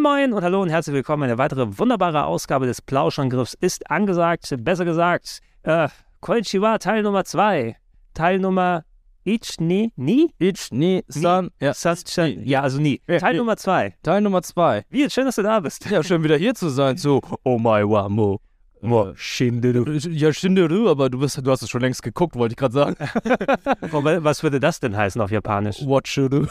Moin Moin und hallo und herzlich willkommen. Eine weitere wunderbare Ausgabe des Plauschangriffs ist angesagt. Besser gesagt, äh, Konnichiwa, Teil Nummer 2. Teil Nummer Ich, ni, ni? Ich, ni, san, ja. San, ja, also nie. Ja, Teil ja. Nummer 2. Teil Nummer zwei. Wie, schön, dass du da bist. Ja, schön wieder hier zu sein. So, oh my wamo. Mo, Shinderu. Ja, Shinderu, aber du, bist, du hast es schon längst geguckt, wollte ich gerade sagen. Oh, wa- Was würde das denn heißen auf Japanisch? Watcheru.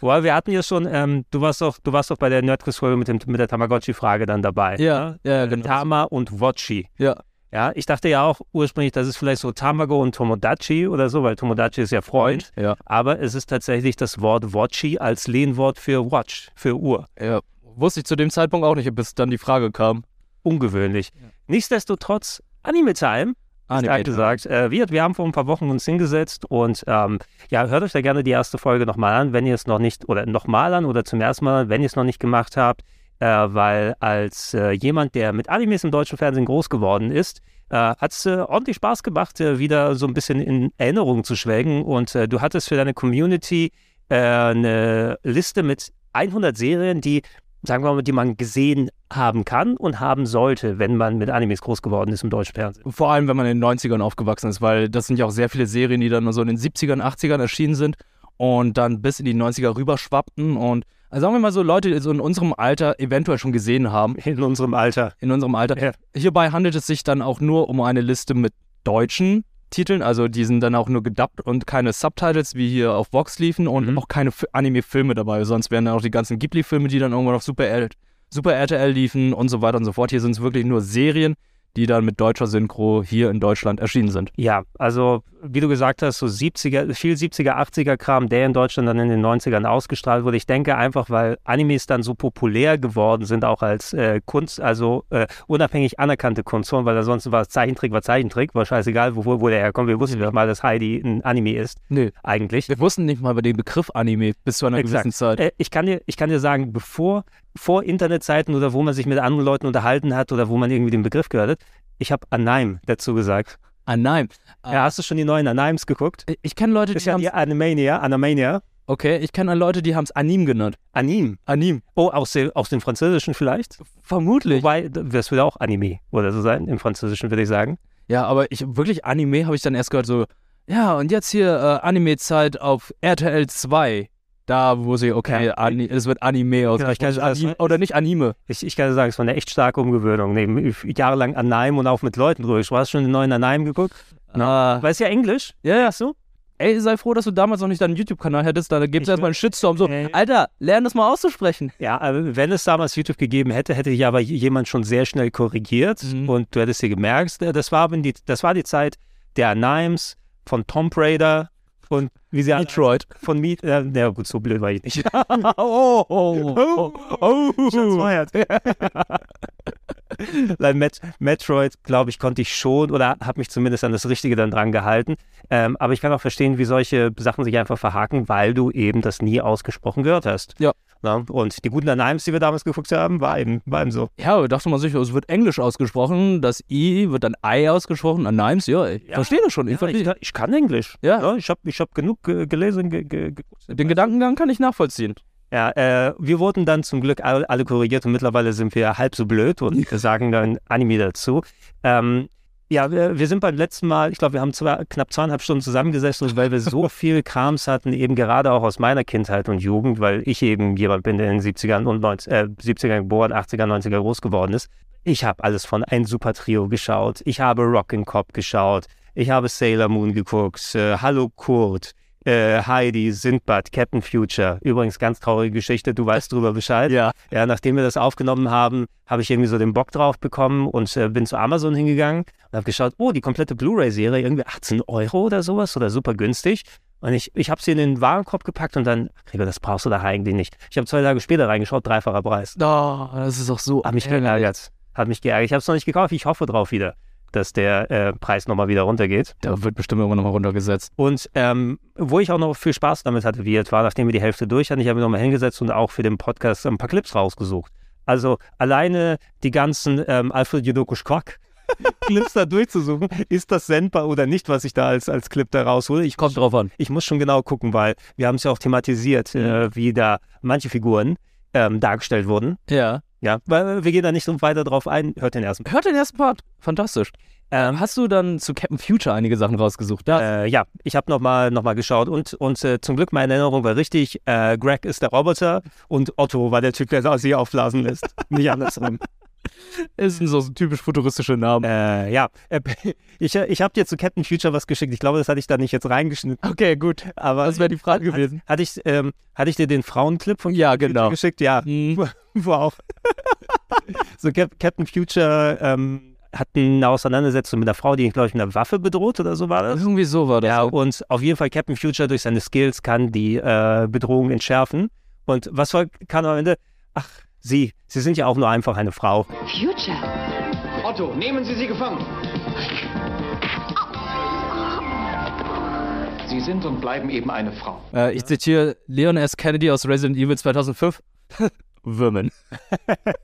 Well, wir hatten ja schon, ähm, du warst doch, du warst doch bei der Nerdquiz-Folge mit, dem- mit der Tamagotchi-Frage dann dabei. Ja, ja, genau. Tama und Watchi. Ja, Ja, ich dachte ja auch ursprünglich, das ist vielleicht so Tamago und Tomodachi oder so, weil Tomodachi ist ja Freund. ja, Aber es ist tatsächlich das Wort Watchi als Lehnwort für Watch, für Uhr. ja. Wusste ich zu dem Zeitpunkt auch nicht, bis dann die Frage kam. Ungewöhnlich. Nichtsdestotrotz, Anime Time. Anime Anime gesagt. Äh, wir, wir haben vor ein paar Wochen uns hingesetzt und ähm, ja, hört euch da gerne die erste Folge nochmal an, wenn ihr es noch nicht, oder nochmal an oder zum ersten Mal, wenn ihr es noch nicht gemacht habt, äh, weil als äh, jemand, der mit Animes im deutschen Fernsehen groß geworden ist, äh, hat es äh, ordentlich Spaß gemacht, äh, wieder so ein bisschen in Erinnerungen zu schwelgen. Und äh, du hattest für deine Community äh, eine Liste mit 100 Serien, die sagen wir mal, die man gesehen haben kann und haben sollte, wenn man mit Animes groß geworden ist im deutschen Fernsehen. Vor allem, wenn man in den 90ern aufgewachsen ist, weil das sind ja auch sehr viele Serien, die dann so in den 70ern, 80ern erschienen sind und dann bis in die 90er rüberschwappten und also sagen wir mal so, Leute, die so in unserem Alter eventuell schon gesehen haben, In unserem Alter. in unserem Alter. Ja. Hierbei handelt es sich dann auch nur um eine Liste mit deutschen Titeln, also die sind dann auch nur gedubbt und keine Subtitles, wie hier auf Vox liefen und Mhm. auch keine Fi- Anime-Filme dabei, sonst wären dann auch die ganzen Ghibli-Filme, die dann irgendwann auf Super, R Super RTL liefen und so weiter und so fort. Hier sind es wirklich nur Serien, die dann mit deutscher Synchro hier in Deutschland erschienen sind. Ja, also wie du gesagt hast, so 70er, viel 70er, 80er Kram, der in Deutschland dann in den 90ern ausgestrahlt wurde. Ich denke einfach, weil Animes dann so populär geworden sind, auch als äh, Kunst, also äh, unabhängig anerkannte Kunstform, weil ansonsten war es Zeichentrick, war Zeichentrick, war scheißegal, wo, wo der herkommt. Wir wussten ja mal, dass Heidi ein Anime ist, Nö. eigentlich. Wir wussten nicht mal über den Begriff Anime bis zu einer Exakt. gewissen Zeit. Äh, ich, kann dir, ich kann dir sagen, bevor, vor Internetzeiten oder wo man sich mit anderen Leuten unterhalten hat oder wo man irgendwie den Begriff gehört hat, ich habe Anime dazu gesagt. Ah, nein. Ja, hast du schon die neuen Animes geguckt? Ich kenne Leute, ist die ja haben die Animania, Animania. Okay, ich kenne Leute, die haben es Anime genannt. Anim. Anime. Oh, aus, dem, aus dem Französischen vielleicht? Vermutlich. Wobei, das würde auch Anime oder so sein, im Französischen würde ich sagen. Ja, aber ich wirklich Anime habe ich dann erst gehört so, ja, und jetzt hier äh, Anime-Zeit auf RTL 2. Da, wo sie, okay, Ja. Ani es wird Anime aus. Genau, ich kann- Anime, oder nicht Anime. Ich, ich kann dir sagen, es war eine echt starke Umgewöhnung. Nee, jahrelang Anime und auch mit Leuten drüber. Du hast schon den neuen Anime geguckt? Ah, Weißt ja Englisch? ja, ja. Hast du? Ey, sei froh, dass du damals noch nicht deinen YouTube-Kanal hättest. Da gibt es erstmal einen Shitstorm. So, Äh. Alter, lern das mal auszusprechen. Ja, aber wenn es damals YouTube gegeben hätte, hätte ich aber jemand schon sehr schnell korrigiert Mhm. und du hättest dir gemerkt, das war, die, das war die Zeit der Animes, von Tomb Raider und wie sie Detroit. von Meat. Äh, ja, gut, so blöd war ich nicht. oh, oh, oh, oh. Nein, Met Metroid, glaube ich, konnte ich schon oder habe mich zumindest an das Richtige dann dran gehalten. Ähm, aber ich kann auch verstehen, wie solche Sachen sich einfach verhaken, weil du eben das nie ausgesprochen gehört hast. Ja. Na, und die guten Animes, die wir damals geguckt haben, war eben, war eben so. Ja, dachte mal sicher, es wird Englisch ausgesprochen. Das I wird dann I ausgesprochen. Animes, ja, ich Ja. verstehe das schon. Ich Ja, ich, kann- ich kann Englisch. Ja. ich habe ich hab genug ge gelesen. Ge ge ge Den Gedankengang kann ich nachvollziehen. ja, äh, wir wurden dann zum Glück alle, korrigiert und mittlerweile sind wir halb so blöd und sagen dann Anime dazu. Ähm, ja, wir, wir sind beim letzten Mal, ich glaube, wir haben zwei, knapp zweieinhalb Stunden zusammengesessen, weil wir so viel Krams hatten, eben gerade auch aus meiner Kindheit und Jugend, weil ich eben jemand bin, der in den 70ern und 90, äh, 70ern geboren, 80er, 90er groß geworden ist. Ich habe alles von Ein Super Trio geschaut. Ich habe Rockin' Cop geschaut. Ich habe Sailor Moon geguckt. Äh, Hallo Kurt. Äh, Heidi, Sindbad, Captain Future. Übrigens ganz traurige Geschichte, du weißt drüber Bescheid. Ja. Ja, nachdem wir das aufgenommen haben, habe ich irgendwie so den Bock drauf bekommen und äh, bin zu Amazon hingegangen und habe geschaut, oh, die komplette Blu-ray-Serie, irgendwie 18 Euro oder sowas oder super günstig. Und ich, ich habe sie in den Warenkorb gepackt und dann, Gregor, das brauchst du da eigentlich nicht. Ich habe zwei Tage später reingeschaut, dreifacher Preis. Oh, das ist auch so. Hat mich geärgert. Hat mich geärgert. Ich habe es noch nicht gekauft. Ich hoffe drauf wieder, dass der äh, Preis nochmal wieder runtergeht. Der wird bestimmt irgendwann nochmal runtergesetzt. Und ähm, wo ich auch noch viel Spaß damit hatte, wie es war, nachdem wir die Hälfte durch hatten, ich habe mich nochmal hingesetzt und auch für den Podcast ein paar Clips rausgesucht. Also alleine die ganzen ähm, Alfred Jodokusch Quack Clips da durchzusuchen, ist das sendbar oder nicht, was ich da als, als Clip da raushole. Ich Kommt drauf an. ich muss schon genau gucken, weil wir haben es ja auch thematisiert, äh, wie da manche Figuren ähm, dargestellt wurden. Ja. Ja, weil wir gehen da nicht so weiter drauf ein. Hört den ersten. Hört den ersten Part. Fantastisch. Ähm, hast du dann zu Captain Future einige Sachen rausgesucht? Äh, ja, ich habe nochmal noch mal geschaut und, und äh, zum Glück meine Erinnerung war richtig. Äh, Greg ist der Roboter und Otto war der Typ, der sie aufblasen lässt. nicht andersrum. ist so ein typisch futuristische Namen. Äh, ja, äh, ich, ich habe dir zu Captain Future was geschickt. Ich glaube, das hatte ich da nicht jetzt reingeschnitten. Okay, gut. Aber Das wäre die Frage gewesen. Hatte ich, ähm, hatte ich dir den Frauenclip von Ja, Captain genau. Future geschickt? Ja, Mhm. wo auch. so Cap Captain Future ähm, hat eine Auseinandersetzung mit einer Frau, die ihn, glaube ich, mit einer Waffe bedroht oder so war das. Irgendwie so war das. Ja, und auf jeden Fall Captain Future durch seine Skills kann die äh, Bedrohung entschärfen. Und was war, kann am Ende? Ach, sie, sie sind ja auch nur einfach eine Frau. Future. Otto, nehmen Sie sie gefangen. Sie sind und bleiben eben eine Frau. Äh, ich zitiere Leon S. Kennedy aus Resident Evil 2005. Würmen.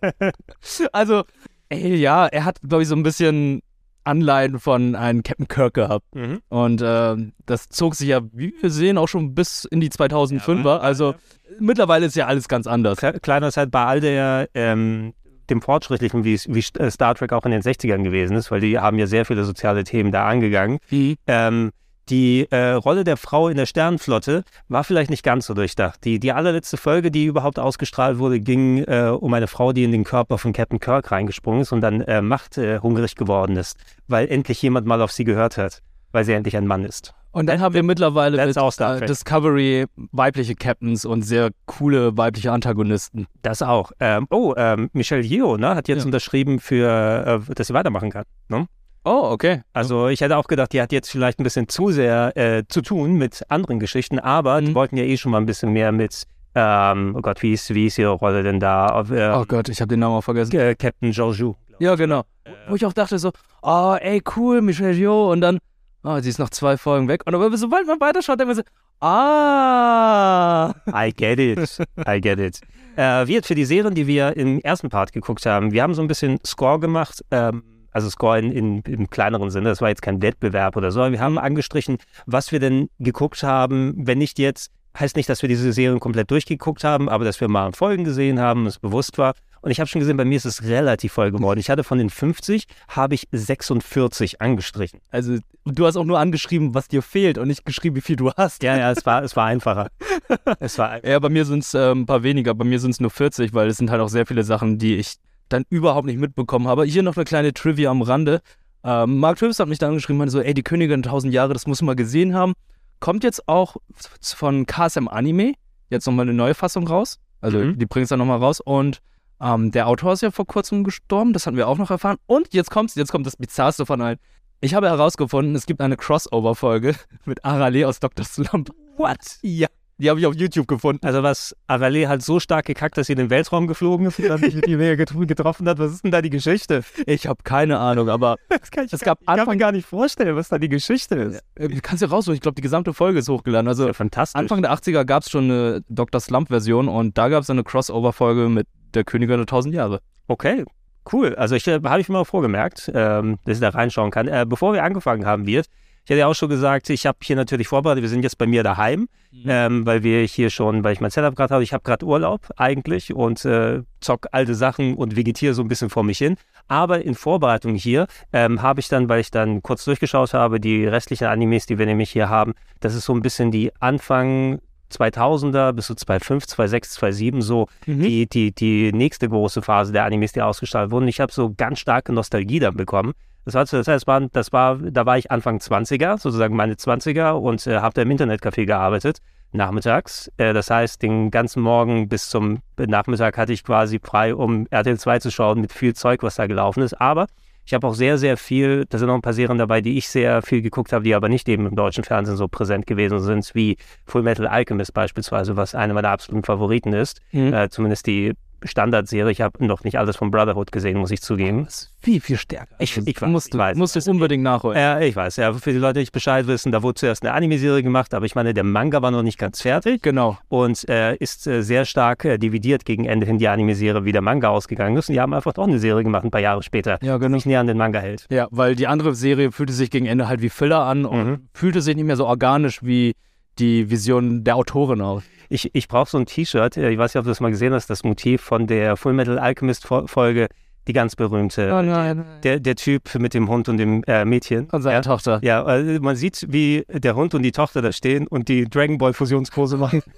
also, ey, ja, er hat, glaube ich, so ein bisschen Anleihen von einem Captain Kirk gehabt. Mhm. Und ähm, das zog sich ja, wie wir sehen, auch schon bis in die 2005er. Also mittlerweile ist ja alles ganz anders. Kle- Kleiner ist halt bei all der, ähm, dem Fortschrittlichen, wie wie äh, Star Trek auch in den 60ern gewesen ist, weil die haben ja sehr viele soziale Themen da angegangen. Ähm, die äh, Rolle der Frau in der Sternenflotte war vielleicht nicht ganz so durchdacht. Die, die allerletzte Folge, die überhaupt ausgestrahlt wurde, ging äh, um eine Frau, die in den Körper von Captain Kirk reingesprungen ist und dann äh, machthungrig geworden ist, weil endlich jemand mal auf sie gehört hat, weil sie endlich ein Mann ist. Und dann haben wir mittlerweile mit äh. Discovery weibliche Captains und sehr coole weibliche Antagonisten. Das auch. Ähm, oh, ähm, Michelle Yeoh ne, hat jetzt Ja. unterschrieben, für, äh, dass sie weitermachen kann. Ne? Oh, okay. Also ich hätte auch gedacht, die hat jetzt vielleicht ein bisschen zu sehr äh, zu tun mit anderen Geschichten, aber die Mhm. wollten ja eh schon mal ein bisschen mehr mit, ähm, oh Gott, wie ist, wie ist ihre Rolle denn da? Auf, äh, Oh Gott, ich habe den Namen auch vergessen. äh, Captain Georgiou. Ja, genau. Wo ich auch dachte so, oh, ey, cool, Michelle Yeoh. Und dann, oh, sie ist nach zwei Folgen weg. Und aber sobald man weiterschaut, denkt man so, ah. I get it. I get it. Äh, wie jetzt für die Serien, die wir im ersten Part geguckt haben, wir haben so ein bisschen Score gemacht, ähm, also Score in, in, im kleineren Sinne, das war jetzt kein Wettbewerb oder so, aber wir haben angestrichen, was wir denn geguckt haben, wenn nicht jetzt, heißt nicht, dass wir diese Serien komplett durchgeguckt haben, aber dass wir mal Folgen gesehen haben, es bewusst war. Und ich habe schon gesehen, bei mir ist es relativ voll geworden. Ich hatte von den 50, habe ich 46 angestrichen. Also, du hast auch nur angeschrieben, was dir fehlt und nicht geschrieben, wie viel du hast. Ja, ja, es war, es war einfacher. es war Ja, bei mir sind es äh, ein paar weniger. Bei mir sind es nur 40, weil es sind halt auch sehr viele Sachen, die ich dann überhaupt nicht mitbekommen habe. Hier noch eine kleine Trivia am Rande. Ähm, Mark Twips hat mich dann angeschrieben, meinte so, ey, die Königin der 1000 Jahre, das muss man mal gesehen haben. Kommt jetzt auch von KSM Anime, jetzt nochmal eine neue Fassung raus. Also Mhm. die bringen es dann nochmal raus. Und ähm, der Autor ist ja vor kurzem gestorben, das hatten wir auch noch erfahren. Und jetzt kommt's, jetzt kommt das Bizarrste von allen. Ich habe herausgefunden, es gibt eine Crossover-Folge mit Arale aus Dr. Slump. What? Ja. Die habe ich auf YouTube gefunden. Also was Arale hat so stark gekackt, dass sie in den Weltraum geflogen ist und dann nicht die get- getroffen hat. Was ist denn da die Geschichte? Ich habe keine Ahnung, aber Das kann ich, Es gab kann mir Anfang- gar nicht vorstellen, was da die Geschichte ist. äh, du kannst ja raussuchen. Ich glaube, die gesamte Folge ist hochgeladen. Also Ja, fantastisch. Anfang der 80er gab es schon eine Dr. Slump-Version und da gab es eine Crossover-Folge mit der Königin der 1000 Jahre. Okay, cool. Also ich äh, habe ich mir mal vorgemerkt, ähm, dass ich da reinschauen kann. Äh, bevor wir angefangen haben, wird, ich hatte ja auch schon gesagt, ich habe hier natürlich vorbereitet, wir sind jetzt bei mir daheim, ähm, weil wir hier schon, weil ich mein Setup gerade habe, ich habe gerade Urlaub eigentlich und äh, zock alte Sachen und vegetiere so ein bisschen vor mich hin. Aber in Vorbereitung hier ähm, habe ich dann, weil ich dann kurz durchgeschaut habe, die restlichen Animes, die wir nämlich hier haben, das ist so ein bisschen die Anfang 2000er bis so 2005, 2006, 2007 so die, die, die nächste große Phase der Animes, die ausgestrahlt wurden. Ich habe so ganz starke Nostalgie dann bekommen. Das heißt, das war, das war, da war ich Anfang 20er, sozusagen meine 20er und äh, habe da im Internetcafé gearbeitet, nachmittags. Äh, das heißt, den ganzen Morgen bis zum Nachmittag hatte ich quasi frei, um RTL 2 zu schauen mit viel Zeug, was da gelaufen ist. Aber Ich habe auch sehr, sehr viel, da sind noch ein paar Serien dabei, die ich sehr viel geguckt habe, die aber nicht eben im deutschen Fernsehen so präsent gewesen sind, wie Full Metal Alchemist beispielsweise, was einer meiner absoluten Favoriten ist. Mhm. Äh, zumindest die Standardserie. Ich habe noch nicht alles von Brotherhood gesehen, muss ich zugeben. Das ist viel, viel stärker. Ich- ich weiß, musst, ich weiß. musst es unbedingt nachholen. Ja, ich weiß, ja, für die Leute, die nicht Bescheid wissen, da wurde zuerst eine Anime-Serie gemacht, aber ich meine, der Manga war noch nicht ganz fertig Genau. und äh, ist äh, sehr stark äh, dividiert gegen Ende hin die Anime-Serie, wie der Manga ausgegangen ist. Und die haben einfach doch eine Serie gemacht, ein paar Jahre später, Ja, die genau. sich näher an den Manga hält. Ja, weil die andere Serie fühlte sich gegen Ende halt wie Filler an und Mhm. fühlte sich nicht mehr so organisch wie die Vision der Autorin aus. Ich, ich brauche so ein T-Shirt, ich weiß nicht, ob du das mal gesehen hast, das Motiv von der Full Metal Alchemist-Folge, die ganz berühmte. nein. Der, der Typ mit dem Hund und dem äh, Mädchen. Und seine ja? Tochter. Ja, äh, man sieht, wie der Hund und die Tochter da stehen und die Dragon Ball Fusionspose machen.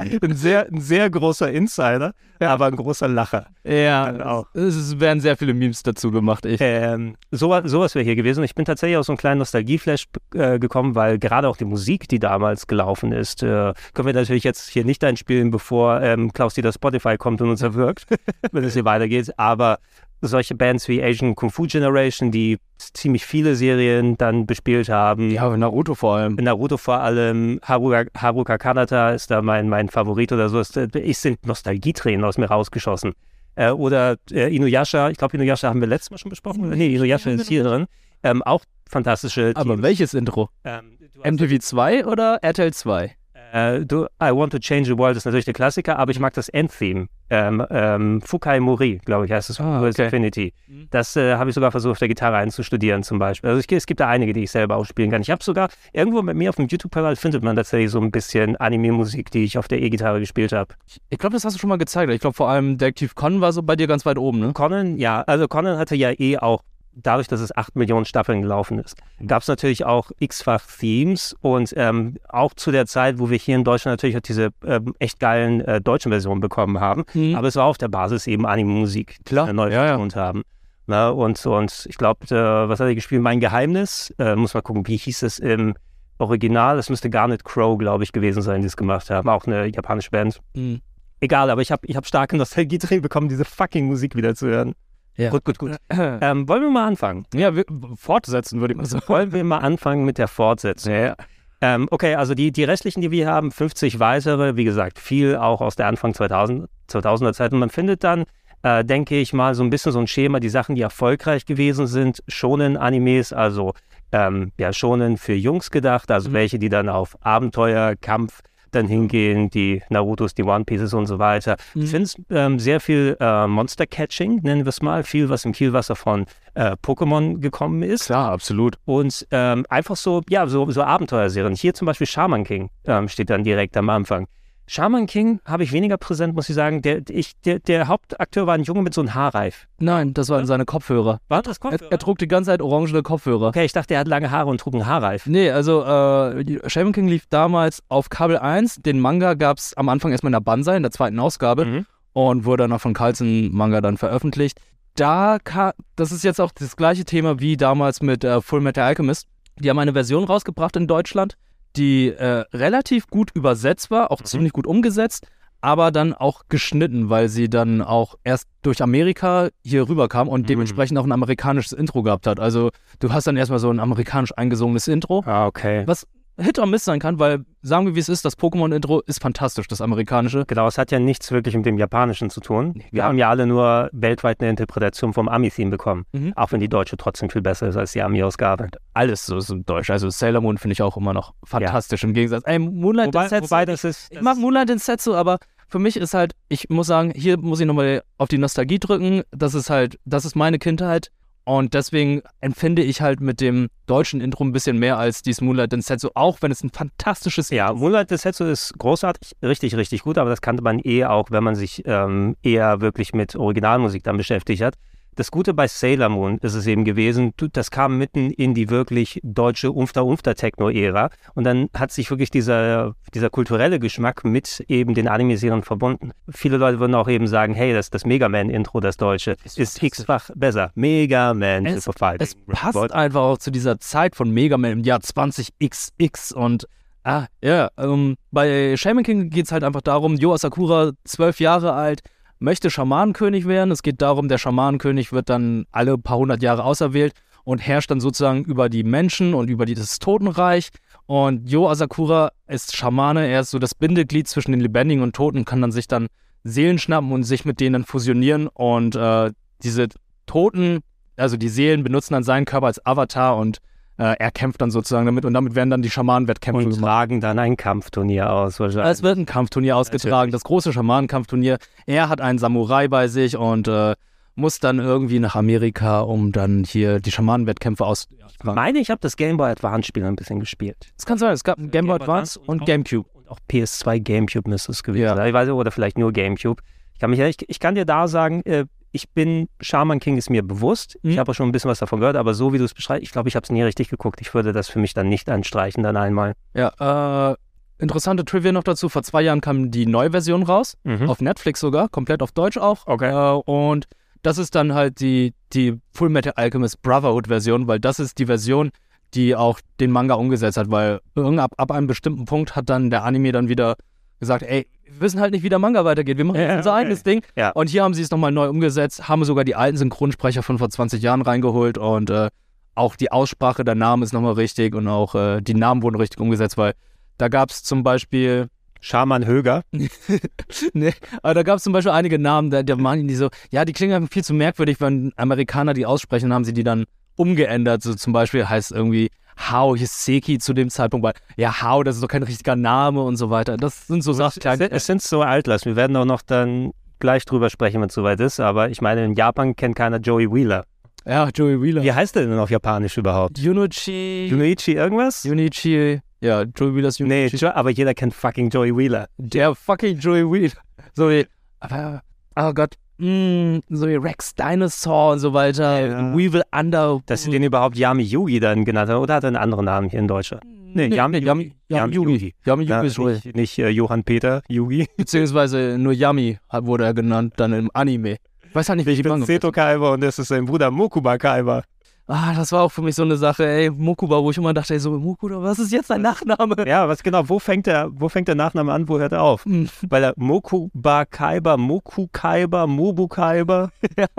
ein, sehr, ein sehr großer Insider, aber ein großer Lacher. Ja, es, es werden sehr viele Memes dazu gemacht. Ich. Ähm, sowas sowas wäre hier gewesen. Ich bin tatsächlich aus so einem kleinen Nostalgieflash äh, gekommen, weil gerade auch die Musik, die damals gelaufen ist, äh, können wir natürlich jetzt hier nicht einspielen, bevor ähm, Klaus Dieter Spotify kommt und uns erwirkt, wenn es hier weitergeht. Aber solche Bands wie Asian Kung Fu Generation, die ziemlich viele Serien dann bespielt haben. Ja, Naruto vor allem. Naruto vor allem, Haruka, Haruka Kanata ist da mein, mein Favorit oder so. Ist, äh, ist sind Nostalgietränen aus mir rausgeschossen. Äh, oder äh, Inuyasha, ich glaube Inuyasha haben wir letztes Mal schon besprochen. Nee, Inuyasha ist hier drin. Ähm, auch fantastische Aber Teams. welches Intro? Ähm, MTV 2 oder RTL 2? Äh, du, I Want to Change the World ist natürlich der Klassiker, aber ich mag das Endtheme. Ähm, ähm, Fukai Mori, glaube ich, heißt es. Ah, okay. Infinity. Mhm. Das äh, habe ich sogar versucht, auf der Gitarre einzustudieren zum Beispiel. Also ich, es gibt da einige, die ich selber auch spielen kann. Ich habe sogar, irgendwo mit mir auf dem YouTube-Kanal findet man tatsächlich so ein bisschen Anime-Musik, die ich auf der E-Gitarre gespielt habe. Ich glaube, das hast du schon mal gezeigt. Ich glaube, vor allem Detective Con war so bei dir ganz weit oben, ne? Conan, ja, also Conan hatte ja eh auch, dadurch, dass es acht Millionen Staffeln gelaufen ist, gab es natürlich auch x-fach Themes und ähm, auch zu der Zeit, wo wir hier in Deutschland natürlich auch diese ähm, echt geilen äh, deutschen Versionen bekommen haben, Mhm. aber es war auf der Basis eben Anime-Musik, die wir neu ja, ja. haben. Na, und, und ich glaube, äh, was hat er gespielt? Mein Geheimnis, äh, muss mal gucken, wie hieß es im Original? Es müsste Garnet Crow, glaube ich, gewesen sein, die es gemacht haben, auch eine japanische Band. Mhm. Egal, aber ich habe ich hab starke Nostalgie drin bekommen, diese fucking Musik wieder zu hören. Ja. Gut, gut, gut. Ähm, wollen wir mal anfangen? Ja, wir, fortsetzen würde ich mal sagen. Wollen wir mal anfangen mit der Fortsetzung? Ja. Ähm, okay, also die, die restlichen, die wir haben, 50 weitere, wie gesagt, viel auch aus der Anfang 2000, 2000er Zeit. Und man findet dann, äh, denke ich mal, so ein bisschen so ein Schema, die Sachen, die erfolgreich gewesen sind, schonen Animes, also ähm, ja, schonen für Jungs gedacht, also Mhm. welche, die dann auf Abenteuer, Kampf dann hingehen, die Narutos, die One Pieces und so weiter. Mhm. Ich finde es ähm, sehr viel äh, Monster-Catching, nennen wir es mal, viel, was im Kielwasser von äh, Pokémon gekommen ist. Klar, absolut. Und ähm, einfach so, ja, so, so Abenteuerserien. Hier zum Beispiel Shaman King ähm, steht dann direkt am Anfang. Shaman King habe ich weniger präsent, muss ich sagen. Der, ich, der, der Hauptakteur war ein Junge mit so einem Haarreif. Nein, das waren seine Kopfhörer. War das Er, er trug die ganze Zeit orangene Kopfhörer. Okay, ich dachte, er hat lange Haare und trug einen Haarreif. Nee, also äh, Shaman King lief damals auf Kabel 1. Den Manga gab es am Anfang erstmal in der Banzai, in der zweiten Ausgabe. Mhm. und wurde dann auch von Carlsen Manga dann veröffentlicht. Da ka das ist jetzt auch das gleiche Thema wie damals mit äh, Full Metal Alchemist. Die haben eine Version rausgebracht in Deutschland, die äh, relativ gut übersetzt war, auch Mhm. ziemlich gut umgesetzt, aber dann auch geschnitten, weil sie dann auch erst durch Amerika hier rüberkam und Mhm. dementsprechend auch ein amerikanisches Intro gehabt hat. Also du hast dann erstmal so ein amerikanisch eingesungenes Intro, Ah, okay. was Hit or Miss sein kann, weil sagen wir wie es ist, das Pokémon-Intro ist fantastisch, das amerikanische. Genau, es hat ja nichts wirklich mit dem Japanischen zu tun. Wir gar haben ja alle nur weltweit eine Interpretation vom Ami-Theme bekommen. Mhm. Auch wenn die deutsche trotzdem viel besser ist als die Ami-Ausgabe. alles so ist in Deutsch. Also Sailor Moon finde ich auch immer noch fantastisch im Gegensatz. Ey, Moonlight Wobei, Densetsu, wobei das ist. ich mag Moonlight Densetsu, aber für mich ist halt, ich muss sagen, hier muss ich nochmal auf die Nostalgie drücken. Das ist halt, das ist meine Kindheit. Und deswegen empfinde ich halt mit dem deutschen Intro ein bisschen mehr als dieses Moonlight Densetsu, auch wenn es ein fantastisches Ja, Moonlight Densetsu ist großartig, richtig, richtig gut, aber das kannte man eh auch, wenn man sich ähm, eher wirklich mit Originalmusik dann beschäftigt hat. Das Gute bei Sailor Moon ist es eben gewesen, das kam mitten in die wirklich deutsche Umfter-Umfter-Techno-Ära und dann hat sich wirklich dieser, dieser kulturelle Geschmack mit eben den Anime-Serien verbunden. Viele Leute würden auch eben sagen, hey, das, das Mega Man-Intro, das deutsche, ist x-fach besser. Mega Man Es-. Es passt einfach auch zu dieser Zeit von Mega Man im Jahr 20XX und ah, ja, ähm, bei Shaman King geht es halt einfach darum, Yo Asakura, zwölf Jahre alt, möchte Schamanenkönig werden. Es geht darum, der Schamanenkönig wird dann alle paar hundert Jahre auserwählt und herrscht dann sozusagen über die Menschen und über das Totenreich. Und Yo Asakura ist Schamane, er ist so das Bindeglied zwischen den Lebendigen und Toten, kann dann sich dann Seelen schnappen und sich mit denen dann fusionieren. Und äh, diese Toten, also die Seelen, benutzen dann seinen Körper als Avatar und äh, er kämpft dann sozusagen damit und damit werden dann die Schamanenwettkämpfe Und gemacht. tragen dann ein Kampfturnier aus. wahrscheinlich. Es wird ein Kampfturnier ausgetragen, das große Schamanenkampfturnier. Er hat einen Samurai bei sich und äh, muss dann irgendwie nach Amerika, um dann hier die Schamanenwettkämpfe auszutragen. Ich meine, ich habe das Game Boy Advance Spiel ein bisschen gespielt. Es kann sein, es gab ein Game Boy Game Boy Advance Advance und und Gamecube. Und auch PS2 Gamecube müsste es gewesen Ja. sein. Ich weiß nicht, oder vielleicht nur Gamecube. Ich kann, mich, ich, ich kann dir da sagen, äh, ich bin, Shaman King ist mir bewusst. Mhm. Ich habe auch schon ein bisschen was davon gehört, aber so wie du es beschreibst, ich glaube, ich habe es nie richtig geguckt. Ich würde das für mich dann nicht anstreichen, dann einmal. Ja, äh, interessante Trivia noch dazu. Vor zwei Jahren kam die neue Version raus, Mhm. auf Netflix sogar, komplett auf Deutsch auch. Okay. Äh, und das ist dann halt die, die Full Metal Alchemist Brotherhood Version, weil das ist die Version, die auch den Manga umgesetzt hat, weil ab, ab einem bestimmten Punkt hat dann der Anime dann wieder gesagt, ey, wir wissen halt nicht, wie der Manga weitergeht, wir machen Ja, jetzt unser okay. eigenes Ding. Ja. Und hier haben sie es nochmal neu umgesetzt, haben sogar die alten Synchronsprecher von vor 20 Jahren reingeholt und äh, auch die Aussprache der Namen ist nochmal richtig und auch äh, die Namen wurden richtig umgesetzt, weil da gab es zum Beispiel Shaman Höger. nee, aber da gab es zum Beispiel einige Namen, da, da waren die so, ja, die klingen einfach viel zu merkwürdig, wenn Amerikaner die aussprechen, haben sie die dann umgeändert. So zum Beispiel heißt irgendwie Hao Hiseki zu dem Zeitpunkt, weil, ja, Hao, das ist doch kein richtiger Name und so weiter. Das sind so Sachen. Es, es sind so Altlass. Wir werden auch noch dann gleich drüber sprechen, wenn es soweit ist. Aber ich meine, in Japan kennt keiner Joey Wheeler. Ja, Joey Wheeler. Wie heißt der denn auf Japanisch überhaupt? Junichi. Junichi irgendwas? Junichi. Ja, Joey Wheelers Nee, Junichi. jo aber jeder kennt fucking Joey Wheeler. Der fucking Joey Wheeler. So wie, aber, oh Gott, mh, so wie Rex Dinosaur und so weiter. Ja. Weevil Under. Dass sie den überhaupt Yami Yugi dann genannt haben. Oder hat er einen anderen Namen hier in Deutschland? Nee, Yami, Yami, Yami Yugi. Yami Yugi ist wohl. nicht, nicht äh, Johann Peter Yugi. Beziehungsweise nur Yami wurde er genannt, dann im Anime. Ich weiß halt nicht, welche Ich bin. Seto Kaiba und das ist sein Bruder Mokuba Kaiba. Ah, das war auch für mich so eine Sache, ey, Mokuba, wo ich immer dachte, ey, so, Mokuba, was ist jetzt dein Nachname? Ja, was genau, wo fängt der, wo fängt der Nachname an, wo hört er auf? Hm. Weil er Mokuba Kaiba, Moku Kaiba, Mobu Kaiba.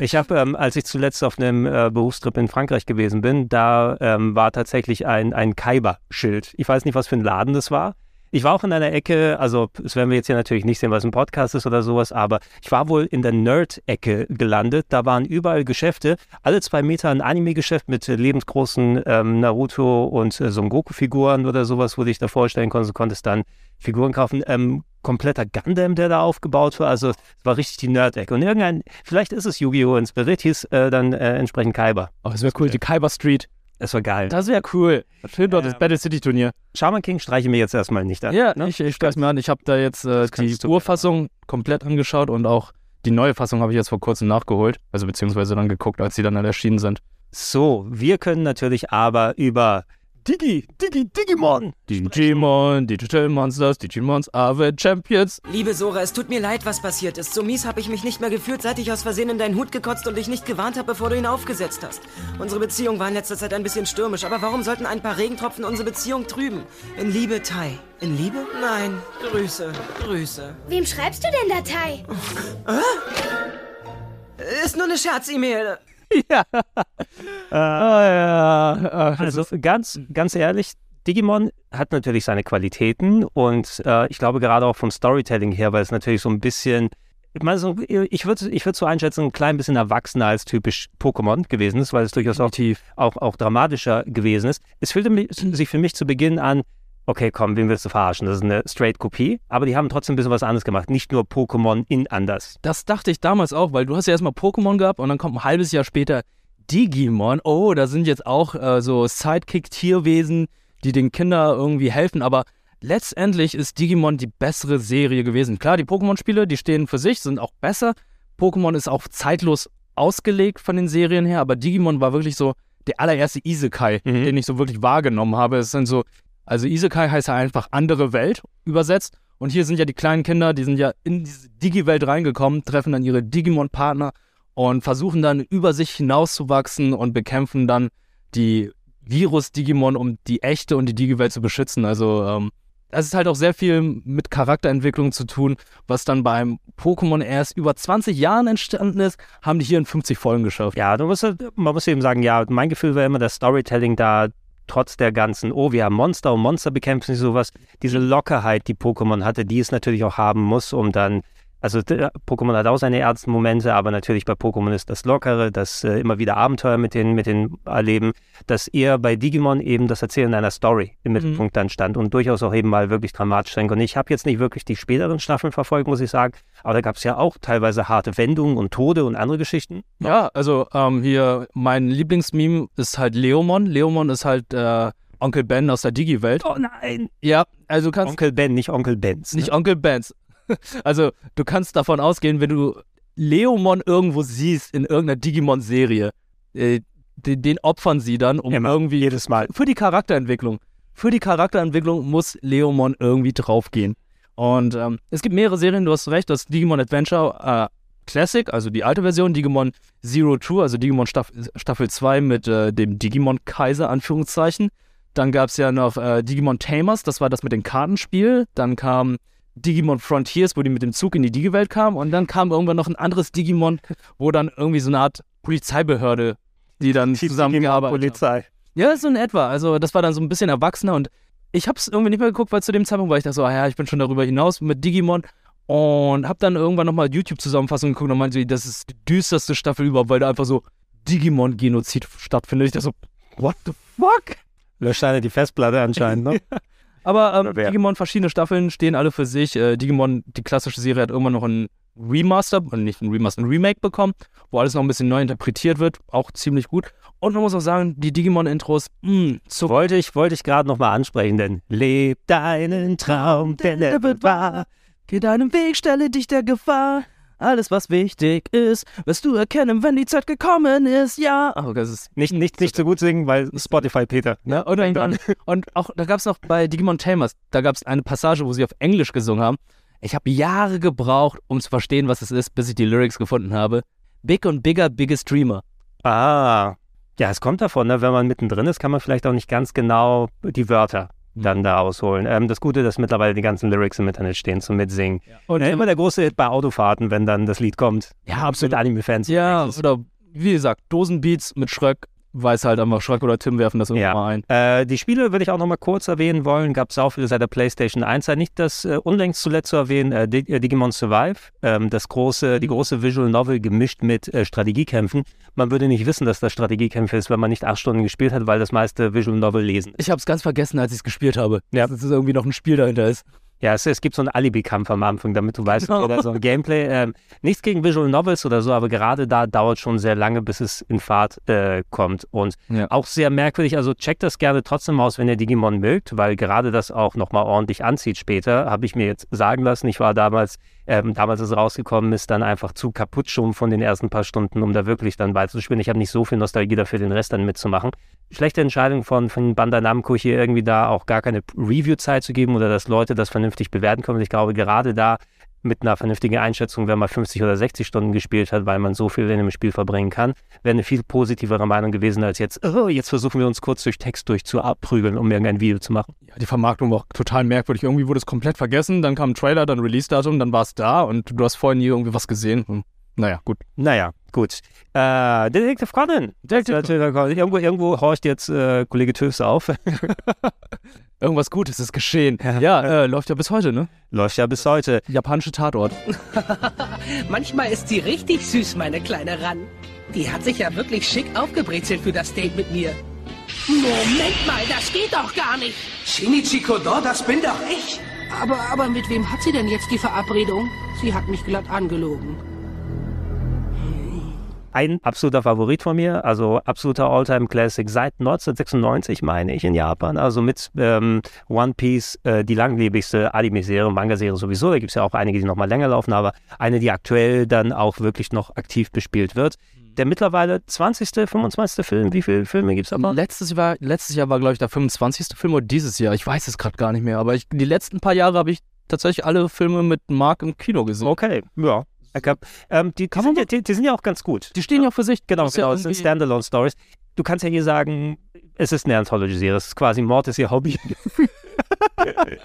Ich habe, ähm, als ich zuletzt auf einem äh, Berufstrip in Frankreich gewesen bin, da ähm, war tatsächlich ein, ein Kaiba-Schild. Ich weiß nicht, was für ein Laden das war. Ich war auch in einer Ecke, also das werden wir jetzt hier natürlich nicht sehen, was ein Podcast ist oder sowas, aber ich war wohl in der Nerd-Ecke gelandet. Da waren überall Geschäfte, alle zwei Meter ein Anime-Geschäft mit äh, lebensgroßen ähm, Naruto und äh, Son Goku-Figuren oder sowas, wo du dich da vorstellen konntest. Du konntest dann Figuren kaufen. Ähm, kompletter Gundam, der da aufgebaut war. Also es war richtig die Nerd-Ecke. Und irgendein, vielleicht ist es Yu-Gi-Oh! inspiriert, hieß äh, dann äh, entsprechend Kaiba. Oh, das wäre cool, die Kaiba Street. Das war geil. Das wäre cool. Film dort Ja. das Battle City Turnier. Shaman King streiche mir jetzt erstmal nicht an. Ja, ne? ich, ich schreibe mir an. Ich habe da jetzt äh, die Urfassung komplett angeschaut und auch die neue Fassung habe ich jetzt vor kurzem nachgeholt. Also beziehungsweise dann geguckt, als sie dann erschienen sind. So, wir können natürlich aber über Digi, Digi, Digimon. Digimon, Digital Monsters, Digimons are the champions. Liebe Sora, es tut mir leid, was passiert ist. So mies habe ich mich nicht mehr gefühlt, seit ich aus Versehen in deinen Hut gekotzt und dich nicht gewarnt habe, bevor du ihn aufgesetzt hast. Unsere Beziehung war in letzter Zeit ein bisschen stürmisch, aber warum sollten ein paar Regentropfen unsere Beziehung trüben? In Liebe, Tai. In Liebe? Nein. Grüße. Grüße. Wem schreibst du denn Datei? Ist nur eine Scherz-E-Mail. Ah ja. Ah, Also ganz, ganz ehrlich, Digimon hat natürlich seine Qualitäten und äh, ich glaube gerade auch vom Storytelling her, weil es natürlich so ein bisschen, ich meine, so, ich würde ich würd so einschätzen, ein klein bisschen erwachsener als typisch Pokémon gewesen ist, weil es durchaus auch, auch, auch dramatischer gewesen ist. Es fühlte sich für mich zu Beginn an, okay, komm, wen willst du verarschen? Das ist eine Straight-Kopie, aber die haben trotzdem ein bisschen was anderes gemacht, nicht nur Pokémon in anders. Das dachte ich damals auch, weil du hast ja erstmal Pokémon gehabt und dann kommt ein halbes Jahr später Digimon. Oh, da sind jetzt auch äh, so Sidekick-Tierwesen, die den Kindern irgendwie helfen, aber letztendlich ist Digimon die bessere Serie gewesen. Klar, die Pokémon-Spiele, die stehen für sich, sind auch besser. Pokémon ist auch zeitlos ausgelegt von den Serien her, aber Digimon war wirklich so der allererste Isekai, Mhm. den ich so wirklich wahrgenommen habe. Es sind so, also Isekai heißt ja einfach andere Welt übersetzt. Und hier sind ja die kleinen Kinder, die sind ja in diese Digi-Welt reingekommen, treffen dann ihre Digimon-Partner und versuchen dann über sich hinauszuwachsen und bekämpfen dann die Virus-Digimon, um die echte und die Digi-Welt zu beschützen. Also ähm, ist halt auch sehr viel mit Charakterentwicklung zu tun, was dann beim Pokémon erst über 20 Jahren entstanden ist, haben die hier in 50 Folgen geschafft. Ja, musst, man muss eben sagen, ja, mein Gefühl war immer, das Storytelling da trotz der ganzen, oh, wir haben Monster und Monster bekämpfen, sowas, diese Lockerheit, die Pokémon hatte, die es natürlich auch haben muss, um dann also Pokémon hat auch seine ernsten Momente, aber natürlich bei Pokémon ist das Lockere, das äh, immer wieder Abenteuer mit den, mit den erleben, dass eher bei Digimon eben das Erzählen einer Story im mhm. Mittelpunkt dann stand und durchaus auch eben mal wirklich dramatisch sein Und ich habe jetzt nicht wirklich die späteren Staffeln verfolgt, muss ich sagen, aber da gab es ja auch teilweise harte Wendungen und Tode und andere Geschichten. Ja, also ähm, hier mein Lieblingsmeme ist halt Leomon. Leomon ist halt äh, Onkel Ben aus der Digi-Welt. Oh nein! Ja, also kannst. Onkel Ben, nicht Onkel Benz. Ne? Nicht Onkel Benz. also du kannst davon ausgehen, wenn du Leomon irgendwo siehst in irgendeiner Digimon-Serie, äh, den, den, opfern sie dann, um Immer, irgendwie jedes Mal für die Charakterentwicklung. Für die Charakterentwicklung muss Leomon irgendwie draufgehen. Und ähm, es gibt mehrere Serien, du hast recht, das Digimon Adventure äh, Classic, also die alte Version, Digimon Zero Two, also Digimon Staff Staffel 2 mit äh, dem Digimon Kaiser, Anführungszeichen. Dann gab es ja noch äh, Digimon Tamers, das war das mit dem Kartenspiel. Dann kam Digimon Frontiers, wo die mit dem Zug in die Digi-Welt kamen. Und dann kam irgendwann noch ein anderes Digimon, wo dann irgendwie so eine Art Polizeibehörde, die dann die zusammengearbeitet Polizei. Ja, so in etwa. Also das war dann so ein bisschen erwachsener und ich habe es irgendwie nicht mehr geguckt, weil zu dem Zeitpunkt war ich dachte so, ah ja, ich bin schon darüber hinaus mit Digimon und habe dann irgendwann nochmal YouTube-Zusammenfassungen geguckt und meinte, das ist die düsterste Staffel überhaupt, weil da einfach so Digimon-Genozid stattfindet. Ich dachte so, what the fuck? Löscht einer die Festplatte anscheinend, ne? Aber ähm, Digimon, verschiedene Staffeln stehen alle für sich. Äh, Digimon, die klassische Serie, hat irgendwann noch ein Remaster, und nicht ein Remaster, ein Remake bekommen, wo alles noch ein bisschen neu interpretiert wird. Auch ziemlich gut. Und man muss auch sagen, die Digimon-Intros, so. Wollte ich, wollte ich gerade nochmal ansprechen, denn leb deinen Traum, denn er wird wahr. Geh deinem Weg, stelle dich der Gefahr. Alles, was wichtig ist, wirst du erkennen, wenn die Zeit gekommen ist, ja. Oh, das ist nicht, nicht, nicht so gut singen, weil Spotify Peter. Ne? Und, und, und auch, da gab es noch bei Digimon Tamers, da gab es eine Passage, wo sie auf Englisch gesungen haben. Ich habe Jahre gebraucht, um zu verstehen, was es ist, bis ich die Lyrics gefunden habe. Big und bigger, biggest dreamer. Ah. Ja, es kommt davon, ne? wenn man mittendrin ist, kann man vielleicht auch nicht ganz genau die Wörter dann da ausholen. Ähm, das Gute, dass mittlerweile die ganzen Lyrics im Internet stehen zum Mitsingen. Ja. Und äh, immer der große Hit bei Autofahrten, wenn dann das Lied kommt. Ja, absolut. Anime-Fans. Ja, oder wie gesagt, Dosenbeats mit Schröck weiß halt einfach, Schreck oder Tim werfen das irgendwann ja. mal ein. Äh, die Spiele würde ich auch noch mal kurz erwähnen wollen. Gab es auch viele seit der PlayStation 1. Nicht das äh, unlängst zuletzt zu erwähnen, äh, äh, Digimon Survive, ähm, das große, die große Visual Novel gemischt mit äh, Strategiekämpfen. Man würde nicht wissen, dass das Strategiekämpfe ist, wenn man nicht acht Stunden gespielt hat, weil das meiste Visual Novel lesen. Ich habe es ganz vergessen, als ich es gespielt habe. Ja. Dass es irgendwie noch ein Spiel dahinter ist. Ja, es, es, gibt so einen Alibi-Kampf am Anfang, damit du weißt, genau. oder so ein Gameplay. Ähm, nichts gegen Visual Novels oder so, aber gerade da dauert schon sehr lange, bis es in Fahrt äh, kommt. Und ja. auch sehr merkwürdig, also checkt das gerne trotzdem aus, wenn ihr Digimon mögt, weil gerade das auch nochmal ordentlich anzieht später, habe ich mir jetzt sagen lassen. Ich war damals ähm, damals, als es rausgekommen ist, dann einfach zu kaputt schon von den ersten paar Stunden, um da wirklich dann weiterzuspielen. Ich habe nicht so viel Nostalgie dafür, den Rest dann mitzumachen. Schlechte Entscheidung von, von Bandai Namco hier irgendwie da auch gar keine Review-Zeit zu geben oder dass Leute das vernünftig bewerten können. Ich glaube, gerade da mit einer vernünftigen Einschätzung, wenn man 50 oder 60 Stunden gespielt hat, weil man so viel in einem Spiel verbringen kann, wäre eine viel positivere Meinung gewesen als jetzt, oh, jetzt versuchen wir uns kurz durch Text durchzuabprügeln, um irgendein Video zu machen. Ja, die Vermarktung war auch total merkwürdig. Irgendwie wurde es komplett vergessen, dann kam ein Trailer, dann Release-Datum, dann war es da und du hast vorher nie irgendwie was gesehen. Hm. Naja, gut. Naja, gut. Äh, Detective Conan. Detective Conan. Irgendwo, irgendwo horcht jetzt äh, Kollege Töfs auf. Irgendwas Gutes ist geschehen. Ja, ja äh, läuft ja bis heute, ne? Läuft ja bis heute. Japanische Tatort. Manchmal ist sie richtig süß, meine kleine Ran. Die hat sich ja wirklich schick aufgebrezelt für das Date mit mir. Moment mal, das geht doch gar nicht. Shinichi Kodo, das bin doch ich. Aber, aber mit wem hat sie denn jetzt die Verabredung? Sie hat mich glatt angelogen ein absoluter Favorit von mir, also absoluter Alltime-Classic seit 1996, meine ich, in Japan. Also mit ähm, One Piece, äh, die langlebigste Anime-Serie, Manga-Serie sowieso. Da gibt es ja auch einige, die noch mal länger laufen, aber eine, die aktuell dann auch wirklich noch aktiv bespielt wird. Der mittlerweile 20., 25. Film, wie viele Filme gibt es aber? Letztes Jahr, letztes Jahr war, glaube ich, der 25. Film oder dieses Jahr. Ich weiß es gerade gar nicht mehr, aber ich, die letzten paar Jahre habe ich tatsächlich alle Filme mit Mark im Kino gesehen. Okay, ja. Ähm, die, die, sind ja, die, die, sind ja auch ganz gut. Die stehen ja auch für sich. Genau, genau. Es sind Standalone-Stories. Du kannst ja hier sagen, es ist eine Anthology-Serie. Es ist quasi Mord ist ihr Hobby.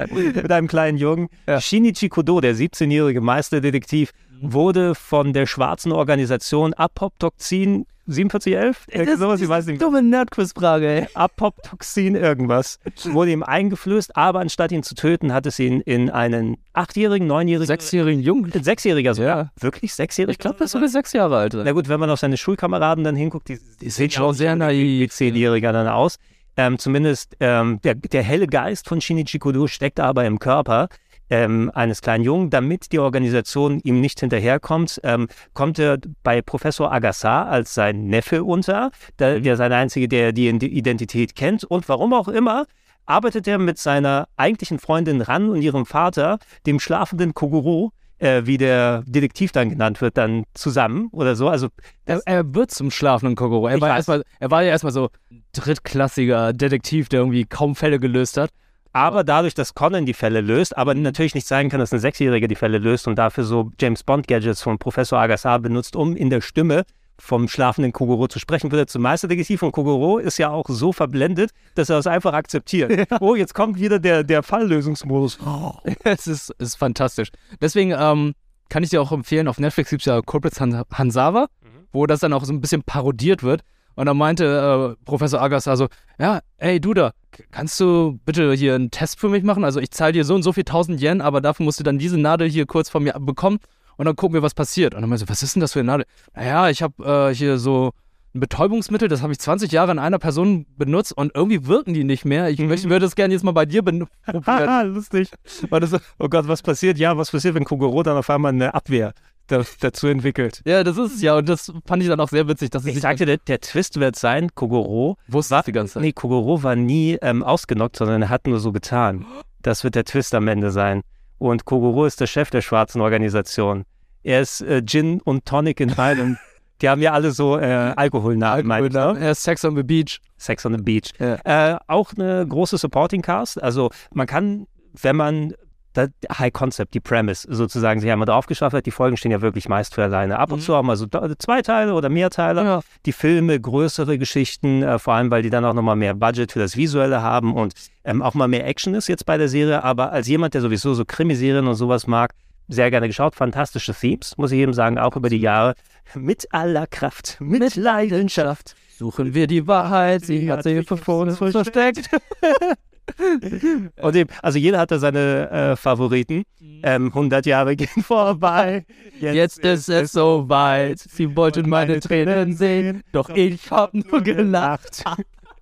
mit einem kleinen Jungen. Shinichi Kodo, der 17-jährige Meisterdetektiv, wurde von der schwarzen Organisation Apoptoxin 4711? Irgendwie sowas, ich weiß nicht. Dumme Nerdquiz-Frage, ey. Apoptoxin irgendwas. Wurde ihm eingeflößt, aber anstatt ihn zu töten, hat es ihn in einen achtjährigen, neunjährigen, Sechsjährigen Jungen. sechsjähriger sogar. Ja. Wirklich sechsjährig? Ich glaube, das ist sogar sechs Jahre alt. Na gut, wenn man auf seine Schulkameraden dann hinguckt, die, die sehen schon auch sehr unbedingt wie naiv. Zehnjähriger dann aus. Ähm, zumindest ähm, der, der helle Geist von Shinichi Kodo steckt aber im Körper ähm, eines kleinen Jungen. Damit die Organisation ihm nicht hinterherkommt, ähm, kommt er bei Professor Agasar als sein Neffe unter, der, der sein einzige, der die Identität kennt. Und warum auch immer, arbeitet er mit seiner eigentlichen Freundin Ran und ihrem Vater, dem schlafenden Kogoro, äh, wie der Detektiv dann genannt wird, dann zusammen oder so. Also Er, er wird zum schlafenden Kokoro. Er, war weiß. erstmal- er war ja erstmal so drittklassiger Detektiv, der irgendwie kaum Fälle gelöst hat. Aber dadurch, dass Conan die Fälle löst, aber natürlich nicht sein kann, dass ein Sechsjähriger die Fälle löst und dafür so James Bond Gadgets von Professor Agasar benutzt, um in der Stimme vom schlafenden Kogoro zu sprechen, wird er zum Meisterdetektiv und Kogoro ist ja auch so verblendet, dass er es einfach akzeptiert. Oh, jetzt kommt wieder der, der Falllösungsmodus. es ist, es ist fantastisch. Deswegen ähm, kann ich dir auch empfehlen, auf Netflix gibt es ja Corporates Han Hansawa, wo das dann auch so ein bisschen parodiert wird. Und dann meinte äh, Professor Agasar so, ja, ey, du da, kannst du bitte hier einen Test für mich machen? Also ich zahle dir so und so viel tausend Yen, aber dafür musst du dann diese Nadel hier kurz von mir bekommen und dann gucken wir, was passiert. Und dann meinte so, was ist denn das für eine Nadel? Naja, ich habe äh, hier so ein Betäubungsmittel, das habe ich 20 Jahre an einer Person benutzt und irgendwie wirken die nicht mehr. Ich möchte, würde das gerne jetzt mal bei dir ben- probieren. Haha, lustig. War das Oh Gott, was passiert? Ja, was passiert, wenn Kogoro dann auf einmal eine Abwehr da, dazu entwickelt? Ja, das ist es ja. Und das fand ich dann auch sehr witzig, dass Ich sagte, der, der Twist wird sein, Kogoro wusste die ganze Zeit. Nee, Kogoro war nie ähm, ausgenockt, sondern er hat nur so getan. Das wird der Twist am Ende sein. Und Kogoro ist der Chef der schwarzen Organisation. Er ist äh, Gin und Tonic in einem. Die haben ja alle so äh, Alkoholnamen. meinst du? Er ist Sex on the Beach. Sex on the Beach. Ja. Äh, auch eine große Supporting Cast. Also man kann, wenn man das High Concept, die Premise sozusagen sich einmal drauf geschafft hat, die Folgen stehen ja wirklich meist für alleine. Ab und zu haben wir so zwei Teile oder mehr Teile. Ja. Die Filme, größere Geschichten, äh, vor allem, weil die dann auch nochmal mehr Budget für das Visuelle haben und ähm, auch mal mehr Action ist jetzt bei der Serie. Aber als jemand, der sowieso so Krimiserien und sowas mag, sehr gerne geschaut. Fantastische Themes, muss ich eben sagen, auch über die Jahre. Mit aller Kraft, mit Leidenschaft. Suchen wir die Wahrheit, sie hat sich vor uns versteckt. Und eben, also jeder hat da seine äh, Favoriten. Ähm, 100 Jahre gehen vorbei. Jetzt ist es soweit. Sie wollten meine Tränen sehen, doch ich hab nur gelacht.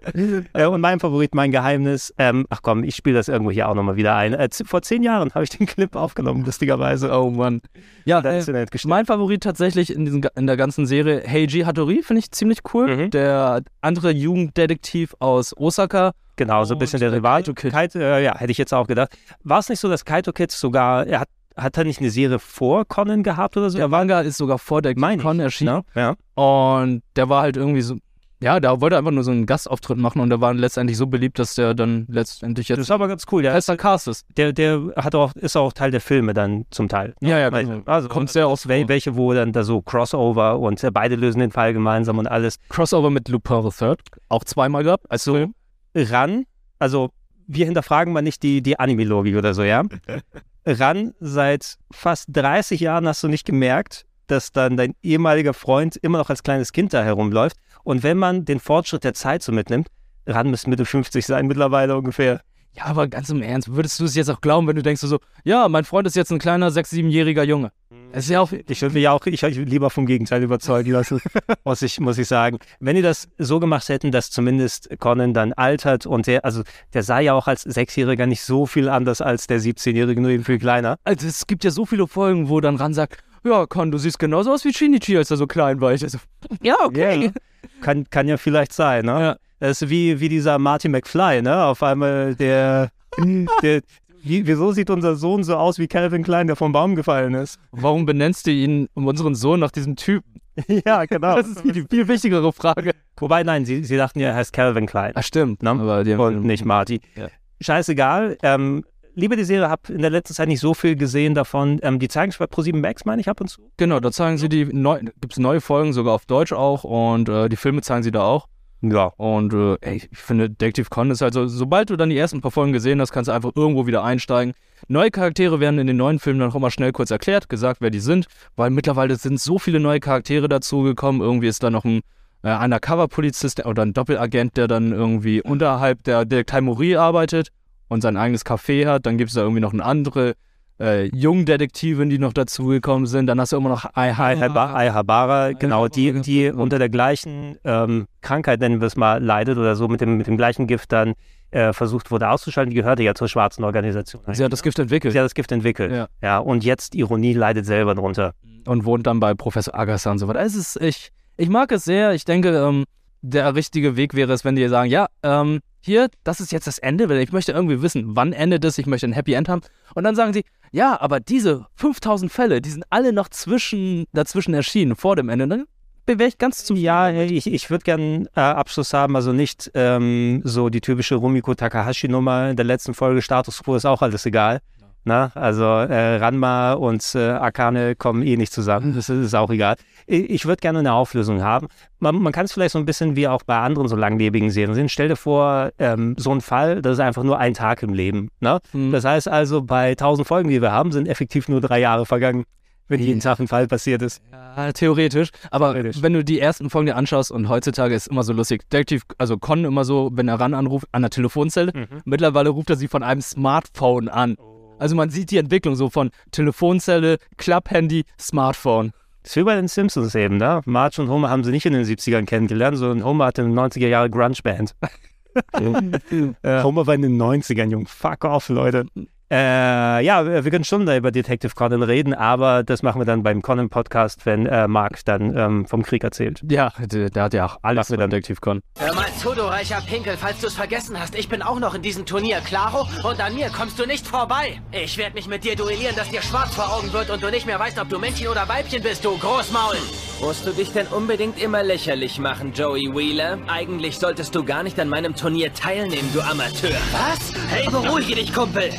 und mein Favorit, mein Geheimnis, ähm, ach komm, ich spiele das irgendwo hier auch nochmal wieder ein. Äh, vor zehn Jahren habe ich den Clip aufgenommen, lustigerweise. Oh Mann. Ja, Das äh, mein Favorit tatsächlich in, diesen, in der ganzen Serie, Heiji Hattori, finde ich ziemlich cool. Mhm. Der andere Jugenddetektiv aus Osaka. Genau, so ein bisschen der Rival. Kaito Kid. Kaito, äh, ja, hätte ich jetzt auch gedacht. War es nicht so, dass Kaito Kid sogar, er hat, hat er nicht eine Serie vor Conan gehabt oder so? Der Manga ist sogar vor der Meine ich, Con erschienen. ne? Ja. Und der war halt irgendwie so, ja, der wollte einfach nur so einen Gastauftritt machen und der war letztendlich so beliebt, dass der dann letztendlich Das jetzt ist aber ganz cool. Der, fester Cast ist. der, der hat auch, ist auch Teil der Filme dann zum Teil. ne? Ja, ja, genau. Also, Kommt sehr aus wel, welche, wo dann da so Crossover und beide lösen den Fall gemeinsam und alles. Crossover mit Lupin III. Auch zweimal gehabt als Film. ran, also wir hinterfragen mal nicht die, die Anime-Logik oder so, ja? ran, seit fast 30 Jahren hast du nicht gemerkt, dass dann dein ehemaliger Freund immer noch als kleines Kind da herumläuft. Und wenn man den Fortschritt der Zeit so mitnimmt, ran müsste Mitte 50 sein mittlerweile ungefähr. Ja, aber ganz im Ernst, würdest du es jetzt auch glauben, wenn du denkst so, ja, mein Freund ist jetzt ein kleiner 6-, 7-jähriger Junge. Es ist ja auch, Ich würde mich auch ich, ich lieber vom Gegenteil überzeugen lassen, muss ich, muss ich sagen. Wenn die das so gemacht hätten, dass zumindest Conan dann altert und der, also der sah ja auch als Sechsjähriger nicht so viel anders als der 17-Jährige, nur eben viel kleiner. also es gibt ja so viele Folgen, wo dann Ran sagt, ja, Con, du siehst genauso aus wie Shinichi, als er so klein war. Ich so, ja, okay. Ja, kann, kann ja vielleicht sein, ne? Ja. Das ist wie, wie dieser Marty McFly, ne? Auf einmal der, der wie, wieso sieht unser Sohn so aus wie Calvin Klein, der vom Baum gefallen ist? Warum benennst du ihn um unseren Sohn nach diesem Typen? ja, genau. Das ist die viel wichtigere Frage. Wobei, nein, sie, sie dachten ja, er heißt Calvin Klein. Ah, stimmt. Ne? Aber die und nicht Marty. Ja. Scheißegal. Ähm, liebe die Serie, hab in der letzten Zeit nicht so viel gesehen davon. Ähm, die zeigen es bei Pro7 Max, meine ich, ab und zu. Genau, da zeigen sie die, neu, gibt es neue Folgen, sogar auf Deutsch auch und äh, die Filme zeigen sie da auch. Ja. Und äh, ey, ich finde, Detective Con ist halt so, sobald du dann die ersten paar Folgen gesehen hast, kannst du einfach irgendwo wieder einsteigen. Neue Charaktere werden in den neuen Filmen dann auch immer schnell kurz erklärt, gesagt, wer die sind, weil mittlerweile sind so viele neue Charaktere dazugekommen. Irgendwie ist da noch ein äh, Undercover-Polizist oder ein Doppelagent, der dann irgendwie unterhalb der Detektei Mori arbeitet und sein eigenes Café hat. Dann gibt es da irgendwie noch eine andere äh, Jungdetektivin, die noch dazugekommen sind. Dann hast du immer noch Ai Aihabara, genau, die, die unter der gleichen ähm, Krankheit, nennen wir es mal, leidet oder so, mit dem, mit dem gleichen Gift dann äh, versucht wurde auszuschalten. Die gehörte ja zur schwarzen Organisation. Sie hat das Gift entwickelt Sie hat das Gift entwickelt. Ja. ja, und jetzt, Ironie, leidet selber drunter. und wohnt dann bei Professor Agassi und so weiter. Es ist, ich, ich mag es sehr. Ich denke, ähm, der richtige Weg wäre es, wenn die sagen, ja, ähm, hier, das ist jetzt das Ende, weil ich möchte irgendwie wissen, wann endet es, ich möchte ein Happy End haben. Und dann sagen sie, ja, aber diese 5000 Fälle, die sind alle noch zwischen, dazwischen erschienen, vor dem Ende. Dann wäre ich ganz zu Ja, ich, ich würde gerne äh, Abschluss haben, also nicht ähm, so die typische Rumiko Takahashi-Nummer in der letzten Folge, Status Quo ist auch alles egal. Na, also äh, Ranma und äh, Akane kommen eh nicht zusammen, das ist, ist auch egal. Ich, ich würde gerne eine Auflösung haben. Man, man kann es vielleicht so ein bisschen wie auch bei anderen so langlebigen Serien sehen. Stell dir vor, ähm, so ein Fall, das ist einfach nur ein Tag im Leben. Ne? Hm. Das heißt also, bei 1000 Folgen, die wir haben, sind effektiv nur drei Jahre vergangen, wenn jeden Tag ein Fall passiert ist. Ja, theoretisch. Aber Theoretisch. wenn du die ersten Folgen dir anschaust und heutzutage ist immer so lustig, Detektiv, also Con immer so, wenn er ran anruft, an der Telefonzelle, Mhm. mittlerweile ruft er sie von einem Smartphone an. Also man sieht die Entwicklung so von Telefonzelle, Klapphandy, Smartphone. Das ist wie bei den Simpsons eben, ne? Marge und Homer haben sie nicht in den 70ern kennengelernt, sondern Homer hatte eine 90er Jahre Grunge-Band. Homer war in den 90ern, Jung. Fuck off, Leute. Äh, ja, wir können schon da über Detective Conan reden, aber das machen wir dann beim Conan-Podcast, wenn äh, Mark dann ähm, vom Krieg erzählt. Ja, der, der hat ja auch alles mit dann. Detektiv Con. Hör mal zu, du reicher Pinkel, falls du es vergessen hast. Ich bin auch noch in diesem Turnier, klaro? Und an mir kommst du nicht vorbei. Ich werde mich mit dir duellieren, dass dir schwarz vor Augen wird und du nicht mehr weißt, ob du Männchen oder Weibchen bist, du Großmaul. Musst du dich denn unbedingt immer lächerlich machen, Joey Wheeler? Eigentlich solltest du gar nicht an meinem Turnier teilnehmen, du Amateur. Was? Hey, beruhige dich, Kumpel.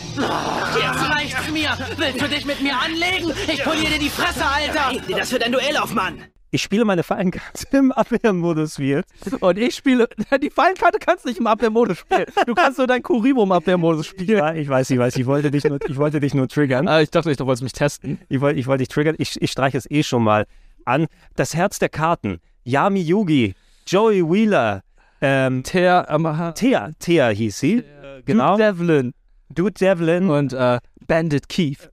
Jetzt reicht's mir. Willst du dich mit mir anlegen? Ich poliere dir die Fresse, Alter. Hey, das wird ein Duell auf, Mann. Ich spiele meine Fallenkarte im Abwehrmodus wird. Und ich spiele, die Fallenkarte kannst du nicht im Abwehrmodus spielen. Du kannst nur dein Kuribo im Abwehrmodus spielen. Ja, ich weiß, ich weiß, ich wollte dich nur, ich wollte dich nur triggern. Ah, ich dachte, ich du wolltest mich testen. Ich wollte ich wollte dich triggern. Ich, ich streiche es eh schon mal an. Das Herz der Karten. Yami Yugi, Joey Wheeler, ähm, Ter, ähm, Thea, Thea hieß sie. genau. Dude Devlin Dude Devlin. und äh, Bandit Keith.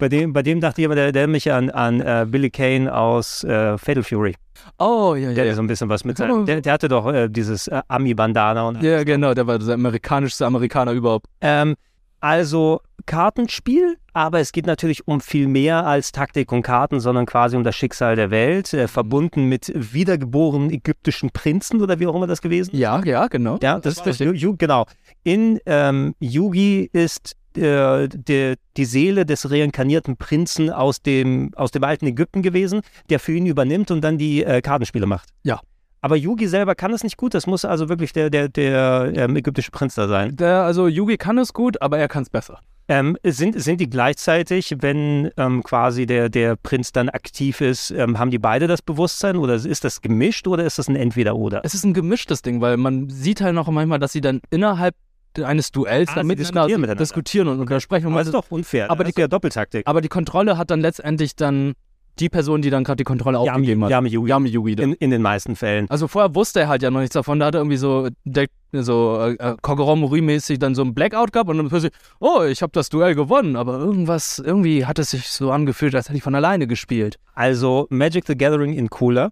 Bei dem, bei dem dachte ich immer, der, der mich an, an äh, Billy Kane aus äh, Fatal Fury. Oh, ja, Der ja. hatte Ja, so ein bisschen was mit man- der, der hatte doch äh, dieses äh, Ami-Bandana und ja, genau, der war der amerikanischste Amerikaner überhaupt. Ähm, also Kartenspiel, aber es geht natürlich um viel mehr als Taktik und Karten, sondern quasi um das Schicksal der Welt, äh, verbunden mit wiedergeborenen ägyptischen Prinzen oder wie auch immer das gewesen. Ja, ja, genau. Ja, das ist das. Yu, genau. In ähm, Yugi ist äh, der, die Seele des reinkarnierten Prinzen aus dem, aus dem alten Ägypten gewesen, der für ihn übernimmt und dann die äh, Kartenspiele macht. Ja. Aber Yugi selber kann es nicht gut. Das muss also wirklich der, der, der ähm, ägyptische Prinz da sein. Der, also Yugi kann es gut, aber er kann es besser. Ähm, sind, sind die gleichzeitig, wenn ähm, quasi der, der Prinz dann aktiv ist, ähm, haben die beide das Bewusstsein oder ist das gemischt oder ist das ein Entweder-Oder? Es ist ein gemischtes Ding, weil man sieht halt noch manchmal, dass sie dann innerhalb eines Duells Ah, miteinander diskutieren diskutieren und untersprechen. Und Aber das ist doch unfair. Aber das die- ist ja Doppeltaktik. aber die Kontrolle hat dann letztendlich dann die Person, die dann gerade die Kontrolle Yami, aufgegeben hat. Yami Yugi. Yami Yugi. In, in den meisten Fällen. Also vorher wusste er halt ja noch nichts davon. Da hat er irgendwie so, der, so äh, äh, Kogoro-Mori-mäßig dann so ein Blackout gehabt und dann plötzlich, oh, ich habe das Duell gewonnen. Aber irgendwas, irgendwie hat es sich so angefühlt, als hätte ich von alleine gespielt. Also Magic the Gathering in cooler,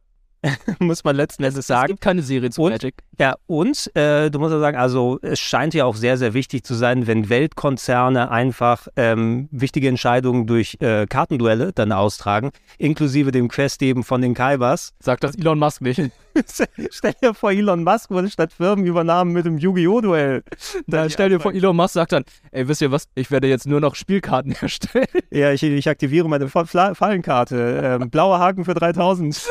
muss man letzten Endes Es sagen. gibt keine Serie zu Und- Magic. Ja, und äh, du musst ja sagen, also es scheint ja auch sehr, sehr wichtig zu sein, wenn Weltkonzerne einfach ähm, wichtige Entscheidungen durch äh, Kartenduelle dann austragen, inklusive dem Quest eben von den Kaibas. Sagt das Elon Musk nicht. Stell dir vor, Elon Musk wurde statt Firmen übernahmen mit dem Yu-Gi-Oh! Duell. Da stell dir vor, Elon Musk sagt dann, ey, wisst ihr was, ich werde jetzt nur noch Spielkarten herstellen. Ja, ich, ich aktiviere meine Fallenkarte. Ähm, blauer Haken für 3000.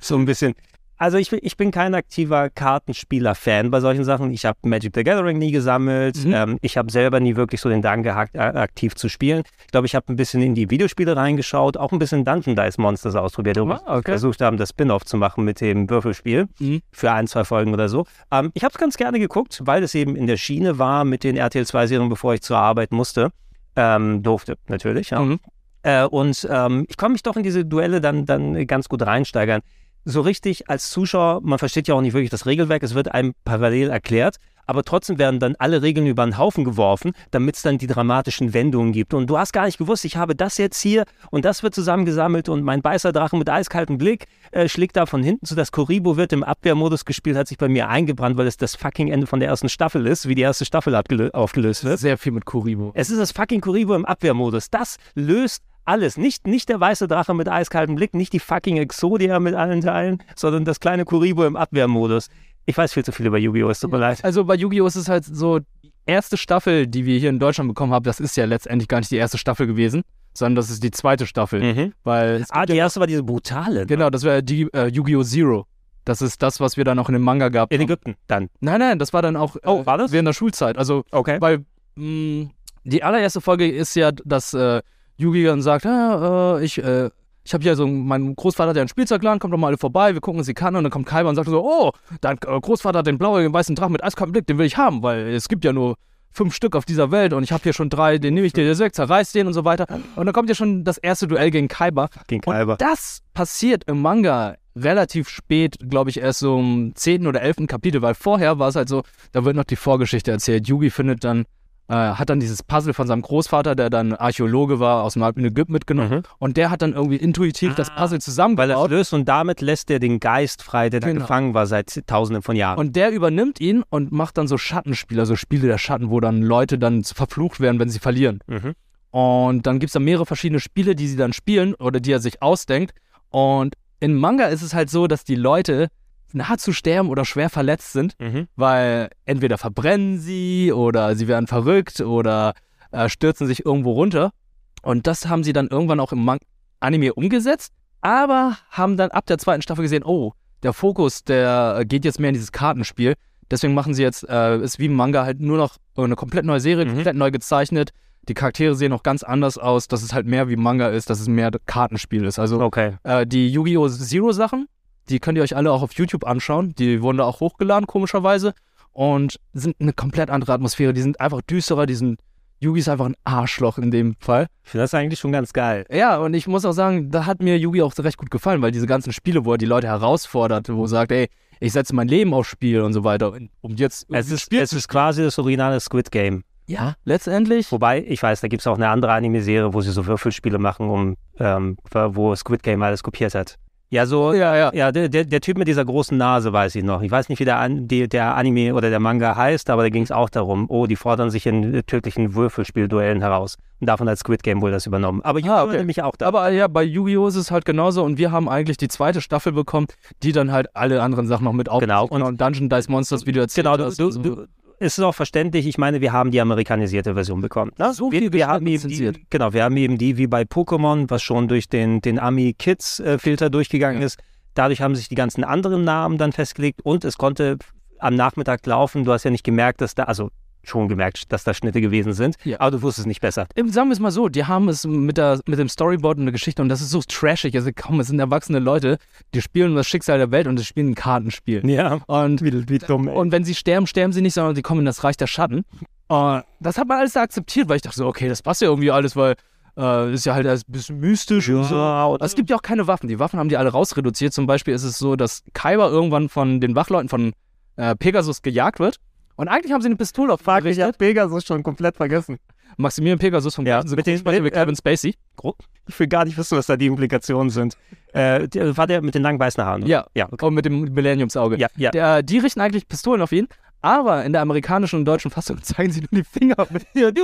so ein bisschen. Also ich, bin- ich bin kein aktiver Kartenspieler-Fan bei solchen Sachen. Ich habe Magic the Gathering nie gesammelt. Mhm. Ähm, ich habe selber nie wirklich so den Drang gehabt, aktiv zu spielen. Ich glaube, ich habe ein bisschen in die Videospiele reingeschaut, auch ein bisschen Dungeon Dice Monsters ausprobiert, wo Ah, wir okay. versucht haben, das Spin-off zu machen mit dem Würfelspiel Mhm. für ein, zwei Folgen oder so. Ähm, ich habe es ganz gerne geguckt, weil es eben in der Schiene war mit den RTL 2-Serien, bevor ich zur Arbeit musste. Ähm, durfte, natürlich. Ja. Mhm. Äh, und ähm, ich konnte mich doch in diese Duelle dann, dann ganz gut reinsteigern. So richtig als Zuschauer, man versteht ja auch nicht wirklich das Regelwerk, es wird einem parallel erklärt, aber trotzdem werden dann alle Regeln über den Haufen geworfen, damit es dann die dramatischen Wendungen gibt. Und du hast gar nicht gewusst, ich habe das jetzt hier und das wird zusammengesammelt und mein Beißerdrachen mit eiskaltem Blick äh, schlägt da von hinten zu. Das Koribo wird im Abwehrmodus gespielt, hat sich bei mir eingebrannt, weil es das fucking Ende von der ersten Staffel ist, wie die erste Staffel aufgelöst wird. Sehr viel mit Kuribo. Es ist das fucking Kuribo im Abwehrmodus. Das löst alles. Nicht, nicht der weiße Drache mit eiskaltem Blick, nicht die fucking Exodia mit allen Teilen, sondern das kleine Kuribo im Abwehrmodus. Ich weiß viel zu viel über Yu-Gi-Oh! Es tut mir leid. Also bei Yu-Gi-Oh! ist es halt so, die erste Staffel, die wir hier in Deutschland bekommen haben, das ist ja letztendlich gar nicht die erste Staffel gewesen, sondern das ist die zweite Staffel. Mhm. Weil Ah, die ja, erste war diese brutale. genau, das wäre die äh, Yu-Gi-Oh! Zero. Das ist das, was wir dann auch in dem Manga gab. In Ägypten dann. Nein, nein, das war dann auch Oh, äh, war das? während der Schulzeit. Also, Okay. weil mh, die allererste Folge ist ja, dass äh, Yugi dann sagt, ja, äh, ich, äh, ich habe hier so, mein Großvater hat ja einen Spielzeugladen, kommt doch mal alle vorbei, wir gucken, was sie kann. Und dann kommt Kaiba und sagt so, oh, dein äh, Großvater hat den blauen, weißen Drachen mit eiskaltem Blick, den will ich haben, weil es gibt ja nur fünf Stück auf dieser Welt und ich habe hier schon drei, den nehme ich dir sechs, zerreiß den und so weiter. Und dann kommt ja schon das erste Duell gegen Kaiba. Gegen Und Kalber. das passiert im Manga relativ spät, glaube ich, erst so im 10. oder 11. Kapitel, weil vorher war es halt so, da wird noch die Vorgeschichte erzählt. Yugi findet dann, äh, hat dann dieses Puzzle von seinem Großvater, der dann Archäologe war, aus dem alten Ägypten mitgenommen. Mhm. Und der hat dann irgendwie intuitiv das Puzzle Weil er zusammengebaut. löst und damit lässt er den Geist frei, der da Genau. gefangen war seit tausenden von Jahren. Und der übernimmt ihn und macht dann so Schattenspiele, also Spiele der Schatten, wo dann Leute dann verflucht werden, wenn sie verlieren. Mhm. Und dann gibt es da mehrere verschiedene Spiele, die sie dann spielen oder die er sich ausdenkt. Und im Manga ist es halt so, dass die Leute nahezu sterben oder schwer verletzt sind, Mhm. weil entweder verbrennen sie oder sie werden verrückt oder äh, stürzen sich irgendwo runter. Und das haben sie dann irgendwann auch im Man Anime umgesetzt, aber haben dann ab der zweiten Staffel gesehen, oh, der Fokus, der geht jetzt mehr in dieses Kartenspiel. Deswegen machen sie jetzt, äh, ist wie im Manga halt nur noch eine komplett neue Serie, Mhm. komplett neu gezeichnet. Die Charaktere sehen auch ganz anders aus, dass es halt mehr wie Manga ist, dass es mehr Kartenspiel ist. Also Okay. äh, die Yu-Gi-Oh! Zero Sachen, die könnt ihr euch alle auch auf YouTube anschauen. Die wurden da auch hochgeladen, komischerweise. Und sind eine komplett andere Atmosphäre. Die sind einfach düsterer, die sind. Yugi ist einfach ein Arschloch in dem Fall. Ich finde das eigentlich schon ganz geil. Ja, und ich muss auch sagen, da hat mir Yugi auch recht gut gefallen, weil diese ganzen Spiele, wo er die Leute herausfordert, wo er sagt, ey, ich setze mein Leben aufs Spiel und so weiter, um jetzt Es ist, es ist quasi das originale Squid Game. Ja, letztendlich. Wobei, ich weiß, da gibt es auch eine andere Anime-Serie, wo sie so Würfelspiele machen, um, ähm, wo Squid Game alles kopiert hat. Ja, so, Ja, ja. ja, der, der, Typ mit dieser großen Nase weiß ich noch. Ich weiß nicht, wie der, An die, der Anime oder der Manga heißt, aber da ging es auch darum, oh, die fordern sich in äh, tödlichen Würfelspielduellen heraus. Und davon hat Squid Game wohl das übernommen. Aber ich Ah, okay. mich auch da. Aber ja, bei Yu-Gi-Oh! ist es halt genauso und wir haben eigentlich die zweite Staffel bekommen, die dann halt alle anderen Sachen noch mit auf. Genau, und- und Dungeon Dice Monsters, wie du erzählt Genau, du, hast. du, also- du, es ist auch verständlich. Ich meine, wir haben die amerikanisierte Version bekommen. Ne? So wir, viel wir haben eben die, Genau, wir haben eben die wie bei Pokémon, was schon durch den, den Ami-Kids-Filter durchgegangen ist. Dadurch haben sich die ganzen anderen Namen dann festgelegt und es konnte am Nachmittag laufen. Du hast ja nicht gemerkt, dass da, also schon gemerkt, dass da Schnitte gewesen sind, Ja. aber du wusstest nicht besser. Sagen wir es mal so, die haben es mit, der, mit dem Storyboard und der Geschichte und das ist so trashig. Also komm, es sind erwachsene Leute, die spielen das Schicksal der Welt und die spielen ein Kartenspiel. Ja. Und, Wie, wie dumm, ey. und wenn sie sterben, sterben sie nicht, sondern sie kommen in das Reich der Schatten. Und das hat man alles da akzeptiert, weil ich dachte so, okay, das passt ja irgendwie alles, weil äh, ist ja halt ein bisschen mystisch und so. Es gibt ja auch keine Waffen. Die Waffen haben die alle rausreduziert. Zum Beispiel ist es so, dass Kaiba irgendwann von den Wachleuten von äh, Pegasus gejagt wird. Und eigentlich haben sie eine Pistole auf Fuck, ich hab Pegasus schon komplett vergessen. Maximilian Pegasus von Ja, ja, mit den- mit Kevin Spacey. Gro- Ich will gar nicht wissen, was da die Implikationen sind. Äh, der, war der mit den langen weißen Haaren? oder? Ja, Ja, okay. und mit dem Millenniumsauge. Ja, ja. Der, die richten eigentlich Pistolen auf ihn, aber in der amerikanischen und deutschen Fassung zeigen sie nur die Finger mit. Ja, du,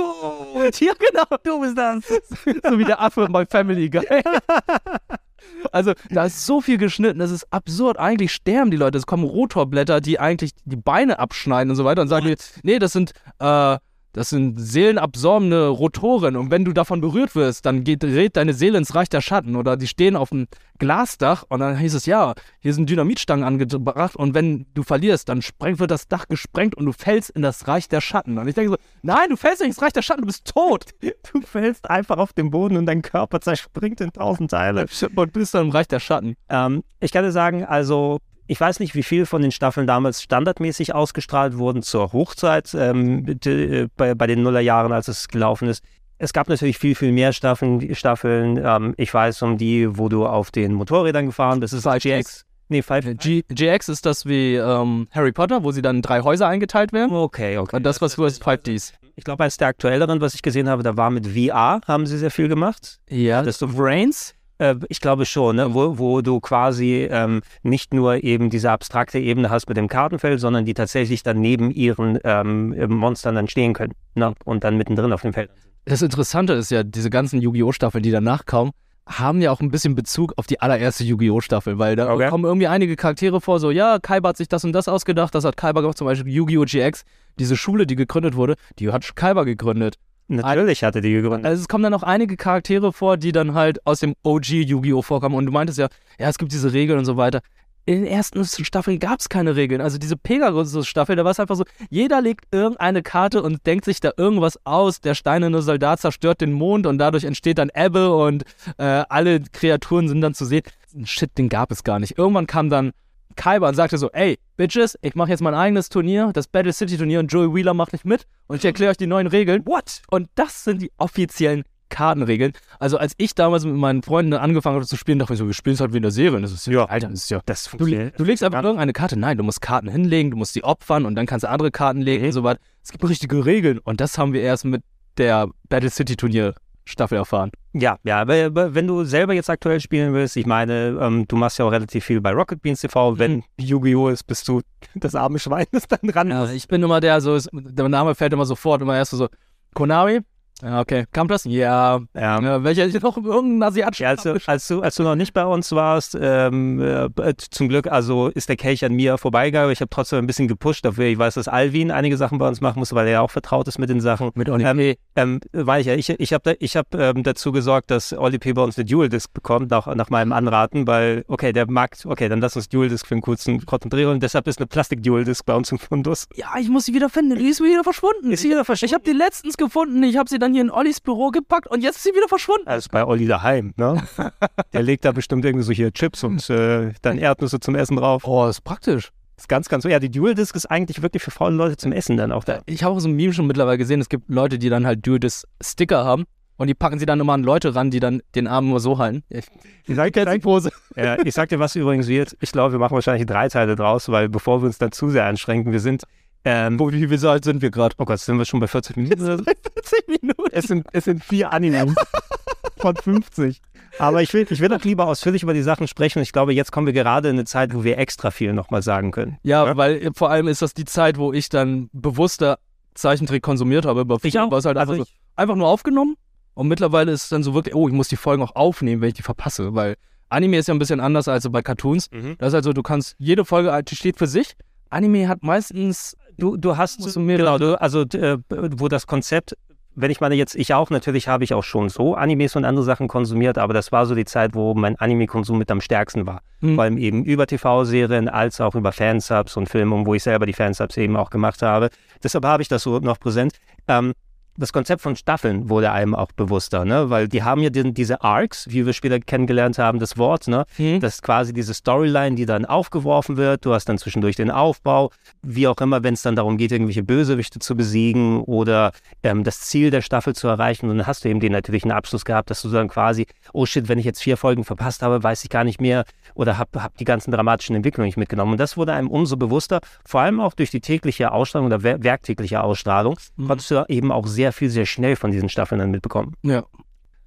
ja genau, du bist das. so wie der Affe bei Family Guy. Also, da ist so viel geschnitten, das ist absurd. Eigentlich sterben die Leute. Es kommen Rotorblätter, die eigentlich die Beine abschneiden und so weiter und sagen, nee, das sind, äh, Das sind seelenabsorbende Rotoren und wenn du davon berührt wirst, dann geht, dreht deine Seele ins Reich der Schatten oder die stehen auf dem Glasdach und dann hieß es, ja, hier sind Dynamitstangen angebracht und wenn du verlierst, dann sprengt, wird das Dach gesprengt und du fällst in das Reich der Schatten. Und ich denke so, nein, du fällst nicht ins Reich der Schatten, du bist tot. Du fällst einfach auf den Boden und dein Körper zerspringt in tausend Teile. Und bist dann im Reich der Schatten. Ähm, ich kann dir sagen, also ich weiß nicht, wie viel von den Staffeln damals standardmäßig ausgestrahlt wurden zur Hochzeit ähm, bitte, bei, bei den Nullerjahren, als es gelaufen ist. Es gab natürlich viel, viel mehr Staffeln. Staffeln. Ähm, ich weiß um die, wo du auf den Motorrädern gefahren bist. Das ist GX. Nee, Five. G GX ist das wie ähm, Harry Potter, wo sie dann in drei Häuser eingeteilt werden. Okay, okay. Und das, was du als 5Ds. Ich glaube, eines der aktuelleren, was ich gesehen habe, da war mit VR, haben sie sehr viel gemacht. Ja. Das so Brains? Äh, ich glaube schon, ne? wo, wo du quasi ähm, nicht nur eben diese abstrakte Ebene hast mit dem Kartenfeld, sondern die tatsächlich dann neben ihren ähm, Monstern dann stehen können ne? und dann mittendrin auf dem Feld. Das Interessante ist ja, diese ganzen Yu-Gi-Oh! Staffeln, die danach kamen, haben ja auch ein bisschen Bezug auf die allererste Yu-Gi-Oh! Staffel, weil da okay. kommen irgendwie einige Charaktere vor, so, ja, Kaiba hat sich das und das ausgedacht, das hat Kaiba gemacht, zum Beispiel Yu-Gi-Oh! GX, diese Schule, die gegründet wurde, die hat Kaiba gegründet. Natürlich hatte die gegründet. Also es kommen dann auch einige Charaktere vor, die dann halt aus dem OG Yu-Gi-Oh! vorkommen. Und du meintest ja, ja, es gibt diese Regeln und so weiter. In den ersten Staffeln gab es keine Regeln. Also diese Pegasus-Staffel, da war es einfach so, jeder legt irgendeine Karte und denkt sich da irgendwas aus. Der steinerne Soldat zerstört den Mond und dadurch entsteht dann Ebbe und äh, alle Kreaturen sind dann zu sehen. Shit, den gab es gar nicht. Irgendwann kam dann Kaiba und sagte so, ey, Bitches, ich mache jetzt mein eigenes Turnier, das Battle City Turnier und Joey Wheeler macht nicht mit und ich erkläre euch die neuen Regeln. What? Und das sind die offiziellen Kartenregeln. Also als ich damals mit meinen Freunden angefangen habe zu spielen, dachte ich so, wir spielen es halt wie in der Serie. Das ist ja, Alter, das ist ja. Das du, du legst einfach irgendeine Karte. Nein, du musst Karten hinlegen, du musst sie opfern und dann kannst du andere Karten legen mhm. und so weiter. Es gibt richtige Regeln und das haben wir erst mit der Battle City Turnier Staffel erfahren. Ja, ja, aber wenn du selber jetzt aktuell spielen willst, ich meine, ähm, du machst ja auch relativ viel bei Rocket Beans TV. Wenn mhm. Yu-Gi-Oh! ist, bist du das arme Schwein, das dann ran ja, Ich bin immer der, so, der Name fällt immer sofort, immer erst so, Konami, okay. Kam das? Ja. ja. ja welcher noch irgendein asiatischer? Ja, als, du, als, du, als du noch nicht bei uns warst, ähm, äh, zum Glück, also ist der Kelch an mir vorbeigegangen. Ich habe trotzdem ein bisschen gepusht dafür. Ich weiß, dass Alvin einige Sachen bei uns machen muss, weil er ja auch vertraut ist mit den Sachen. Mit Oli ähm, ähm, war ich ja. Ich, ich habe ich hab, ähm, dazu gesorgt, dass Oli P. bei uns eine Dual-Disc bekommt, nach, nach meinem Anraten, weil, okay, der mag, okay, dann lass uns Dual-Disc für einen kurzen konzentrieren. Und deshalb ist eine Plastik-Dual-Disc bei uns im Fundus. Ja, ich muss sie wieder finden. Die ist wieder verschwunden. Ist sie wieder verschwunden? Ich habe die letztens gefunden. Ich habe sie dann hier in Ollis Büro gepackt und jetzt ist sie wieder verschwunden. Das ist bei Olli daheim, ne? Der legt da bestimmt irgendwie so hier Chips und äh, dann Erdnüsse zum Essen drauf. Oh, ist praktisch. Das ist ganz, ganz so. Ja, die Dual Disc ist eigentlich wirklich für faule Leute zum Essen dann auch da. Ich habe auch so ein Meme schon mittlerweile gesehen. Es gibt Leute, die dann halt Dual Disc Sticker haben und die packen sie dann immer an Leute ran, die dann den Arm nur so halten. Ich, ich sag dir. Ja, ich sag dir, was übrigens wird. Ich glaube, wir machen wahrscheinlich drei Teile draus, weil bevor wir uns dann zu sehr einschränken, wir sind ähm, Wo, wie, alt sind wir gerade? Oh Gott, sind wir schon bei 40 Minuten? 40 Minuten? Es sind, es sind vier Animes von 50. Aber ich will, ich will auch lieber ausführlich über die Sachen sprechen. Ich glaube, jetzt kommen wir gerade in eine Zeit, wo wir extra viel nochmal sagen können. Ja, ja, weil vor allem ist das die Zeit, wo ich dann bewusster Zeichentrick konsumiert habe. Aber ich auch. War es halt einfach, also so, einfach nur aufgenommen. Und mittlerweile ist es dann so wirklich, oh, ich muss die Folgen auch aufnehmen, wenn ich die verpasse. Weil Anime ist ja ein bisschen anders als bei Cartoons. Mhm. Das ist also, du kannst, jede Folge, die steht für sich. Anime hat meistens Du, du hast genau, du, also äh, wo das Konzept, wenn ich meine jetzt, ich auch, natürlich habe ich auch schon so Animes und andere Sachen konsumiert, aber das war so die Zeit, wo mein Anime-Konsum mit am stärksten war. Mhm. Vor allem eben über TV-Serien als auch über Fansubs und Filme, wo ich selber die Fansubs eben auch gemacht habe. Deshalb habe ich das so noch präsent. Ähm, das Konzept von Staffeln wurde einem auch bewusster, ne? weil die haben ja den, diese Arcs, wie wir später kennengelernt haben, das Wort, ne? Mhm. das ist quasi diese Storyline, die dann aufgeworfen wird. Du hast dann zwischendurch den Aufbau, wie auch immer, wenn es dann darum geht, irgendwelche Bösewichte zu besiegen oder ähm, das Ziel der Staffel zu erreichen. Und dann hast du eben den natürlichen Abschluss gehabt, dass du dann quasi, oh shit, wenn ich jetzt vier Folgen verpasst habe, weiß ich gar nicht mehr oder habe hab die ganzen dramatischen Entwicklungen nicht mitgenommen. Und das wurde einem umso bewusster, vor allem auch durch die tägliche Ausstrahlung oder werktägliche Ausstrahlung, mhm. konntest du eben auch sehr sehr viel, sehr schnell von diesen Staffeln dann mitbekommen. Ja.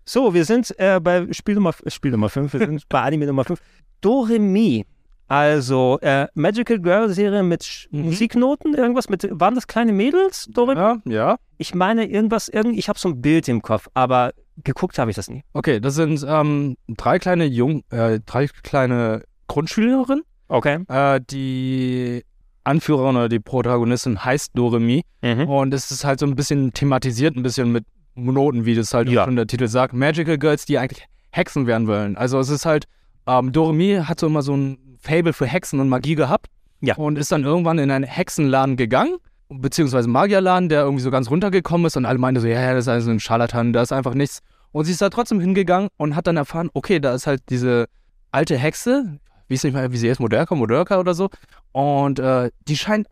So, wir sind äh, bei Spiel Nummer, Spiel Nummer 5, wir sind bei Anime Nummer 5. Doremi. Also, äh, Magical Girl Serie mit mhm. Musiknoten, irgendwas mit, waren das kleine Mädels, Doremi? Ja, ja. Ich meine, irgendwas, irgend, ich habe so ein Bild im Kopf, aber geguckt habe ich das nie. Okay, das sind ähm, drei kleine Jung, äh, drei kleine Grundschülerinnen. Okay. Äh, die Anführerin oder die Protagonistin heißt Doremi. Mhm. Und es ist halt so ein bisschen thematisiert, ein bisschen mit Noten, wie das halt Ja. schon der Titel sagt. Magical Girls, die eigentlich Hexen werden wollen. Also es ist halt, ähm, Doremi hat so immer so ein Fable für Hexen und Magie gehabt. Ja. Und ist dann irgendwann in einen Hexenladen gegangen, beziehungsweise Magierladen, der irgendwie so ganz runtergekommen ist und alle meinten so, ja, ja, das ist also ein Scharlatan, da ist einfach nichts. Und sie ist da trotzdem hingegangen und hat dann erfahren, okay, da ist halt diese alte Hexe, wie nicht mal, wie sie ist, Moderka, Moderka oder so. Und äh, die scheint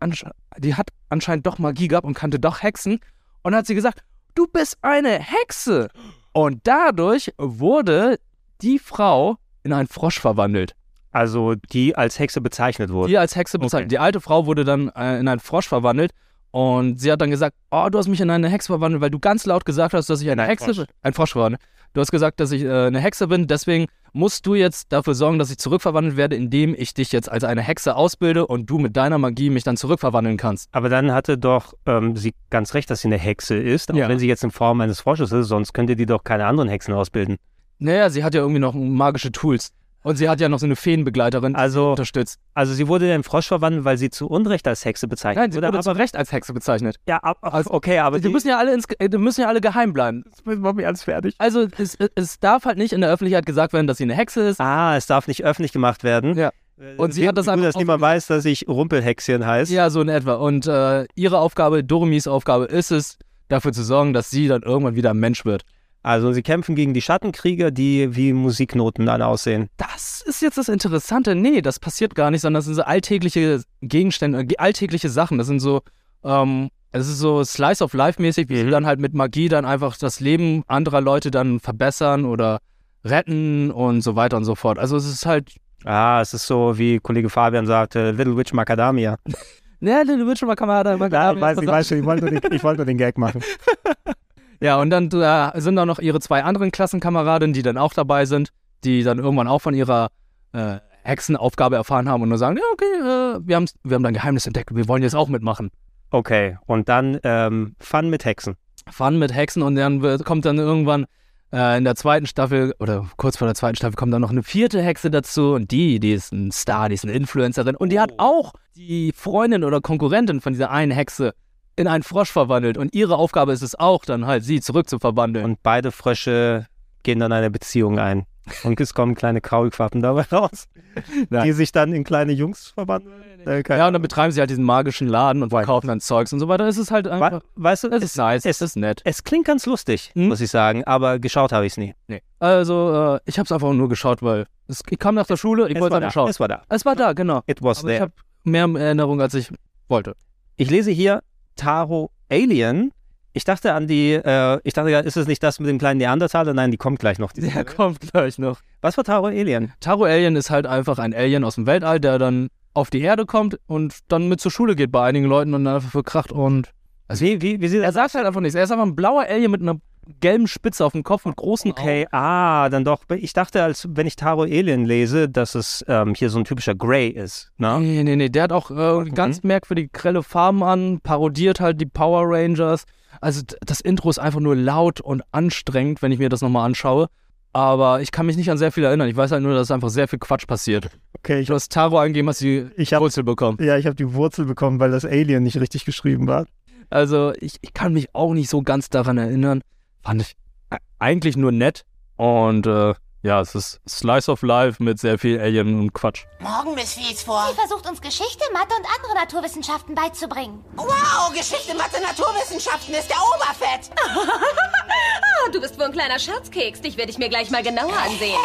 die hat anscheinend doch Magie gehabt und kannte doch Hexen. Und hat sie gesagt, du bist eine Hexe. Und dadurch wurde die Frau in einen Frosch verwandelt. Also die als Hexe bezeichnet wurde. Die als Hexe bezeichnet. Okay. Die alte Frau wurde dann äh, in einen Frosch verwandelt. Und sie hat dann gesagt, oh, du hast mich in eine Hexe verwandelt, weil du ganz laut gesagt hast, dass ich eine Hexe Frosch. bin. Ein Frosch verwandelt. Du hast gesagt, dass ich äh, eine Hexe bin, deswegen musst du jetzt dafür sorgen, dass ich zurückverwandelt werde, indem ich dich jetzt als eine Hexe ausbilde und du mit deiner Magie mich dann zurückverwandeln kannst. Aber dann hatte doch ähm, sie ganz recht, dass sie eine Hexe ist, auch Ja. wenn sie jetzt in Form eines Frosches ist, sonst könnte die doch keine anderen Hexen ausbilden. Naja, sie hat ja irgendwie noch magische Tools. Und sie hat ja noch so eine Feenbegleiterin, die Also- unterstützt. Also sie wurde in Frosch verwandelt, weil sie zu Unrecht als Hexe bezeichnet Nein, sie wurde. wurde aber, zu Recht als Hexe bezeichnet. ja, ab, ab, okay, aber Die müssen ja alle ins, äh, die müssen ja alle geheim bleiben. machen wir alles fertig. Also es, es darf halt nicht in der Öffentlichkeit gesagt werden, dass sie eine Hexe ist. Ah, es darf nicht öffentlich gemacht werden. Ja. Äh, Und sie hat das einfach dass niemand weiß, dass ich Rumpelhexchen heiße. Ja, so in etwa. Und äh, ihre Aufgabe, Doromis Aufgabe ist es, dafür zu sorgen, dass sie dann irgendwann wieder ein Mensch wird. Also sie kämpfen gegen die Schattenkrieger, die wie Musiknoten dann aussehen. Das ist jetzt das Interessante. Nee, das passiert gar nicht, sondern das sind so alltägliche Gegenstände, äh, alltägliche Sachen. Das sind so, ähm, es ist so Slice of Life mäßig, wie sie dann halt mit Magie dann einfach das Leben anderer Leute dann verbessern oder retten und so weiter und so fort. Also es ist halt, Ah, es ist so, wie Kollege Fabian sagte, Little Witch Macadamia. ne, mal Kamera, mal Ja, ich weiß, ich weiß schon, ich wollte, nur den, ich wollte nur den Gag machen. Ja, und dann äh, sind da noch ihre zwei anderen Klassenkameradinnen, die dann auch dabei sind, die dann irgendwann auch von ihrer äh, Hexenaufgabe erfahren haben und nur sagen, ja, okay, äh, wir, haben's, wir haben da ein Geheimnis entdeckt, wir wollen jetzt auch mitmachen. Okay, und dann ähm, Fun mit Hexen. Fun mit Hexen und dann wird, kommt dann irgendwann äh, in der zweiten Staffel oder kurz vor der zweiten Staffel kommt dann noch eine vierte Hexe dazu und die, die ist ein Star, die ist eine Influencerin und die hat auch die Freundin oder Konkurrentin von dieser einen Hexe in einen Frosch verwandelt und ihre Aufgabe ist es auch, dann halt sie zurück zu verwandeln. Und beide Frösche gehen dann eine Beziehung ein. Und es kommen kleine Kaulquappen dabei raus, Nein. die sich dann in kleine Jungs verwandeln. Äh, Ja, und dann betreiben sie halt diesen magischen Laden und verkaufen dann Zeugs und so weiter. Es ist halt einfach, We weißt du, es es, ist nice, es- ist nett. es klingt ganz lustig, Hm? muss ich sagen, aber geschaut habe ich es nie. Nee. Also, äh, ich habe es einfach nur geschaut, weil es, ich kam nach der Schule, ich Es wollte einfach schauen. Es war da. Es war da, genau. It was Aber ich there. habe mehr Erinnerung, als ich wollte. Ich lese hier Taro Alien. Ich dachte an die, äh, ich dachte, ist es nicht das mit dem kleinen Neandertaler? Nein, die kommt gleich noch. Die Der kommt gleich noch. Was war Taro Alien? Taro Alien ist halt einfach ein Alien aus dem Weltall, der dann auf die Erde kommt und dann mit zur Schule geht bei einigen Leuten und dann einfach verkracht und. Also wie, wie, wie sieht Er sagt halt einfach nichts. Er ist einfach ein blauer Alien mit einer gelben Spitze auf dem Kopf und großen Okay, ah, dann doch. Ich dachte, als wenn ich Taro Alien lese, dass es ähm, hier so ein typischer Grey ist. Ne? Nee, nee, nee. Der hat auch äh, ganz merkwürdige grelle Farben an, parodiert halt die Power Rangers. Also das Intro ist einfach nur laut und anstrengend, wenn ich mir das nochmal anschaue. Aber ich kann mich nicht an sehr viel erinnern. Ich weiß halt nur, dass einfach sehr viel Quatsch passiert. Okay, Du hast Taro eingegeben, hast die Ich hab- Wurzel bekommen. ja, ich habe die Wurzel bekommen, weil das Alien nicht richtig geschrieben war. Also ich, ich kann mich auch nicht so ganz daran erinnern. Fand ich eigentlich nur nett. Und äh, ja, es ist Slice of Life mit sehr viel Alien und Quatsch. Morgen, Miss Fieldsfor. Sie versucht uns Geschichte, Mathe und andere Naturwissenschaften beizubringen. Wow, Geschichte, Mathe, Naturwissenschaften ist der Oberfett. Ah, du bist wohl ein kleiner Scherzkeks. Dich werde ich mir gleich mal genauer ansehen.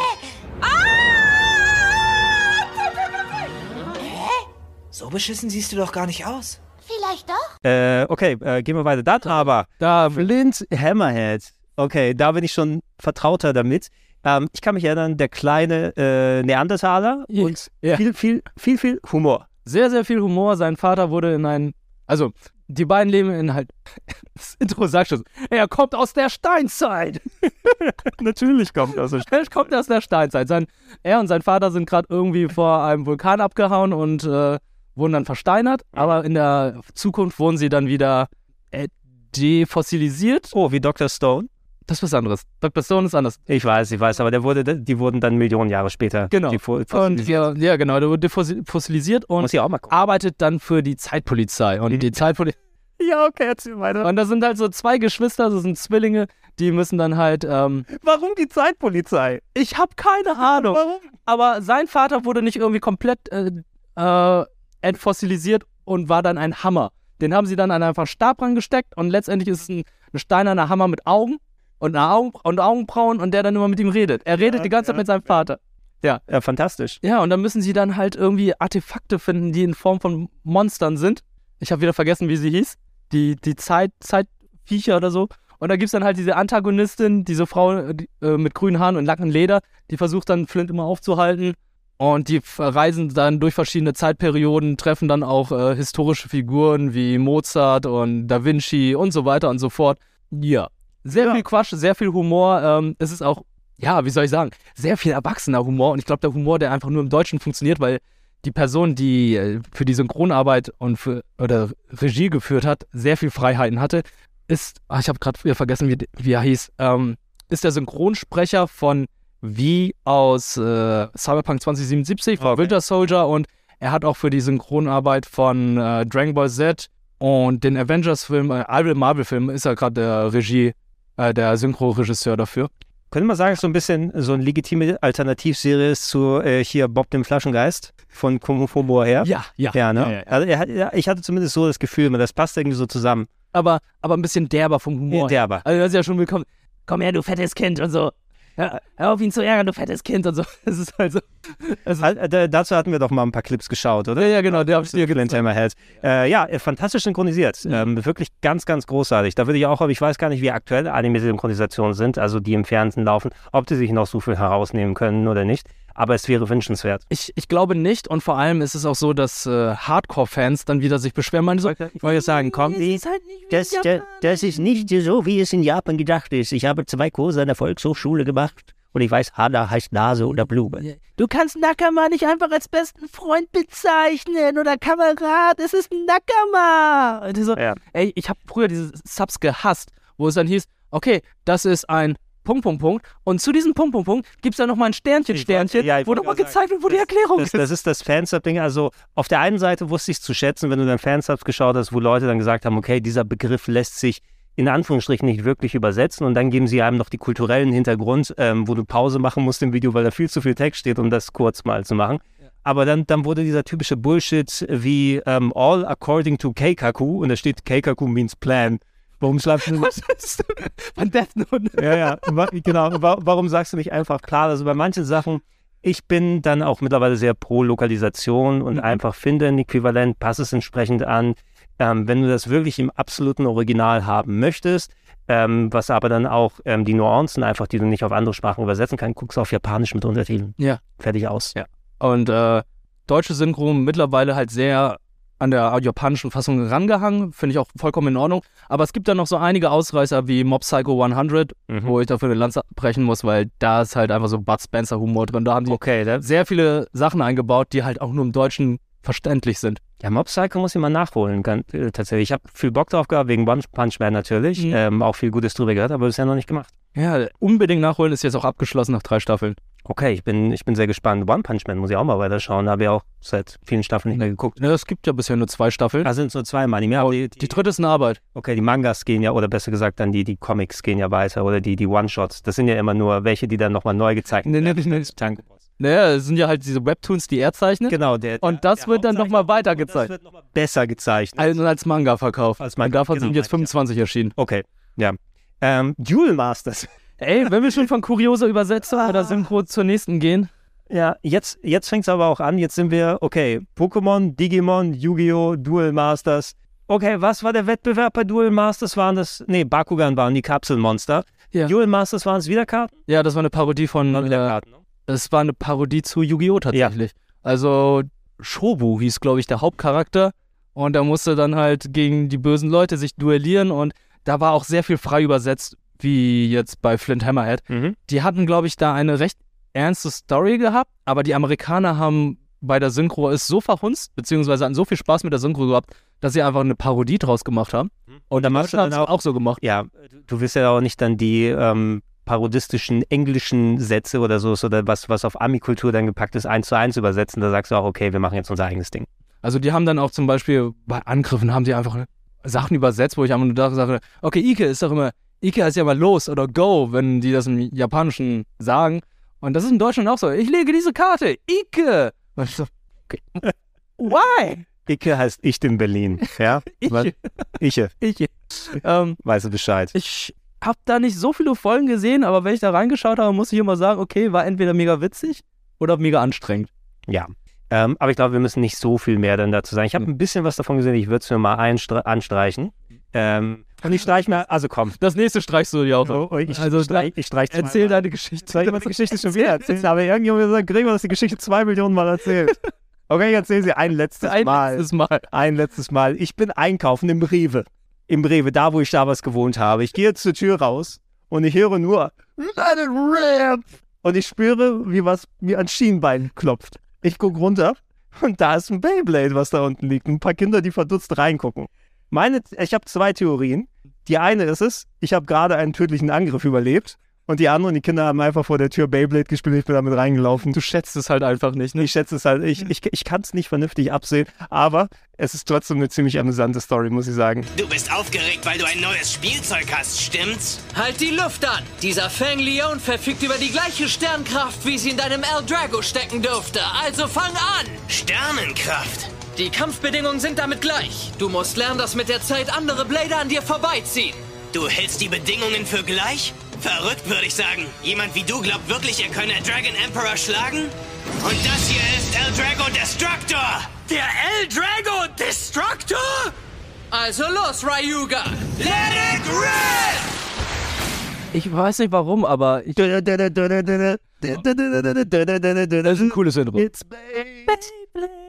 So beschissen siehst du doch gar nicht aus. Vielleicht doch? Äh, okay, äh, gehen wir weiter. Dann aber Da, Flint Hammerhead. Okay, da bin ich schon vertrauter damit. Ähm, ich kann mich erinnern, der kleine äh, Neandertaler Ja. und Ja. viel, viel, viel, viel Humor. sehr, sehr viel Humor. Sein Vater wurde in ein. Also, die beiden leben in halt. Das Intro sagt schon. Er kommt aus der Steinzeit. Natürlich kommt das. Er kommt aus der Steinzeit. Sein, er und sein Vater sind gerade irgendwie vor einem Vulkan abgehauen und äh, wurden dann versteinert. Aber in der Zukunft wurden sie dann wieder äh, defossilisiert. Oh, wie Dr. Stone. Das ist was anderes. Dr. Stone ist anders. Ich weiß, ich weiß, aber der wurde, die wurden dann Millionen Jahre später. Genau. Und ja, ja, genau, der wurde fossil- fossilisiert und arbeitet dann für die Zeitpolizei. Und die Zeitpolizei. Ja, okay, erzähl weiter. Und das sind halt so zwei Geschwister, das sind Zwillinge, die müssen dann halt. Ähm, Warum die Zeitpolizei? ich habe keine Ahnung. Warum? Aber sein Vater wurde nicht irgendwie komplett äh, äh, entfossilisiert und war dann ein Hammer. Den haben sie dann an einfach Stab rangesteckt und letztendlich ist es ein, ein steinerner Hammer mit Augen und, Augen, und Augenbrauen und der dann immer mit ihm redet. Er redet die ganze Zeit mit seinem Vater. Ja. Ja, fantastisch. Ja, und dann müssen sie dann halt irgendwie Artefakte finden, die in Form von Monstern sind. Ich habe wieder vergessen, wie sie hieß. Die, die Zeit, Zeitviecher oder so. Und da gibt es dann halt diese Antagonistin, diese Frau die, äh, mit grünen Haaren und langen Leder, die versucht dann Flint immer aufzuhalten. Und die reisen dann durch verschiedene Zeitperioden, treffen dann auch äh, historische Figuren wie Mozart und Da Vinci und so weiter und so fort. Ja. Sehr viel Quatsch, sehr viel Humor. Ähm, es ist auch, ja, wie soll ich sagen, sehr viel erwachsener Humor. Und ich glaube, der Humor, der einfach nur im Deutschen funktioniert, weil die Person, die äh, für die Synchronarbeit und für oder Regie geführt hat, sehr viel Freiheiten hatte, ist, ah, ich habe gerade vergessen, wie, wie er hieß, ähm, ist der Synchronsprecher von wie aus äh, Cyberpunk 2077, von Okay. Winter Soldier und er hat auch für die Synchronarbeit von äh, Dragon Ball Z und den Avengers-Film, äh, alle Marvel-Filmen, ist er gerade der Regie, äh, der Synchro-Regisseur dafür. Könnte man sagen, so ein bisschen so eine legitime Alternativserie ist zu äh, hier Bob dem Flaschengeist von Humor her? Ja, ja. Ja, ne? Ja, ja, ja. Also er ja, ich hatte zumindest so das Gefühl, das passt irgendwie so zusammen. Aber, aber ein bisschen derber vom Humor. Derber. Also das ist ja schon willkommen. Komm her, du fettes Kind und so. Hör, hör auf ihn zu ärgern, du fettes Kind und so. Es ist halt so. Halt, äh, dazu hatten wir doch mal ein paar Clips geschaut, oder? ja, ja, genau, der hab ich dir Flint Hammerhead. Äh, ja, äh, fantastisch synchronisiert. Ähm, wirklich ganz, ganz großartig. Da würde ich auch, aber ich weiß gar nicht, wie aktuell Anime-Synchronisationen sind, also die im Fernsehen laufen, ob die sich noch so viel herausnehmen können oder nicht. Aber es wäre wünschenswert. Ich, ich glaube nicht und vor allem ist es auch so, dass äh, Hardcore-Fans dann wieder sich beschweren. Meine so, Ich wollte jetzt sagen, komm, halt das, in das, Japan. das ist nicht so, wie es in Japan gedacht ist. Ich habe zwei Kurse an der Volkshochschule gemacht und ich weiß, Hana heißt Nase oder Blume. Du kannst Nakama nicht einfach als besten Freund bezeichnen oder Kamerad. Es ist ein Nakama. So, Ja. Ey, ich habe früher diese Subs gehasst, wo es dann hieß, okay, das ist ein Punkt, Punkt, Punkt. Und zu diesem Punkt, Punkt, Punkt gibt es dann nochmal ein Sternchen, Ich Sternchen, ja, ich wo nochmal gezeigt wird, wo die Erklärung Das, ist. das ist das Fansub-Ding. Also auf der einen Seite wusste ich es zu schätzen, wenn du dann Fansubs geschaut hast, wo Leute dann gesagt haben, okay, dieser Begriff lässt sich in Anführungsstrichen nicht wirklich übersetzen und dann geben sie einem noch die kulturellen Hintergrund, ähm, wo du Pause machen musst im Video, weil da viel zu viel Text steht, um das kurz mal zu machen. Aber dann, dann wurde dieser typische Bullshit wie ähm, all according to Keikaku und da steht Keikaku means plan. Warum schreibst du? Von Death Note. ja, ja, genau. Wa- Warum sagst du nicht einfach klar? Also bei manchen Sachen, ich bin dann auch mittlerweile sehr pro Lokalisation und einfach finde ein Äquivalent, passe es entsprechend an. Ähm, wenn du das wirklich im absoluten Original haben möchtest, ähm, was aber dann auch ähm, die Nuancen einfach, die du nicht auf andere Sprachen übersetzen kannst, guckst du auf Japanisch mit Untertiteln. Ja. Fertig aus. Ja. Und äh, deutsche Synchro mittlerweile halt sehr an der japanischen Fassung rangehangen, finde ich auch vollkommen in Ordnung. Aber es gibt dann noch so einige Ausreißer wie Mob Psycho 100, Mhm. wo ich dafür eine Lanze brechen muss, weil da ist halt einfach so Bud Spencer Humor drin. Da haben die Okay, sehr viele Sachen eingebaut, die halt auch nur im Deutschen verständlich sind. Ja, Mob Psycho muss ich mal nachholen, ganz, äh, tatsächlich. Ich habe viel Bock drauf gehabt, wegen One Punch Man natürlich. Mhm. Ähm, auch viel Gutes drüber gehört, aber bisher noch nicht gemacht. Ja, unbedingt nachholen, ist jetzt auch abgeschlossen nach drei Staffeln. Okay, ich bin, ich bin sehr gespannt. One Punch Man muss ich auch mal weiterschauen. Da habe ich auch seit vielen Staffeln nicht mehr geguckt. Ja, es gibt ja bisher nur zwei Staffeln. Da sind es nur zwei im Anime. Aber die, die die, dritte ist eine Arbeit. okay, die Mangas gehen ja, oder besser gesagt dann die, die Comics gehen ja weiter oder die, die One-Shots. Das sind ja immer nur welche, die dann nochmal neu gezeigt Nee, nee, werden. nee. Tank. Naja, es sind ja halt diese Webtoons, die er zeichnet. Genau, der, Und das der wird dann nochmal weiter und Das gezeigt. wird nochmal besser gezeichnet. Also als Manga verkauft. Als Manga, Und davon genau, sind jetzt meine ich, 25 erschienen. okay, ja. Ähm, Duel Masters. Ey, wenn wir schon von kurioser Übersetzung oder Synchro zur nächsten gehen. Ja, jetzt, jetzt fängt es aber auch an. Jetzt sind wir, okay, Pokémon, Digimon, Yu-Gi-Oh!, Duel Masters. Okay, was war der Wettbewerb bei Duel Masters? Waren das, nee, Bakugan waren die Kapselmonster. Ja. Duel Masters waren es wieder Karten? Ja, das war eine Parodie von. Äh, Karten, ne? es war eine Parodie zu Yu-Gi-Oh! tatsächlich. Also Shobu hieß, glaube ich, der Hauptcharakter. Und er musste dann halt gegen die bösen Leute sich duellieren und da war auch sehr viel frei übersetzt, wie jetzt bei Flint Hammerhead. Mhm. Die hatten, glaube ich, da eine recht ernste Story gehabt, aber die Amerikaner haben bei der Synchro ist so verhunzt, beziehungsweise hatten so viel Spaß mit der Synchro gehabt, dass sie einfach eine Parodie draus gemacht haben. Und da in machst du Deutschland dann haben sie auch so gemacht. Ja, du- du wirst ja auch nicht dann die ähm, parodistischen englischen Sätze oder so, oder was, was auf Ami-Kultur dann gepackt ist, eins zu eins übersetzen. Da sagst du auch, okay, wir machen jetzt unser eigenes Ding. Also die haben dann auch zum Beispiel bei Angriffen haben die einfach Sachen übersetzt, wo ich einfach nur da sage, okay, Ike ist doch immer, Ike heißt ja mal los oder go, wenn die das im Japanischen sagen. Und das ist in Deutschland auch so. Ich lege diese Karte, Ike. Und ich so, okay. Why? Icke heißt ich in Berlin. Ja? Was? Iche. Ike. Ähm, Weißt du Bescheid. ich habe da nicht so viele Folgen gesehen, aber wenn ich da reingeschaut habe, muss ich immer sagen, okay, war entweder mega witzig oder mega anstrengend. Ja. Ähm, aber ich glaube, wir müssen nicht so viel mehr dann dazu sagen. Ich habe ein bisschen was davon gesehen, ich würde es mir mal anstreichen. Ähm, und ich streiche mir, also komm. Das nächste streichst du dir auch. Oh, oh, ich, Also, streich, ich streich Erzähl deine Geschichte. Soll ich die Geschichte schon wieder erzählen? Aber irgendjemand hat gesagt, Gregor, du hast die Geschichte zwei Millionen Mal erzählt. Okay, ich erzähle sie ein letztes Ein Mal. letztes Mal. Ein letztes Mal. Ich bin einkaufen im Rewe. Im Rewe, da wo ich damals gewohnt habe. Ich gehe jetzt zur Tür raus und ich höre nur Let it rip! Und ich spüre, wie was mir an Schienbein klopft. Ich gucke runter und da ist ein Beyblade, was da unten liegt. Ein paar Kinder, die verdutzt reingucken. Meine, ich habe zwei Theorien. Die eine ist es, ich habe gerade einen tödlichen Angriff überlebt. Und die anderen, die Kinder haben einfach vor der Tür Beyblade gespielt, ich bin damit reingelaufen. Du schätzt es halt einfach nicht, ne? Ich schätze es halt, ich, ich, ich kann es nicht vernünftig absehen, aber es ist trotzdem eine ziemlich amüsante Story, muss ich sagen. Du bist aufgeregt, weil du ein neues Spielzeug hast, stimmt's? Halt die Luft an! Dieser Fang Leon verfügt über die gleiche Sternkraft, wie sie in deinem El Drago stecken dürfte. Also fang an! Sternenkraft. Die Kampfbedingungen sind damit gleich. Du musst lernen, dass mit der Zeit andere Blader an dir vorbeiziehen. Du hältst die Bedingungen für gleich? Verrückt, würde ich sagen. Jemand wie du glaubt wirklich, er könne Dragon Emperor schlagen? Und das hier ist El Drago Destructor! Der El Drago Destructor? Also los, Ryuga! Let it rip! Ich weiß nicht warum, aber ich, Das das ist ein cooles Intro. It's Beyblade.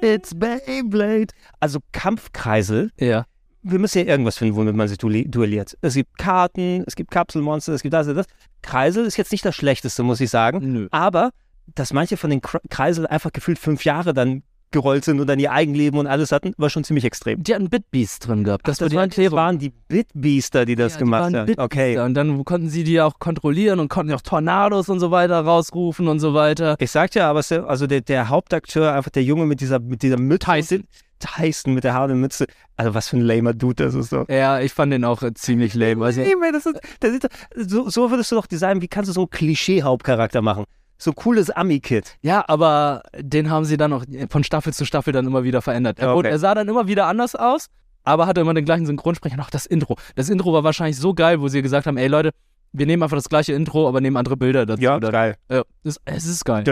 It's Beyblade. Also Kampfkreisel. Ja. Wir müssen ja irgendwas finden, womit man sich duelli- duelliert. Es gibt Karten, es gibt Kapselmonster, es gibt das und das. Kreisel ist jetzt nicht das Schlechteste, muss ich sagen. Nö. Aber, dass manche von den Kr- Kreisel einfach gefühlt fünf Jahre dann gerollt sind und dann ihr Eigenleben und alles hatten, war schon ziemlich extrem. Die hatten Bitbeast drin gehabt. Das, Das, war die waren, das Erklärung. waren die Bitbeaster, die das Ja, die gemacht waren haben. Bitbeaster. Okay. Und dann konnten sie die auch kontrollieren und konnten auch Tornados und so weiter rausrufen und so weiter. Ich sag ja, aber also der, der Hauptakteur, einfach der Junge mit dieser, mit dieser Mütze. Tyson. Tyson mit der haaren Mütze. Also was für ein lamer Dude das ist so. Ja, ich fand den auch äh, ziemlich lame. Also, Nee, das ist, das ist, so, so würdest du doch designen, wie kannst du so einen Klischee-Hauptcharakter machen? So cooles Ami-Kid. ja, aber den haben sie dann auch von Staffel zu Staffel dann immer wieder verändert. Er, Okay. wurde, er sah dann immer wieder anders aus, aber hatte immer den gleichen Synchronsprecher. Noch das Intro. Das Intro war wahrscheinlich so geil, wo sie gesagt haben, ey Leute, wir nehmen einfach das gleiche Intro, aber nehmen andere Bilder dazu. Ja, geil. Ja, es, es ist geil.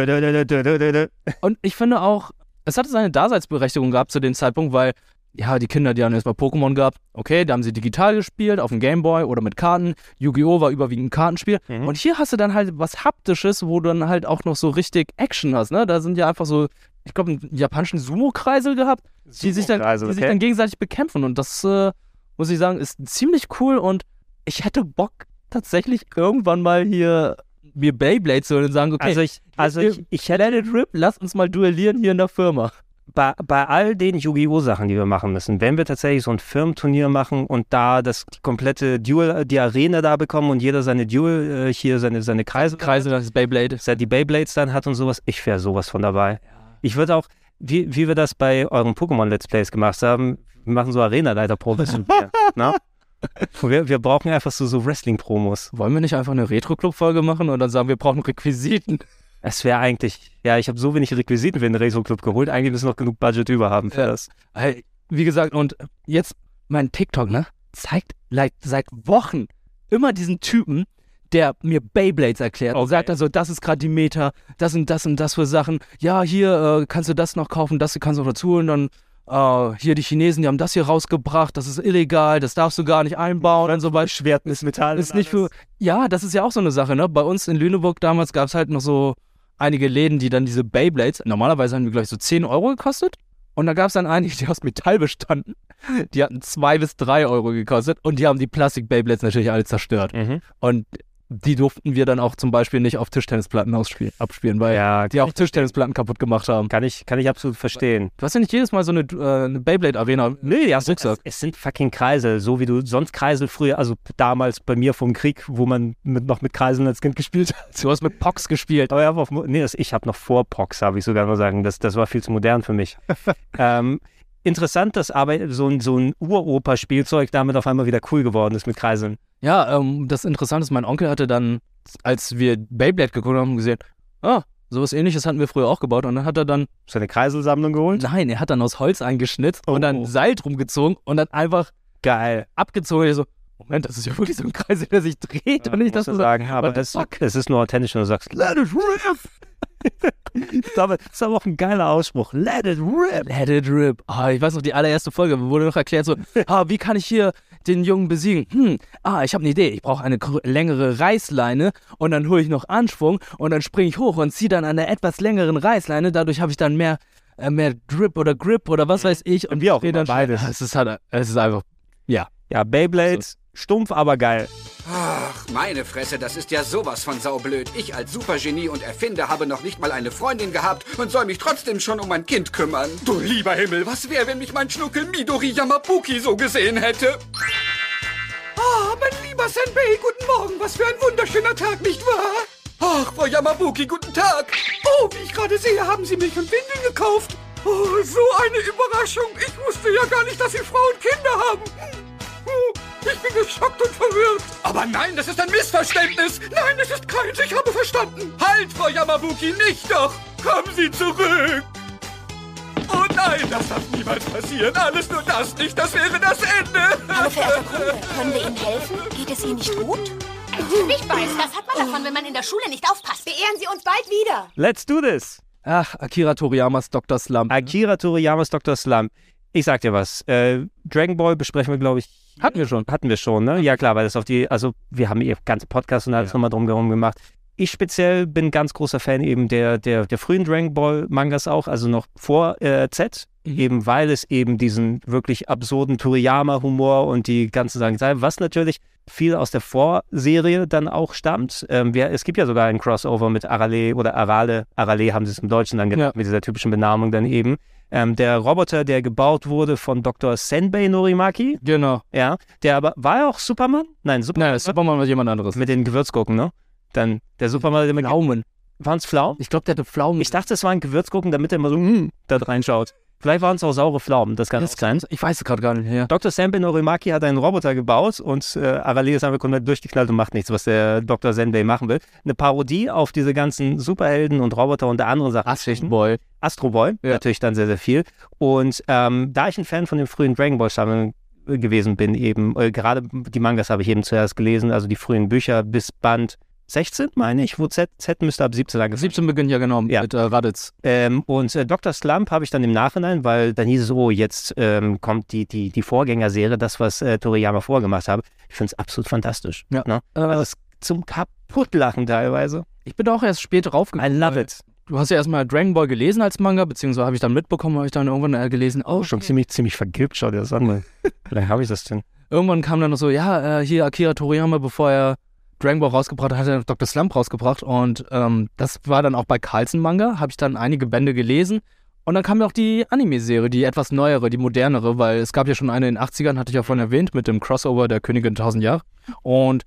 Und ich finde auch, es hatte seine Daseinsberechtigung gehabt zu dem Zeitpunkt, weil, ja, die Kinder, die haben erstmal Pokémon gehabt. Okay, da haben sie digital gespielt, auf dem Gameboy oder mit Karten. Yu-Gi-Oh! war überwiegend ein Kartenspiel. Mhm. Und hier hast du dann halt was Haptisches, wo du dann halt auch noch so richtig Action hast, ne? Da sind ja einfach so, ich glaube, einen japanischen Sumo-Kreisel gehabt, die, sich dann, die sich okay. dann gegenseitig bekämpfen. Und das, äh, muss ich sagen, ist ziemlich cool und ich hätte Bock, tatsächlich irgendwann mal hier mir Beyblade zu holen und sagen, okay, Also ich, also ich, ich hätte Let it rip, lass uns mal duellieren hier in der Firma. Bei, bei all den Yu-Gi-Oh! Sachen, die wir machen müssen, wenn wir tatsächlich so ein Firmenturnier machen und da das komplette Duel, die Arena da bekommen und jeder seine Duel, äh, hier seine, seine Kreise, Kreise, das ist Beyblade. die Beyblades dann hat und sowas, ich wäre sowas von dabei. Ich würde auch, wie, wie wir das bei euren Pokémon-Let's Plays gemacht haben, wir machen so mir, ne? Wir, wir brauchen einfach so, so Wrestling-Promos. Wollen wir nicht einfach eine Retro-Club-Folge machen und dann sagen, wir brauchen Requisiten? Es wäre eigentlich, ja, ich habe so wenig Requisiten für den Retro-Club geholt, eigentlich müssen wir noch genug Budget über haben für Ja. das. Hey, wie gesagt, und jetzt mein TikTok, ne, zeigt like, seit Wochen immer diesen Typen, der mir Beyblades erklärt und Okay. sagt dann so, das ist gerade die Meta, das und das und das für Sachen. Ja, hier äh, kannst du das noch kaufen, das kannst du noch dazu und dann äh, hier die Chinesen, die haben das hier rausgebracht, das ist illegal, das darfst du gar nicht einbauen und so weiter. Schwert mit Metall. ist nicht für. Ja, das ist ja auch so eine Sache, ne? Bei uns in Lüneburg damals gab es halt noch so einige Läden, die dann diese Beyblades, normalerweise haben die gleich so 10 Euro gekostet. Und da gab es dann einige, die aus Metall bestanden. Die hatten 2 bis 3 Euro gekostet und die haben die Plastik-Beyblades natürlich alle zerstört. Mhm. Und die durften wir dann auch zum Beispiel nicht auf Tischtennisplatten ausspielen, abspielen, weil Ja, die auch Tischtennisplatten kaputt gemacht haben. Kann ich, kann ich absolut verstehen. Du hast ja nicht jedes Mal so eine, äh, eine Beyblade-Arena. Nee, ja, es, Rucksack. es sind fucking Kreisel, so wie du sonst Kreisel früher, also damals bei mir vom Krieg, wo man mit, noch mit Kreiseln als Kind gespielt hat. Du hast mit Pox gespielt. Aber ja, auf, nee, das, ich habe noch vor Pox, habe ich sogar mal sagen. Das, das war viel zu modern für mich. ähm, interessant, dass aber so ein, so ein Uropa-Spielzeug damit auf einmal wieder cool geworden ist mit Kreiseln. Ja, ähm, das Interessante ist, mein Onkel hatte dann, als wir Beyblade geguckt haben, gesehen, ah, sowas ähnliches hatten wir früher auch gebaut. Und dann hat er dann seine Kreiselsammlung geholt? Nein, er hat dann aus Holz eingeschnitzt und dann Seil drum gezogen und dann einfach geil abgezogen. Ich so, Moment, das ist ja wirklich so ein Kreisel, der sich dreht. und ich ich so, sagen, aber what the es, fuck? es ist nur authentisch, wenn du sagst, let it rip. Das ist aber auch ein geiler Ausspruch. Let it rip. Let it rip. Ah, ich weiß noch, die allererste Folge wurde noch erklärt so, ah, wie kann ich hier den Jungen besiegen? Hm, ah, ich habe eine Idee. Ich brauche eine längere Reißleine und dann hole ich noch Anschwung und dann springe ich hoch und ziehe dann an der etwas längeren Reißleine. Dadurch habe ich dann mehr, äh, mehr Drip oder Grip oder was weiß ich. Und wie auch immer, dann beides. Es ist, halt, es ist einfach, ja. Ja, Beyblade, stumpf, aber geil. Ach, meine Fresse, das ist ja sowas von saublöd. Ich als Supergenie und Erfinder habe noch nicht mal eine Freundin gehabt und soll mich trotzdem schon um ein Kind kümmern. Du lieber Himmel, was wäre, wenn mich mein Schnuckel Midori Yamabuki so gesehen hätte? Ah, mein lieber Senbei, guten Morgen. Was für ein wunderschöner Tag, nicht wahr? Ach, Frau Yamabuki, guten Tag. Oh, wie ich gerade sehe, haben Sie Milch und Windeln gekauft. Oh, so eine Überraschung. Ich wusste ja gar nicht, dass Sie Frau und Kinder haben. Ich bin geschockt und verwirrt. Aber nein, das ist ein Missverständnis. Nein, es ist keins. Ich habe verstanden. Halt, Frau Yamabuki, nicht doch. Kommen Sie zurück. Oh nein, das darf niemals passieren. Alles nur das nicht. Das wäre das Ende. Hallo, verehrter Kunde. Können wir Ihnen helfen? Geht es Ihnen nicht gut? Nicht weiß, das hat man davon, wenn man in der Schule nicht aufpasst. Beehren Sie uns bald wieder. Let's do this. Ach, Akira Toriyamas Dr. Slump. Akira Toriyamas Dr. Slump. Ich sag dir was. Äh, Dragon Ball besprechen wir, glaube ich. Hatten wir schon. Hatten wir schon, ne? Ja, klar, weil das auf die, also wir haben ihr ganze Podcast und alles nochmal drum herum gemacht. Ich speziell bin ganz großer Fan eben der, der, der frühen Dragon Ball Mangas auch, also noch vor äh, Z, eben weil es eben diesen wirklich absurden Toriyama-Humor und die ganzen Sachen sei, was natürlich viel aus der Vorserie dann auch stammt. Ähm, wir, es gibt ja sogar ein Crossover mit Arale oder Arale. Arale haben sie es im Deutschen dann genannt, mit dieser typischen Benamung dann eben. Ähm, der Roboter, der gebaut wurde von Dr. Senbei Norimaki. Genau. Ja, der aber, war er auch Superman? Nein, Superman. Nein, Superman war jemand anderes. Mit den Gewürzgurken, ne? Dann der Superman, der mit Pflaumen. Waren es Pflaumen? Ich glaube, der hatte Pflaumen. Ich dachte, es waren Gewürzgurken, damit er immer so mm, da reinschaut. Vielleicht waren es auch saure Pflaumen, das kann Das sein. Ich weiß es gerade gar nicht. Ja. Dr. Senbei Norimaki hat einen Roboter gebaut und äh, Arale ist einfach komplett durchgeknallt und macht nichts, was der Dr. Senbei machen will. Eine Parodie auf diese ganzen Superhelden und Roboter und der anderen Sachen. Astro Boy. Astro Boy, Ja. natürlich dann sehr, sehr viel. Und ähm, da ich ein Fan von den frühen Dragon Ball Sammeln gewesen bin, eben, äh, gerade die Mangas habe ich eben zuerst gelesen, also die frühen Bücher bis Band 16, meine ich, wo Z, Z müsste ab 17 angefangen 17 beginnt ja genau Ja. mit äh, Raditz. ähm, und äh, Dr. Slump habe ich dann im Nachhinein, weil dann hieß es, oh, jetzt ähm, kommt die, die, die Vorgängerserie, das, was äh, Toriyama vorgemacht habe. Ich finde es absolut fantastisch. Ja. Ne? Also es zum Kaputtlachen teilweise. Ich bin auch erst spät draufgekommen. I love it. Du hast ja erstmal Dragon Ball gelesen als Manga, beziehungsweise habe ich dann mitbekommen, habe ich dann irgendwann äh, gelesen, oh, Schon ziemlich, ziemlich vergilbt, schau dir das an. Lange habe ich das denn? Irgendwann kam dann noch so, ja, äh, hier Akira Toriyama, bevor er Dragon Ball rausgebracht hat, hat er Dr. Slump rausgebracht und ähm, das war dann auch bei Carlsen Manga, habe ich dann einige Bände gelesen und dann kam ja auch die Anime-Serie, die etwas neuere, die modernere, weil es gab ja schon eine in den 80ern, hatte ich ja vorhin erwähnt, mit dem Crossover der Königin 1000 Jahre und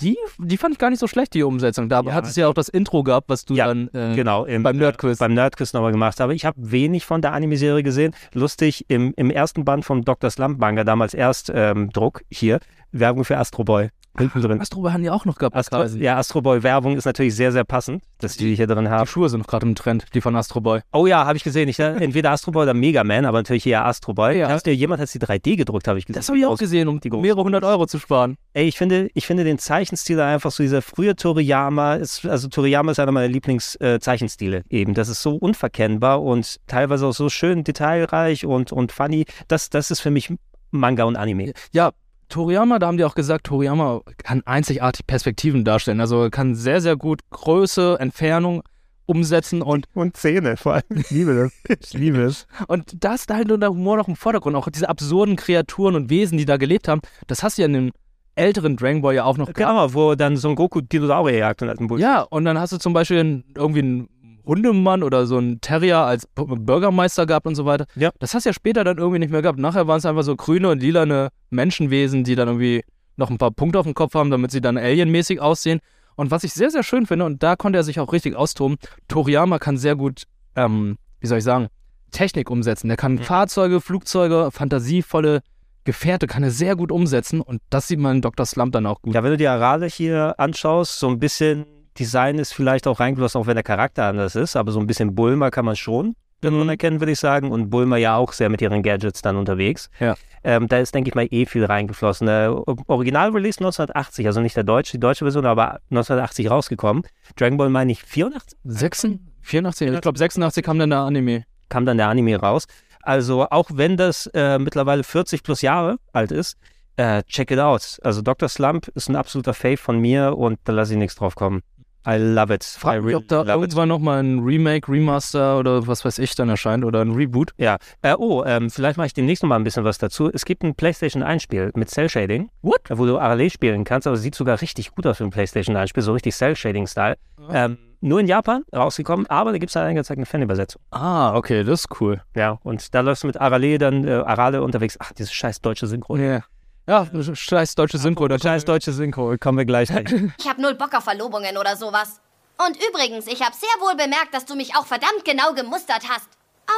die, die fand ich gar nicht so schlecht, die Umsetzung. Da hat es ja auch das Intro gehabt, was du dann äh, Genau, im, beim Nerdquiz. beim Nerdquiz nochmal gemacht habe. Ich habe wenig von der Anime-Serie gesehen. Lustig, im, im ersten Band vom Dr. Slump Manga, damals Erstdruck ähm, Druck hier, Werbung für Astro Boy. Hinten drin. Astro Boy haben die auch noch gehabt. Astro, quasi. ja, Astro Boy Werbung ist natürlich sehr, sehr passend, dass die hier drin haben. Die Schuhe sind noch gerade im Trend, die von Astro Boy. Oh ja, habe ich gesehen. Ich, äh, entweder Astro Boy oder Mega Man, aber natürlich eher Astro Boy. Ja. Ja. Jemand hat sie 3D gedrückt, habe ich gesehen. Das habe ich auch gesehen, um die mehrere hundert Euro zu sparen. Ey, ich finde, ich finde den Zeichenstil einfach so, dieser frühe Toriyama, ist, also Toriyama ist einer meiner Lieblingszeichenstile eben. Das ist so unverkennbar und teilweise auch so schön detailreich und, und funny. Das, das ist für mich Manga und Anime. Ja, Toriyama, da haben die auch gesagt, Toriyama kann einzigartig Perspektiven darstellen. Also kann sehr, sehr gut Größe, Entfernung umsetzen und, Und Zähne, vor allem. Ich liebe das. Ich liebe es. und da ist da halt nur der Humor noch im Vordergrund. Auch diese absurden Kreaturen und Wesen, die da gelebt haben, das hast du ja in den, älteren Dragon Ball ja auch noch gab. Genau, wo dann Son Goku Dinosaurier jagt und hat einen Bullshit. Ja, und dann hast du zum Beispiel irgendwie einen Hundemann oder so einen Terrier als Bürgermeister gehabt und so weiter. Ja. Das hast du ja später dann irgendwie nicht mehr gehabt. Nachher waren es einfach so grüne und lilane Menschenwesen, die dann irgendwie noch ein paar Punkte auf dem Kopf haben, damit sie dann alienmäßig aussehen. Und was ich sehr, sehr schön finde, und da konnte er sich auch richtig austoben, Toriyama kann sehr gut, ähm, wie soll ich sagen, Technik umsetzen. Der kann Fahrzeuge, Flugzeuge, fantasievolle Gefährte kann er sehr gut umsetzen und das sieht man in Dr. Slump dann auch gut. Ja, wenn du die Arale hier anschaust, so ein bisschen Design ist vielleicht auch reingeflossen, auch wenn der Charakter anders ist, aber so ein bisschen Bulma kann man schon mhm. erkennen, würde ich sagen. Und Bulma ja auch sehr mit ihren Gadgets dann unterwegs. Ja. Ähm, da ist, denke ich mal, eh viel reingeflossen. Der Original-Release 1980, also nicht der deutsche, die deutsche Version, aber 1980 rausgekommen. Dragon Ball meine ich 84? 86? 84? Ich glaube 86 kam dann der Anime. Kam dann der Anime raus. Also auch wenn das äh, mittlerweile 40 plus Jahre alt ist, äh, check it out. Also Dr. Slump ist ein absoluter Fave von mir und da lasse ich nichts drauf kommen. I love it. Frag mich, ob da irgendwann nochmal ein Remake, Remaster oder was weiß ich dann erscheint oder ein Reboot. Ja. Äh, oh, ähm, vielleicht mache ich demnächst noch mal ein bisschen was dazu. Es gibt ein PlayStation 1-Spiel mit Cell Shading. What? Wo du Arale spielen kannst, aber es sieht sogar richtig gut aus für ein PlayStation 1-Spiel, so richtig Cell Shading-Style. Ähm, nur in Japan rausgekommen, aber da gibt es halt eingezeigt eine Fanübersetzung. Ah, okay, das ist cool. Ja, und da läufst du mit Arale dann, äh, Arale unterwegs. Ach, dieses scheiß deutsche Synchro. Ja. Ja, scheiß deutsche Synchro. Da scheiß deutsche Synchro, kommen wir gleich rein. Ich habe null Bock auf Verlobungen oder sowas. Und übrigens, ich habe sehr wohl bemerkt, dass du mich auch verdammt genau gemustert hast.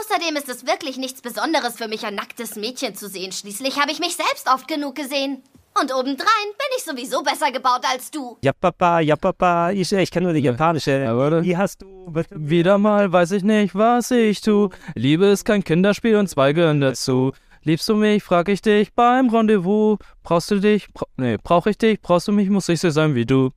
Außerdem ist es wirklich nichts Besonderes für mich, ein nacktes Mädchen zu sehen. Schließlich habe ich mich selbst oft genug gesehen. Und obendrein bin ich sowieso besser gebaut als du. Ja, Papa, ja, Papa. Ich, ich kenne nur die japanische. Wie hast du. Wieder mal weiß ich nicht, was ich tu. Liebe ist kein Kinderspiel und zwei gehören dazu. Liebst du mich, frag ich dich beim Rendezvous. Brauchst du dich? Bra nee, brauch ich dich? Brauchst du mich? Muss ich so sein wie du.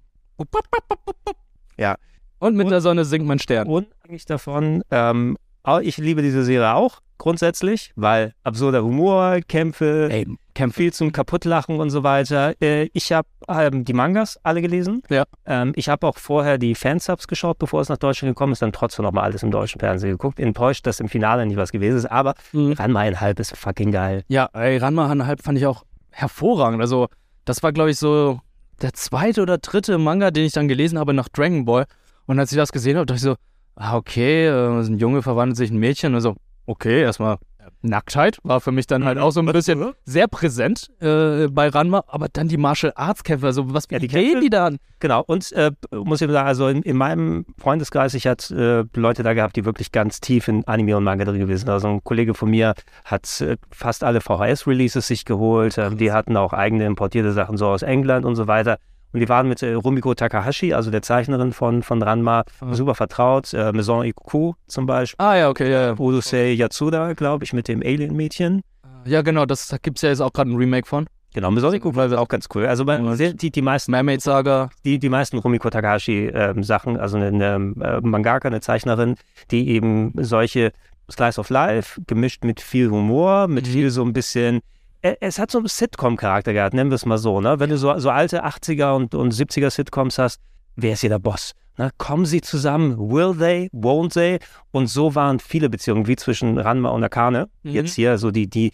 Ja. Und mit der Sonne sinkt mein Stern. Unabhängig davon, ähm, ich liebe diese Serie auch grundsätzlich, weil absurder Humor, Kämpfe, Ey, Kämpfe. viel zum Kaputtlachen und so weiter. Äh, ich habe ähm, die Mangas alle gelesen. Ja. Ähm, ich habe auch vorher die Fansubs geschaut, bevor es nach Deutschland gekommen ist, dann trotzdem nochmal alles im deutschen Fernsehen geguckt. Enttäuscht, dass im Finale nicht was gewesen ist, aber Mhm. Ranma einhalb ist fucking geil. Ja, ey, Ranma Halb fand ich auch hervorragend. Also, das war, glaube ich, so der zweite oder dritte Manga, den ich dann gelesen habe nach Dragon Ball. Und als ich das gesehen habe, dachte ich so, ah, okay, äh, ein Junge verwandelt sich in ein Mädchen. Also, okay, erstmal Nacktheit war für mich dann halt auch so ein bisschen sehr präsent äh, bei Ranma, aber dann die Martial Arts Kämpfe, also was ja, die gehen die dann? Genau, und äh, muss ich sagen, also in, in meinem Freundeskreis, ich hatte äh, Leute da gehabt, die wirklich ganz tief in Anime und Manga drin gewesen sind. Also ein Kollege von mir hat äh, fast alle VHS-Releases sich geholt, äh, die hatten auch eigene importierte Sachen so aus England und so weiter. Und die waren mit äh, Rumiko Takahashi, also der Zeichnerin von, von Ranma, super vertraut. Äh, Maison Ikuku zum Beispiel. Ah ja, okay, ja. ja. Urusei Yatsuda, glaube ich, mit dem Alien-Mädchen. Ja, genau, das gibt es ja jetzt auch gerade ein Remake von. Genau, Maison Ikuku war auch ganz cool. Also bei, die, die meisten Mermaid Saga. Die, die meisten Rumiko Takahashi ähm, Sachen, also eine, eine äh, Mangaka, eine Zeichnerin, die eben solche Slice of Life gemischt mit viel Humor, mit viel so ein bisschen äh, es hat so einen Sitcom-Charakter gehabt, nennen wir es mal so. Ne? Wenn du so, so alte 80er und, und 70er Sitcoms hast, wer ist hier der Boss? Ne? Kommen sie zusammen? Will they? Won't they? Und so waren viele Beziehungen, wie zwischen Ranma und Akane. Mhm. Jetzt hier so die, die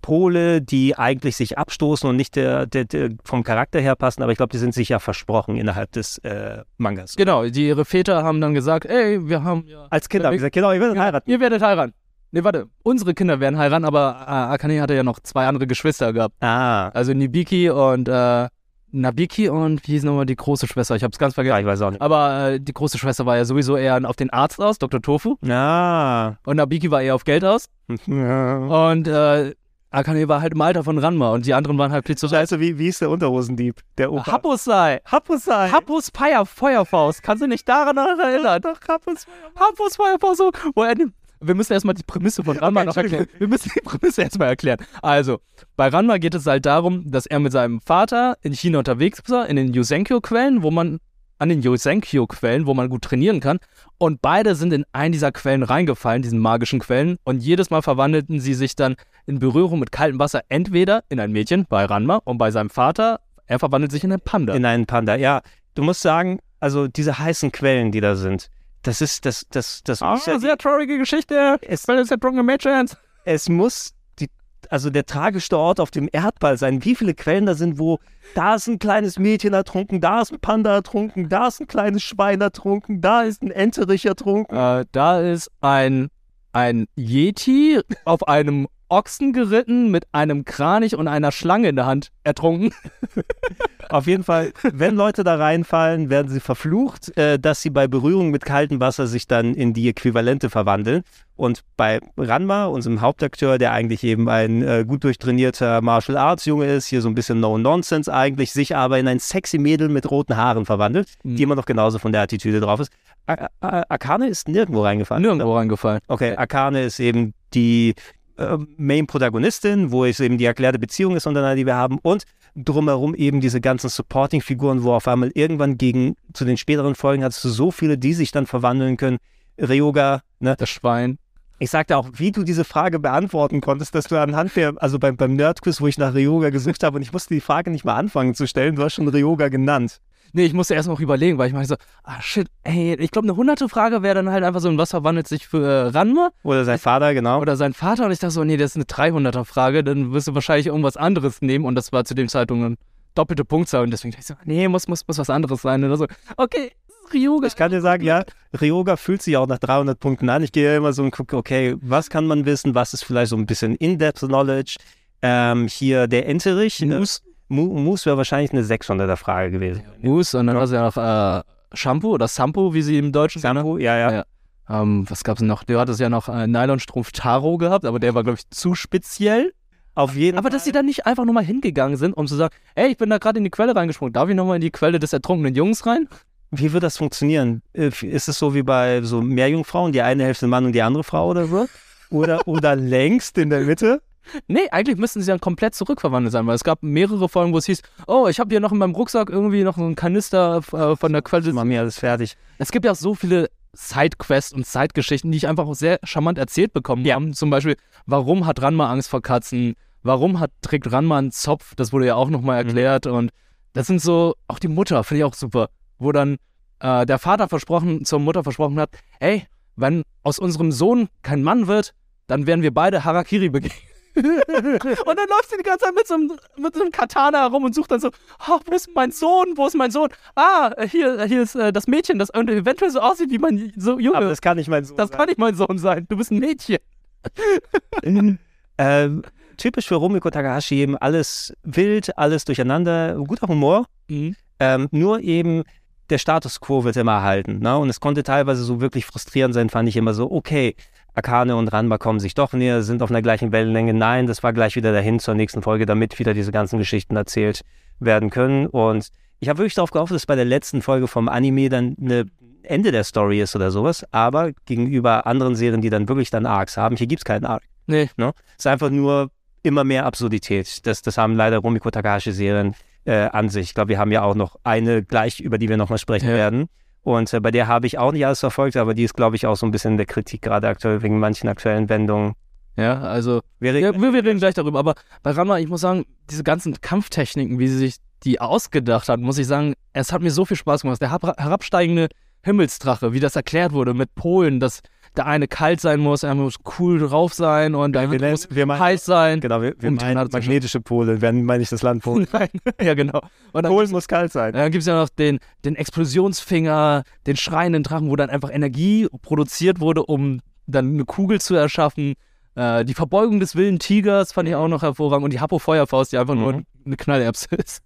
Pole, die eigentlich sich abstoßen und nicht der, der, der vom Charakter her passen, aber ich glaube, die sind sich ja versprochen innerhalb des äh, Mangas. Genau, die, ihre Väter haben dann gesagt, ey, wir haben ja... Als Kinder haben gesagt, genau, ihr werdet heiraten. Ihr werdet heiraten. Nee, warte, unsere Kinder werden heiraten, aber äh, Akane hatte ja noch zwei andere Geschwister gehabt. Ah. Also Nibiki und äh, Nabiki und wie hieß nochmal die große Schwester? Ich hab's ganz vergessen. Ja, ich weiß auch nicht. Aber äh, die große Schwester war ja sowieso eher auf den Arzt aus, Dr. Tofu. Ja. Und Nabiki war eher auf Geld aus. Ja. Und äh, Akane war halt im Alter von Ranma und die anderen waren halt viel zu Scheiße, wie, wie ist der Unterhosendieb? Der Opa. Hapusai. Hapusai. Hapus Feuer, Feuerfaust. Kannst du nicht daran erinnern? Doch, Hapus Hapus Feuerfaust. So, wo er den wir müssen erstmal die Prämisse von Ranma okay, noch erklären. Wir müssen die Prämisse erstmal erklären. Also, bei Ranma geht es halt darum, dass er mit seinem Vater in China unterwegs war, in den Yusenkyo-Quellen, wo man, an den Yusenkyo-Quellen, wo man gut trainieren kann. Und beide sind in einen dieser Quellen reingefallen, diesen magischen Quellen. Und jedes Mal verwandelten sie sich dann in Berührung mit kaltem Wasser entweder in ein Mädchen bei Ranma und bei seinem Vater, er verwandelt sich in einen Panda. In einen Panda, ja. Du musst sagen, also diese heißen Quellen, die da sind, das ist, das, das, das ah, ist ja sehr traurige Geschichte. Es, Weil es ja Drunken Mädchens. Es muss die also der tragischste Ort auf dem Erdball sein. Wie viele Quellen da sind, wo da ist ein kleines Mädchen ertrunken, da ist ein Panda ertrunken, da ist ein kleines Schwein ertrunken, da ist ein Enterich ertrunken. Äh, da ist ein, ein Yeti auf einem Ochsen geritten mit einem Kranich und einer Schlange in der Hand ertrunken. Auf jeden Fall, wenn Leute da reinfallen, werden sie verflucht, äh, dass sie bei Berührung mit kaltem Wasser sich dann in die Äquivalente verwandeln. Und bei Ranma, unserem Hauptakteur, der eigentlich eben ein äh, gut durchtrainierter Martial Arts Junge ist, hier so ein bisschen No Nonsense eigentlich, sich aber in ein sexy Mädel mit roten Haaren verwandelt, Mhm. die immer noch genauso von der Attitüde drauf ist. A A Akane ist nirgendwo reingefallen. Nirgendwo reingefallen. Okay, Akane ist eben die äh, Main-Protagonistin, wo es eben die erklärte Beziehung ist untereinander, die wir haben. Und drumherum eben diese ganzen Supporting-Figuren, wo auf einmal irgendwann gegen zu den späteren Folgen hattest du so viele, die sich dann verwandeln können. Ryoga, ne? Das Schwein. Ich sagte auch, wie du diese Frage beantworten konntest, dass du anhand der, also beim, beim Nerdquiz, wo ich nach Ryoga gesucht habe und ich musste die Frage nicht mal anfangen zu stellen, du hast schon Ryoga genannt. Nee, ich musste erst noch überlegen, weil ich meinte so, ah shit, ey, ich glaube, eine hunderte Frage wäre dann halt einfach so, in was verwandelt sich für äh, Ranma? Oder sein Vater, genau. Oder sein Vater. Und ich dachte so, nee, das ist eine 300er Frage, dann wirst du wahrscheinlich irgendwas anderes nehmen. Und das war zu dem Zeitpunkt eine doppelte Punktzahl. Und deswegen dachte ich so, nee, muss, muss, muss was anderes sein. Oder so, okay, Ryoga. Ich kann dir sagen, ja, Ryoga fühlt sich auch nach 300 Punkten an. Ich gehe ja immer so und gucke, okay, was kann man wissen? Was ist vielleicht so ein bisschen In-Depth-Knowledge? Ähm, hier der Enterich. Moose. Moose wäre wahrscheinlich eine 600er Frage gewesen. Moose und dann war es ja noch äh, Shampoo oder Sampo, wie sie im Deutschen Shampoo, ja, ja. ja. Ähm, was gab's denn noch? Du hattest ja noch äh, Nylonstrumpf Taro gehabt, aber der war, glaube ich, zu speziell. Auf jeden Aber dass sie dann nicht einfach nur mal hingegangen sind, um zu sagen, ey, ich bin da gerade in die Quelle reingesprungen, darf ich nochmal in die Quelle des ertrunkenen Jungs rein? Wie wird das funktionieren? Äh, Ist es so wie bei so Meerjungfrauen, die eine Hälfte Mann und die andere Frau oder so? Oder, oder längst in der Mitte? Nee, eigentlich müssten sie dann komplett zurückverwandelt sein, weil es gab mehrere Folgen, wo es hieß, oh, ich habe hier noch in meinem Rucksack irgendwie noch einen Kanister äh, von der Quelle. Mach mir alles fertig. Es gibt ja auch so viele Sidequests und Sidegeschichten, die ich einfach auch sehr charmant erzählt bekommen ja. haben. Zum Beispiel, warum hat Ranma Angst vor Katzen? Warum hat, trägt Ranma einen Zopf? Das wurde ja auch nochmal erklärt. Mhm. Und das sind so, auch die Mutter, finde ich auch super, wo dann äh, der Vater versprochen, zur Mutter versprochen hat, ey, wenn aus unserem Sohn kein Mann wird, dann werden wir beide Harakiri begehen. und dann läuft sie die ganze Zeit mit so, einem, mit so einem Katana herum und sucht dann so, oh, wo ist mein Sohn? Wo ist mein Sohn? Ah, hier, hier ist äh, das Mädchen, das eventuell so aussieht wie mein so Junge. Aber das kann nicht mein Sohn das sein. Das kann nicht mein Sohn sein. Du bist ein Mädchen. ähm, typisch für Rumiko Takahashi eben alles wild, alles durcheinander, guter Humor. Mhm. Ähm, nur eben der Status quo wird immer erhalten. Ne? Und es konnte teilweise so wirklich frustrierend sein, fand ich immer so, okay, Akane und Ranma kommen sich doch näher, sind auf einer gleichen Wellenlänge. Nein, das war gleich wieder dahin zur nächsten Folge, damit wieder diese ganzen Geschichten erzählt werden können. Und ich habe wirklich darauf gehofft, dass bei der letzten Folge vom Anime dann eine Ende der Story ist oder sowas. Aber gegenüber anderen Serien, die dann wirklich dann Arcs haben, hier gibt es keinen Arc. Nee. Ne? Es ist einfach nur immer mehr Absurdität. Das, das haben leider Rumiko Takahashi-Serien äh, an sich. Ich glaube, wir haben ja auch noch eine gleich, über die wir nochmal sprechen ja. werden. Und äh, bei der habe ich auch nicht alles verfolgt, aber die ist, glaube ich, auch so ein bisschen in der Kritik gerade aktuell wegen manchen aktuellen Wendungen. Ja, also wir reden, ja, wir, wir reden gleich darüber. Aber bei Ranma, ich muss sagen, diese ganzen Kampftechniken, wie sie sich die ausgedacht hat, muss ich sagen, es hat mir so viel Spaß gemacht. Der herabsteigende Himmelsdrache, wie das erklärt wurde mit Polen, dass der eine kalt sein muss, er muss cool drauf sein und der andere muss meinen, heiß sein. Genau, wir, wir meinen magnetische Pole, wenn meine ich das Land Polen. Nein, ja genau. Und Polen muss kalt sein. Dann gibt es ja noch den, den Explosionsfinger, den schreienden Drachen, wo dann einfach Energie produziert wurde, um dann eine Kugel zu erschaffen. Äh, die Verbeugung des wilden Tigers fand ich auch noch hervorragend und die Hapo-Feuerfaust, die einfach mhm. nur eine Knallerbse ist.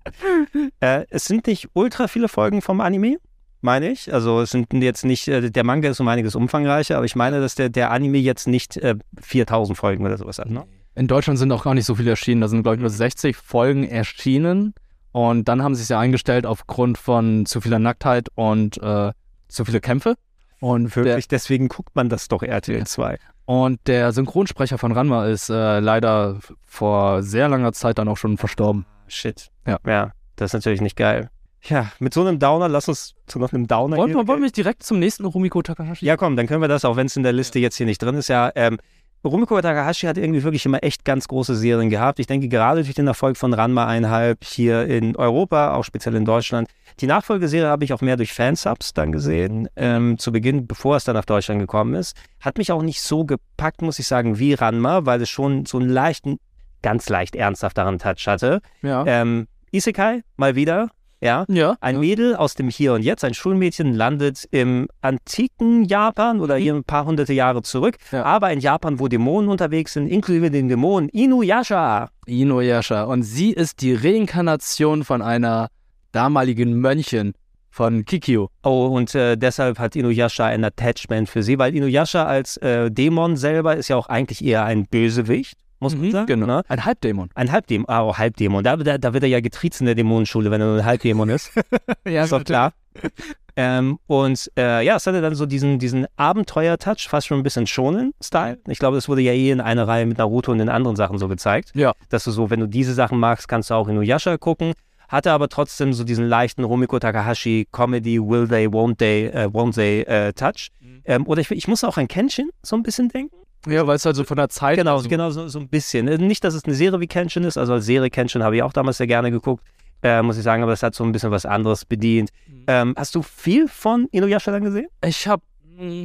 äh, es sind nicht ultra viele Folgen vom Anime meine ich. Also es sind jetzt nicht, äh, der Manga ist um einiges umfangreicher, aber ich meine, dass der, der Anime jetzt nicht äh, 4000 Folgen oder sowas hat. Ne? In Deutschland sind auch gar nicht so viele erschienen. Da sind, glaube ich, nur 60 Folgen erschienen. Und dann haben sie es ja eingestellt aufgrund von zu vieler Nacktheit und äh, zu viele Kämpfe. Und wirklich, der, deswegen guckt man das doch RTL 2. Und der Synchronsprecher von Ranma ist äh, leider vor sehr langer Zeit dann auch schon verstorben. Shit. Ja. Ja, das ist natürlich nicht geil. Ja, mit so einem Downer, lass uns zu noch einem Downer wollen, gehen. Wollen wir direkt zum nächsten Rumiko Takahashi? Ja, komm, dann können wir das, auch wenn es in der Liste jetzt hier nicht drin ist, ja. Ähm, Rumiko Takahashi hat irgendwie wirklich immer echt ganz große Serien gehabt. Ich denke, gerade durch den Erfolg von Ranma einhalb hier in Europa, auch speziell in Deutschland. Die Nachfolgeserie habe ich auch mehr durch Fansubs dann gesehen, ähm, zu Beginn, bevor es dann nach Deutschland gekommen ist. Hat mich auch nicht so gepackt, muss ich sagen, wie Ranma, weil es schon so einen leichten ganz leicht ernsthafteren Touch hatte. Ja. Ähm, Isekai, mal wieder. Ja. ja. Ein Mädel aus dem Hier und Jetzt, ein Schulmädchen, landet im antiken Japan oder hier ein paar hunderte Jahre zurück, aber in Japan, wo Dämonen unterwegs sind, inklusive den Dämonen Inuyasha. Inuyasha. Und sie ist die Reinkarnation von einer damaligen Mönchin von Kikyo. Oh, und äh, deshalb hat Inuyasha ein Attachment für sie, weil Inuyasha als äh, Dämon selber ist ja auch eigentlich eher ein Bösewicht, muss man sagen. Genau. Ne? Ein Halbdämon. Ein Halbdämon, ah, oh, Halbdämon. Da, da, da wird er ja getriezt in der Dämonenschule, wenn er nur ein Halbdämon ist. ja, ist doch klar. ähm, und äh, ja, es hatte dann so diesen, diesen Abenteuer-Touch, fast schon ein bisschen Shonen-Style. Ich glaube, das wurde ja eh in einer Reihe mit Naruto und den anderen Sachen so gezeigt. Ja. Dass du so, wenn du diese Sachen magst, kannst du auch Inuyasha gucken. Hatte aber trotzdem so diesen leichten Rumiko Takahashi Comedy, Will They, Won't They, äh, Won't They äh, Touch. Ähm, oder ich, ich muss auch an Kenshin so ein bisschen denken. Ja, weil es halt so von der Zeit. Genau, so genau so, so ein bisschen. Äh, Nicht, dass es eine Serie wie Kenshin ist, also als Serie Kenshin habe ich auch damals sehr gerne geguckt, äh, muss ich sagen, aber es hat so ein bisschen was anderes bedient. Ähm, hast du viel von Inuyasha dann gesehen? Ich habe,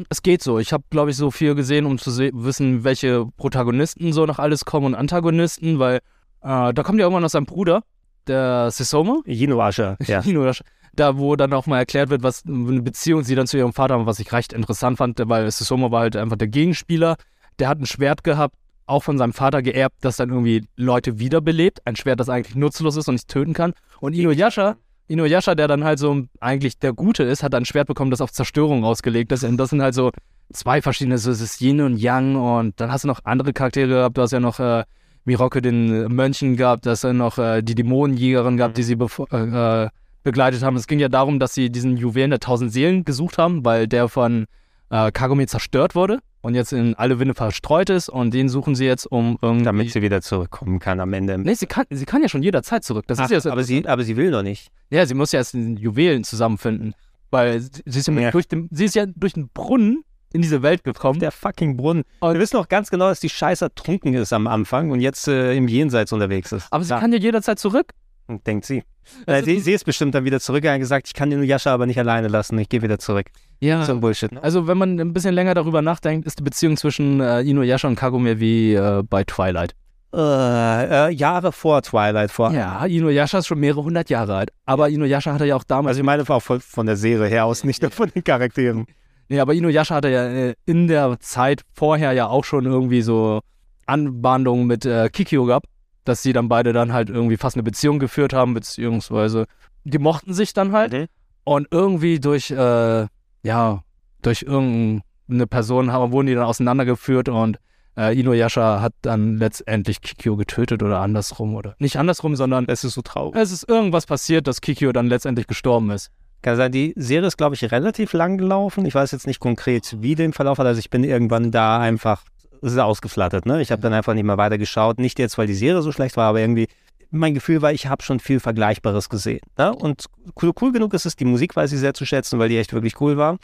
es geht so. Ich habe, glaube ich, so viel gesehen, um zu wissen, welche Protagonisten so noch alles kommen und Antagonisten, weil äh, da kommt ja irgendwann noch sein Bruder, der Sesoma. Inuyasha, ja. Inuyasha. Da, wo dann auch mal erklärt wird, was eine Beziehung sie dann zu ihrem Vater haben, was ich recht interessant fand, weil Sesoma war halt einfach der Gegenspieler. Der hat ein Schwert gehabt, auch von seinem Vater geerbt, das dann irgendwie Leute wiederbelebt. Ein Schwert, das eigentlich nutzlos ist und nicht töten kann. Und Inuyasha, Inuyasha, der dann halt so eigentlich der Gute ist, hat ein Schwert bekommen, das auf Zerstörung ausgelegt ist. Und das sind halt so zwei verschiedene, so es ist Yin und Yang. Und dann hast du noch andere Charaktere gehabt. Du hast ja noch äh, Miroke, den Mönchen gehabt. Hast ja noch äh, die Dämonenjägerin gehabt, die sie äh, begleitet haben. Es ging ja darum, dass sie diesen Juwelen der tausend Seelen gesucht haben, weil der von äh, Kagome zerstört wurde und jetzt in alle Winde verstreut ist und den suchen sie jetzt, um irgendwie... Damit sie wieder zurückkommen kann am Ende. Nee, sie kann, sie kann ja schon jederzeit zurück. Das Ach, ist ja aber, sie, aber sie will noch nicht. Ja, sie muss ja erst den Juwelen zusammenfinden, weil sie, ist ja, Ja. Durch den, sie ist ja durch den Brunnen in diese Welt gekommen. Der fucking Brunnen. Wir wissen auch ganz genau, dass die Scheiße ertrunken ist am Anfang und jetzt äh, im Jenseits unterwegs ist. Aber sie kann ja jederzeit zurück. Und denkt sie. Äh, sie, ist- sie ist bestimmt dann wieder zurückgegangen und gesagt, ich kann den Yasha aber nicht alleine lassen, ich gehe wieder zurück. Ja. So ein Bullshit. Ne? Also wenn man ein bisschen länger darüber nachdenkt, ist die Beziehung zwischen äh, Inuyasha und Kagome wie äh, bei Twilight. Äh, äh, Jahre vor Twilight, vor. Ja, Inuyasha ist schon mehrere hundert Jahre alt. Aber Inuyasha hatte ja auch damals. Also ich meine auch von, von der Serie her aus, nicht nur von den Charakteren. Nee, aber Inuyasha hatte ja äh, in der Zeit vorher ja auch schon irgendwie so Anbandungen mit äh, Kikyo gehabt, dass sie dann beide dann halt irgendwie fast eine Beziehung geführt haben, beziehungsweise die mochten sich dann halt. Und irgendwie durch, äh, ja, durch irgendeine Person haben, wurden die dann auseinandergeführt und äh, Inuyasha hat dann letztendlich Kikyo getötet oder andersrum oder nicht andersrum, sondern Es ist so traurig. es ist irgendwas passiert, dass Kikyo dann letztendlich gestorben ist. Kann sein, die Serie ist, glaube ich, relativ lang gelaufen. Ich weiß jetzt nicht konkret, wie den Verlauf hat. Also ich bin irgendwann da einfach, es ist ausgeflattert, ne? Ich habe dann einfach nicht mehr weitergeschaut. Nicht jetzt, weil die Serie so schlecht war, aber irgendwie, mein Gefühl war, ich habe schon viel Vergleichbares gesehen. Ne? Und cool, cool genug ist es, die Musik weiß ich sehr zu schätzen, weil die echt wirklich cool war.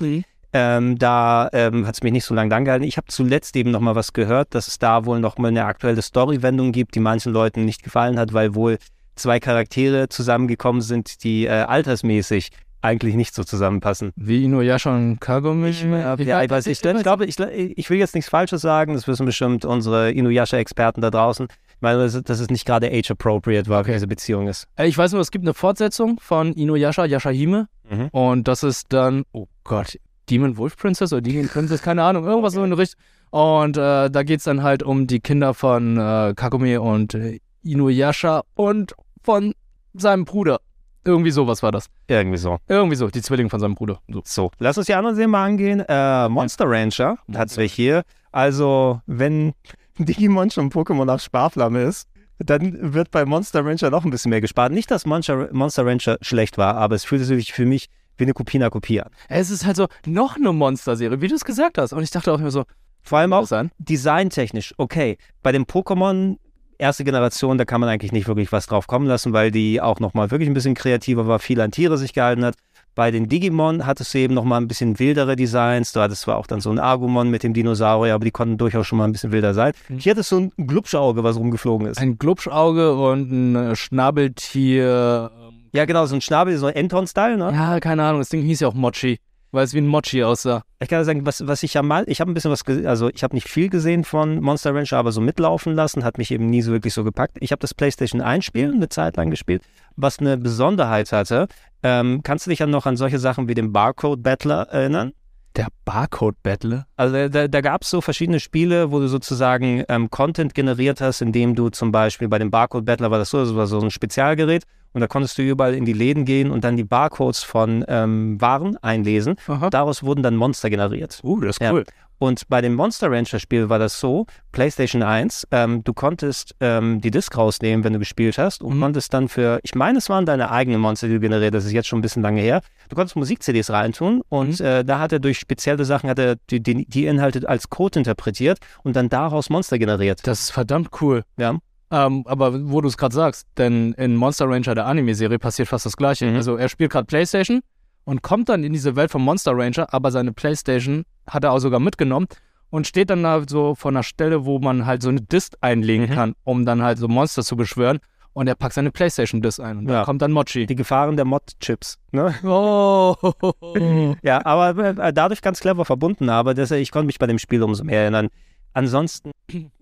Ähm, da ähm, hat es mich nicht so lange angehalten. Ich habe zuletzt eben noch mal was gehört, dass es da wohl noch mal eine aktuelle Story-Wendung gibt, die manchen Leuten nicht gefallen hat, weil wohl zwei Charaktere zusammengekommen sind, die äh, altersmäßig eigentlich nicht so zusammenpassen. Wie Inuyasha und Kagome? Ja, ja, ich weiß nicht. Ich glaube, ich, ich will jetzt nichts Falsches sagen. Das wissen bestimmt unsere Inuyasha-Experten da draußen. Ich meine, dass dass es nicht gerade age-appropriate war, wie diese Beziehung ist. Äh, Ich weiß nur, es gibt eine Fortsetzung von Inuyasha, Yashahime. Mhm. Und das ist dann, oh Gott, Demon Wolf Princess oder Demon Princess, keine Ahnung, irgendwas so in der Richtung. Und äh, da geht es dann halt um die Kinder von äh, Kagome und äh, Inuyasha und von seinem Bruder. Irgendwie sowas war das. Irgendwie so. Irgendwie so, die Zwillinge von seinem Bruder. So. So, lass uns die anderen Serien mal angehen. Äh, Monster Rancher hat's wir hier. Also, wenn Digimon schon Pokémon auf Sparflamme ist, dann wird bei Monster Rancher noch ein bisschen mehr gespart. Nicht, dass Monster, Monster Rancher schlecht war, aber es fühlte sich für mich wie eine Kopie einer Kopie an. Es ist halt so noch eine Monster-Serie, wie du es gesagt hast. Und ich dachte auch immer so, Vor allem auch designtechnisch. Okay, bei dem Pokémon erste Generation, da kann man eigentlich nicht wirklich was drauf kommen lassen, weil die auch nochmal wirklich ein bisschen kreativer war, viel an Tiere sich gehalten hat. Bei den Digimon hattest du eben nochmal ein bisschen wildere Designs. Du hattest zwar auch dann so ein Agumon mit dem Dinosaurier, aber die konnten durchaus schon mal ein bisschen wilder sein. Hier hattest du ein Glubschauge, was rumgeflogen ist. ein Glubschauge und ein äh, Schnabeltier. Ja, genau, so ein Schnabel, so Enton-Style, ne? Ja, keine Ahnung, das Ding hieß ja auch Mochi. Weil es wie ein Mochi aussah. Ich kann sagen, was, was ich ja mal, ich habe ein bisschen was, also ich habe nicht viel gesehen von Monster Rancher, aber so mitlaufen lassen, hat mich eben nie so wirklich so gepackt. Ich habe das PlayStation 1 Spiel eine Zeit lang gespielt, was eine Besonderheit hatte. Ähm, kannst du dich ja noch an solche Sachen wie den Barcode Battler erinnern? Der Barcode-Battler? Also da, da gab es so verschiedene Spiele, wo du sozusagen ähm, Content generiert hast, indem du zum Beispiel bei dem Barcode Battler war das so, das war so ein Spezialgerät und da konntest du überall in die Läden gehen und dann die Barcodes von ähm, Waren einlesen. Daraus wurden dann Monster generiert. Uh, das ist Ja. cool. Und bei dem Monster Rancher Spiel war das so, PlayStation 1, ähm, du konntest ähm, die Disc rausnehmen, wenn du gespielt hast und konntest dann für, ich meine, es waren deine eigenen Monster, die du generiert hast, das ist jetzt schon ein bisschen lange her. Du konntest Musik-CDs reintun und äh, da hat er durch spezielle Sachen, hat er die, die, die Inhalte als Code interpretiert und dann daraus Monster generiert. Das ist verdammt cool. Ja. Ähm, aber wo du es gerade sagst, denn in Monster Ranger, der Anime-Serie, passiert fast das Gleiche. Mhm. Also er spielt gerade Playstation und kommt dann in diese Welt von Monster Ranger, aber seine Playstation hat er auch sogar mitgenommen und steht dann da so vor einer Stelle, wo man halt so eine Disc einlegen Mhm. kann, um dann halt so Monster zu beschwören. Und er packt seine Playstation-Disc ein und Ja. da kommt dann Mochi. Die Gefahren der Mod-Chips. Ne? Oh. ja, aber äh, dadurch ganz clever verbunden, aber das, ich konnte mich bei dem Spiel umso mehr erinnern. Ansonsten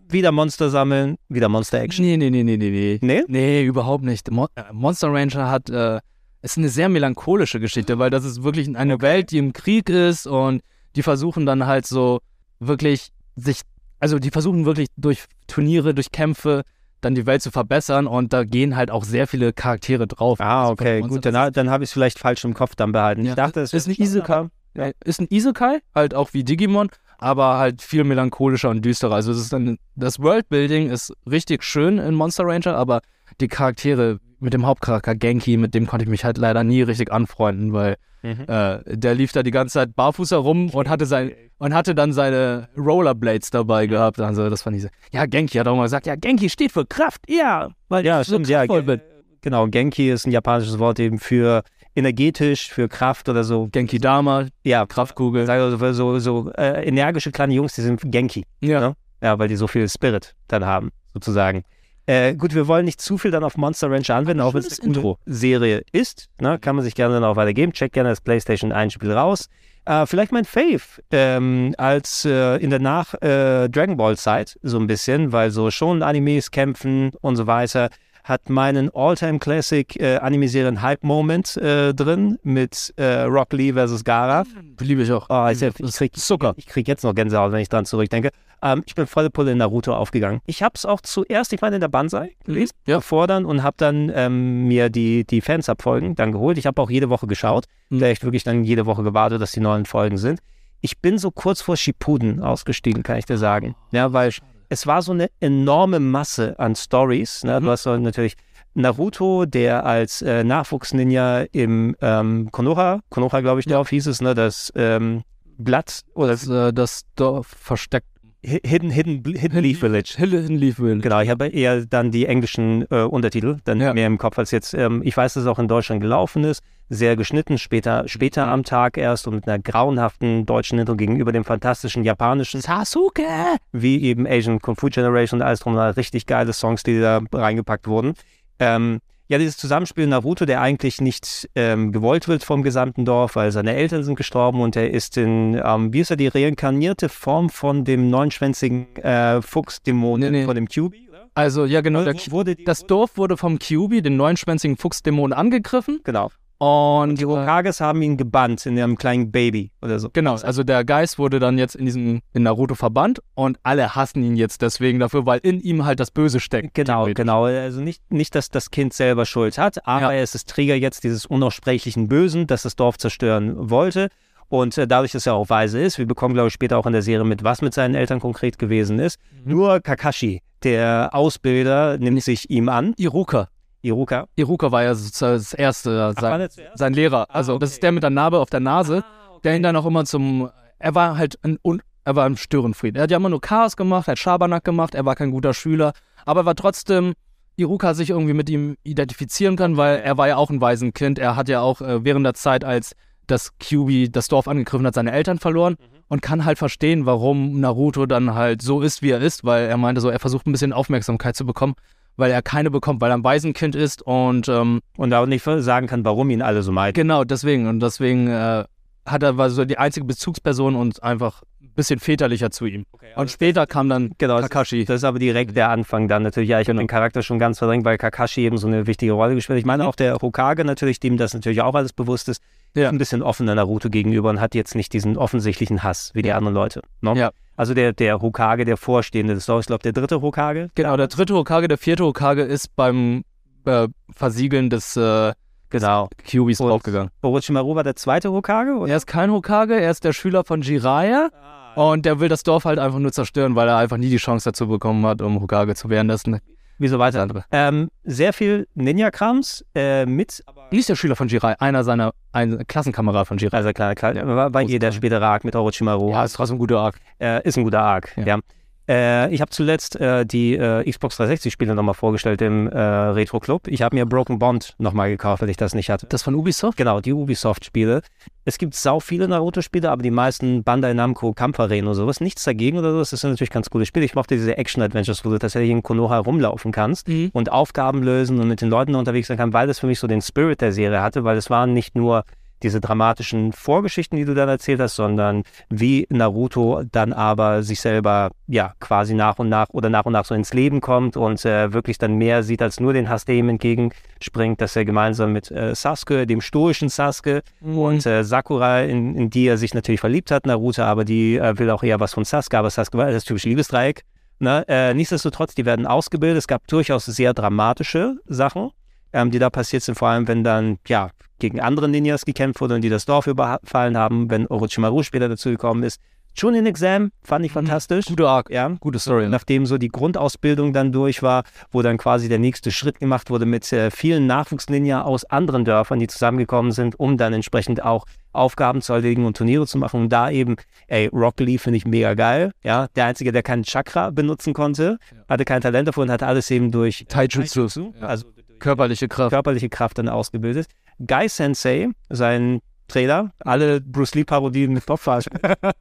wieder Monster sammeln, wieder Monster-Action. Nee, nee, nee, nee, nee, nee. Nee? Nee, überhaupt nicht. Mo äh, Monster Ranger hat, äh, ist eine sehr melancholische Geschichte, weil das ist wirklich eine Welt, die im Krieg ist und die versuchen dann halt so wirklich sich, also die versuchen wirklich durch Turniere, durch Kämpfe dann die Welt zu verbessern und da gehen halt auch sehr viele Charaktere drauf. Ah, Also okay, gut, dann, dann habe ich es vielleicht falsch im Kopf dann behalten. Ja, ich dachte, es ist ein wäre Isekai. Ja. Ist ein Isekai, halt auch wie Digimon, aber halt viel melancholischer und düsterer. Also es ist dann, das Worldbuilding ist richtig schön in Monster Ranger, aber die Charaktere mit dem Hauptcharakter Genki, mit dem konnte ich mich halt leider nie richtig anfreunden, weil Mhm. äh, der lief da die ganze Zeit barfuß herum und hatte sein und hatte dann seine Rollerblades dabei gehabt. Also das fand ich so. Ja, Genki hat auch mal gesagt, ja, Genki steht für Kraft, ja, weil Ja, ich so stimmt, ja. bin. Genau, Genki ist ein japanisches Wort eben für energetisch, für Kraft oder so. Genki Dama, ja, Kraftkugel. Also so, so, so äh, energische kleine Jungs, die sind Genki. Ja. Ne? Ja, weil die so viel Spirit dann haben, sozusagen. Äh, gut, wir wollen nicht zu viel dann auf Monster Rancher anwenden, auch wenn es eine gute Serie ist. Ne? Kann man sich gerne dann auch weitergeben. Check gerne das PlayStation 1 Spiel raus. Äh, vielleicht mein Fave ähm, als äh, in der Nach äh, Dragon Ball Zeit so ein bisschen, weil so schon Animes kämpfen und so weiter hat meinen All-Time Classic äh, Anime-Serien Hype Moment äh, drin mit äh, Rock Lee versus Gara. Liebe ich auch. Oh, ich, ich, krieg, Zucker. ich krieg jetzt noch Gänsehaut, wenn ich dran zurückdenke. Ähm, ich bin volle Pulle in Naruto aufgegangen. Ich habe es auch zuerst, ich meine, in der Banzai gelesen, ja. dann und habe dann ähm, mir die, die Fans-Abfolgen dann geholt. Ich habe auch jede Woche geschaut. Mhm. Vielleicht wirklich dann jede Woche gewartet, dass die neuen Folgen sind. Ich bin so kurz vor Shippuden ausgestiegen, kann ich dir sagen. Ja, weil es war so eine enorme Masse an Stories. Ne? Mhm. Du hast natürlich Naruto, der als äh, Nachwuchsninja im ähm, Konoha, Konoha glaube ich, darauf hieß es, ne, das ähm, Blatt oder Das, äh, das Dorf versteckt. Hi- Hidden, Hidden, Hidden Leaf Village. Hidden Leaf Village. Genau, ich habe eher dann die englischen äh, Untertitel dann Ja. mehr im Kopf als jetzt. Ähm, ich weiß, dass es auch in Deutschland gelaufen ist, sehr geschnitten, später, später am Tag erst und mit einer grauenhaften deutschen Intro gegenüber dem fantastischen japanischen Sasuke! wie eben Asian Kung Fu Generation und alles drum, richtig geile Songs, die da reingepackt wurden. Ähm, ja, dieses Zusammenspiel Naruto, der eigentlich nicht ähm, gewollt wird vom gesamten Dorf, weil seine Eltern sind gestorben und er ist in, ähm, wie ist er, die reinkarnierte Form von dem neunschwänzigen äh, Fuchsdämonen Nee, nee. von dem QB? Also, ja, genau. Wo- Der, das Dorf wurde vom Kyubi, den neunschwänzigen Fuchsdämon, angegriffen. Genau. Und Die Hokages haben ihn gebannt in ihrem kleinen Baby oder so. Genau, also der Geist wurde dann jetzt in diesem in Naruto verbannt und alle hassen ihn jetzt deswegen dafür, weil in ihm halt das Böse steckt. Genau, genau. Also nicht, nicht, dass das Kind selber Schuld hat, aber es ist Träger jetzt dieses unaussprechlichen Bösen, das das Dorf zerstören wollte. Und äh, dadurch, dass er auch weise ist, wir bekommen, glaube ich, später auch in der Serie mit, was mit seinen Eltern konkret gewesen ist. Nur Kakashi, der Ausbilder, nimmt sich ihm an. Iruka. Iruka. Iruka war ja sozusagen das erste, Ach, sein, sein Lehrer. Also das ist der mit der Narbe auf der Nase, der ihn dann auch immer zum, er war halt ein, un, er war ein Störenfried. Er hat ja immer nur Chaos gemacht, er hat Schabernack gemacht, er war kein guter Schüler, aber er war trotzdem, Iruka sich irgendwie mit ihm identifizieren kann, weil er war ja auch ein Waisenkind. Er hat ja auch äh, während der Zeit, als das Kyubi das Dorf angegriffen hat, seine Eltern verloren und kann halt verstehen, warum Naruto dann halt so ist, wie er ist, weil er meinte so, er versucht ein bisschen Aufmerksamkeit zu bekommen, weil er keine bekommt, weil er ein Waisenkind ist und ähm, Und auch nicht sagen kann, warum ihn alle so meiden. Genau, deswegen. Und deswegen äh, hat er, war so die einzige Bezugsperson und einfach ein bisschen väterlicher zu ihm. und später kam dann Genau, Kakashi. Das ist aber direkt der Anfang dann natürlich. Ja, ich habe den Charakter schon ganz verdrängt, weil Kakashi eben so eine wichtige Rolle gespielt hat. Ich meine auch der Hokage natürlich, dem das natürlich auch alles bewusst ist, ist ein bisschen offener Naruto gegenüber und hat jetzt nicht diesen offensichtlichen Hass wie die anderen Leute. Ne? Ja. Also der, der Hokage, der Vorstehende des Dorfs, ich glaube der dritte Hokage. Genau, der dritte Hokage, der vierte Hokage ist beim äh, Versiegeln des, äh, Genau. Kyubis draufgegangen. Orochimaru war der zweite Hokage? Oder? Er ist kein Hokage, er ist der Schüler von Jiraiya. Und der will das Dorf halt einfach nur zerstören, weil er einfach nie die Chance dazu bekommen hat, um Hokage zu werden. Das ist eine Wieso weiter? Ähm, sehr viel Ninja-Krams äh, mit. Ist der Schüler von Jiraiya? Einer seiner, ein Klassenkamerad von Jiraiya. Also klar, klar. war, war hier der spätere Arc mit Orochimaru. Ja, ist trotzdem ein guter Arc. Äh, ist ein guter Arc, ja. Äh, ich habe zuletzt äh, die äh, Xbox 360-Spiele nochmal vorgestellt im äh, Retro Club. Ich habe mir Broken Bond nochmal gekauft, weil ich das nicht hatte. Das von Ubisoft? Genau, die Ubisoft-Spiele. Es gibt sau viele Naruto-Spiele, aber die meisten Bandai Namco Kampfarenen oder sowas. Nichts dagegen oder sowas. Das sind natürlich ganz coole Spiele. Ich mochte diese Action-Adventures, wo du tatsächlich in Konoha rumlaufen kannst Mhm. und Aufgaben lösen und mit den Leuten unterwegs sein kannst, weil das für mich so den Spirit der Serie hatte, weil es waren nicht nur diese dramatischen Vorgeschichten, die du dann erzählt hast, sondern wie Naruto dann aber sich selber ja quasi nach und nach oder nach und nach so ins Leben kommt und äh, wirklich dann mehr sieht als nur den Hass, der ihm entgegenspringt, dass er gemeinsam mit äh, Sasuke, dem stoischen Sasuke und äh, Sakura, in, in die er sich natürlich verliebt hat, Naruto, aber die äh, will auch eher was von Sasuke, aber Sasuke war das typische Liebesdreieck. Ne? Äh, nichtsdestotrotz, die werden ausgebildet. Es gab durchaus sehr dramatische Sachen, ähm, die da passiert sind, vor allem wenn dann, ja, gegen andere Ninjas gekämpft wurde und die das Dorf überfallen haben, wenn Orochimaru später dazu gekommen ist. Chunin Exam fand ich fantastisch. Guter Arc. Ja. Gute Story. Nachdem so die Grundausbildung dann durch war, wo dann quasi der nächste Schritt gemacht wurde mit äh, vielen Nachwuchsninja aus anderen Dörfern, die zusammengekommen sind, um dann entsprechend auch Aufgaben zu erledigen und Turniere zu machen. Und da eben, ey, Rock Lee finde ich mega geil. Ja, der Einzige, der keinen Chakra benutzen konnte, hatte kein Talent dafür und hat alles eben durch Taijutsu. also Körperliche Kraft. körperliche Kraft dann ausgebildet. Guy Sensei, sein Trainer, alle Bruce Lee-Parodien mit Kopfverarsch.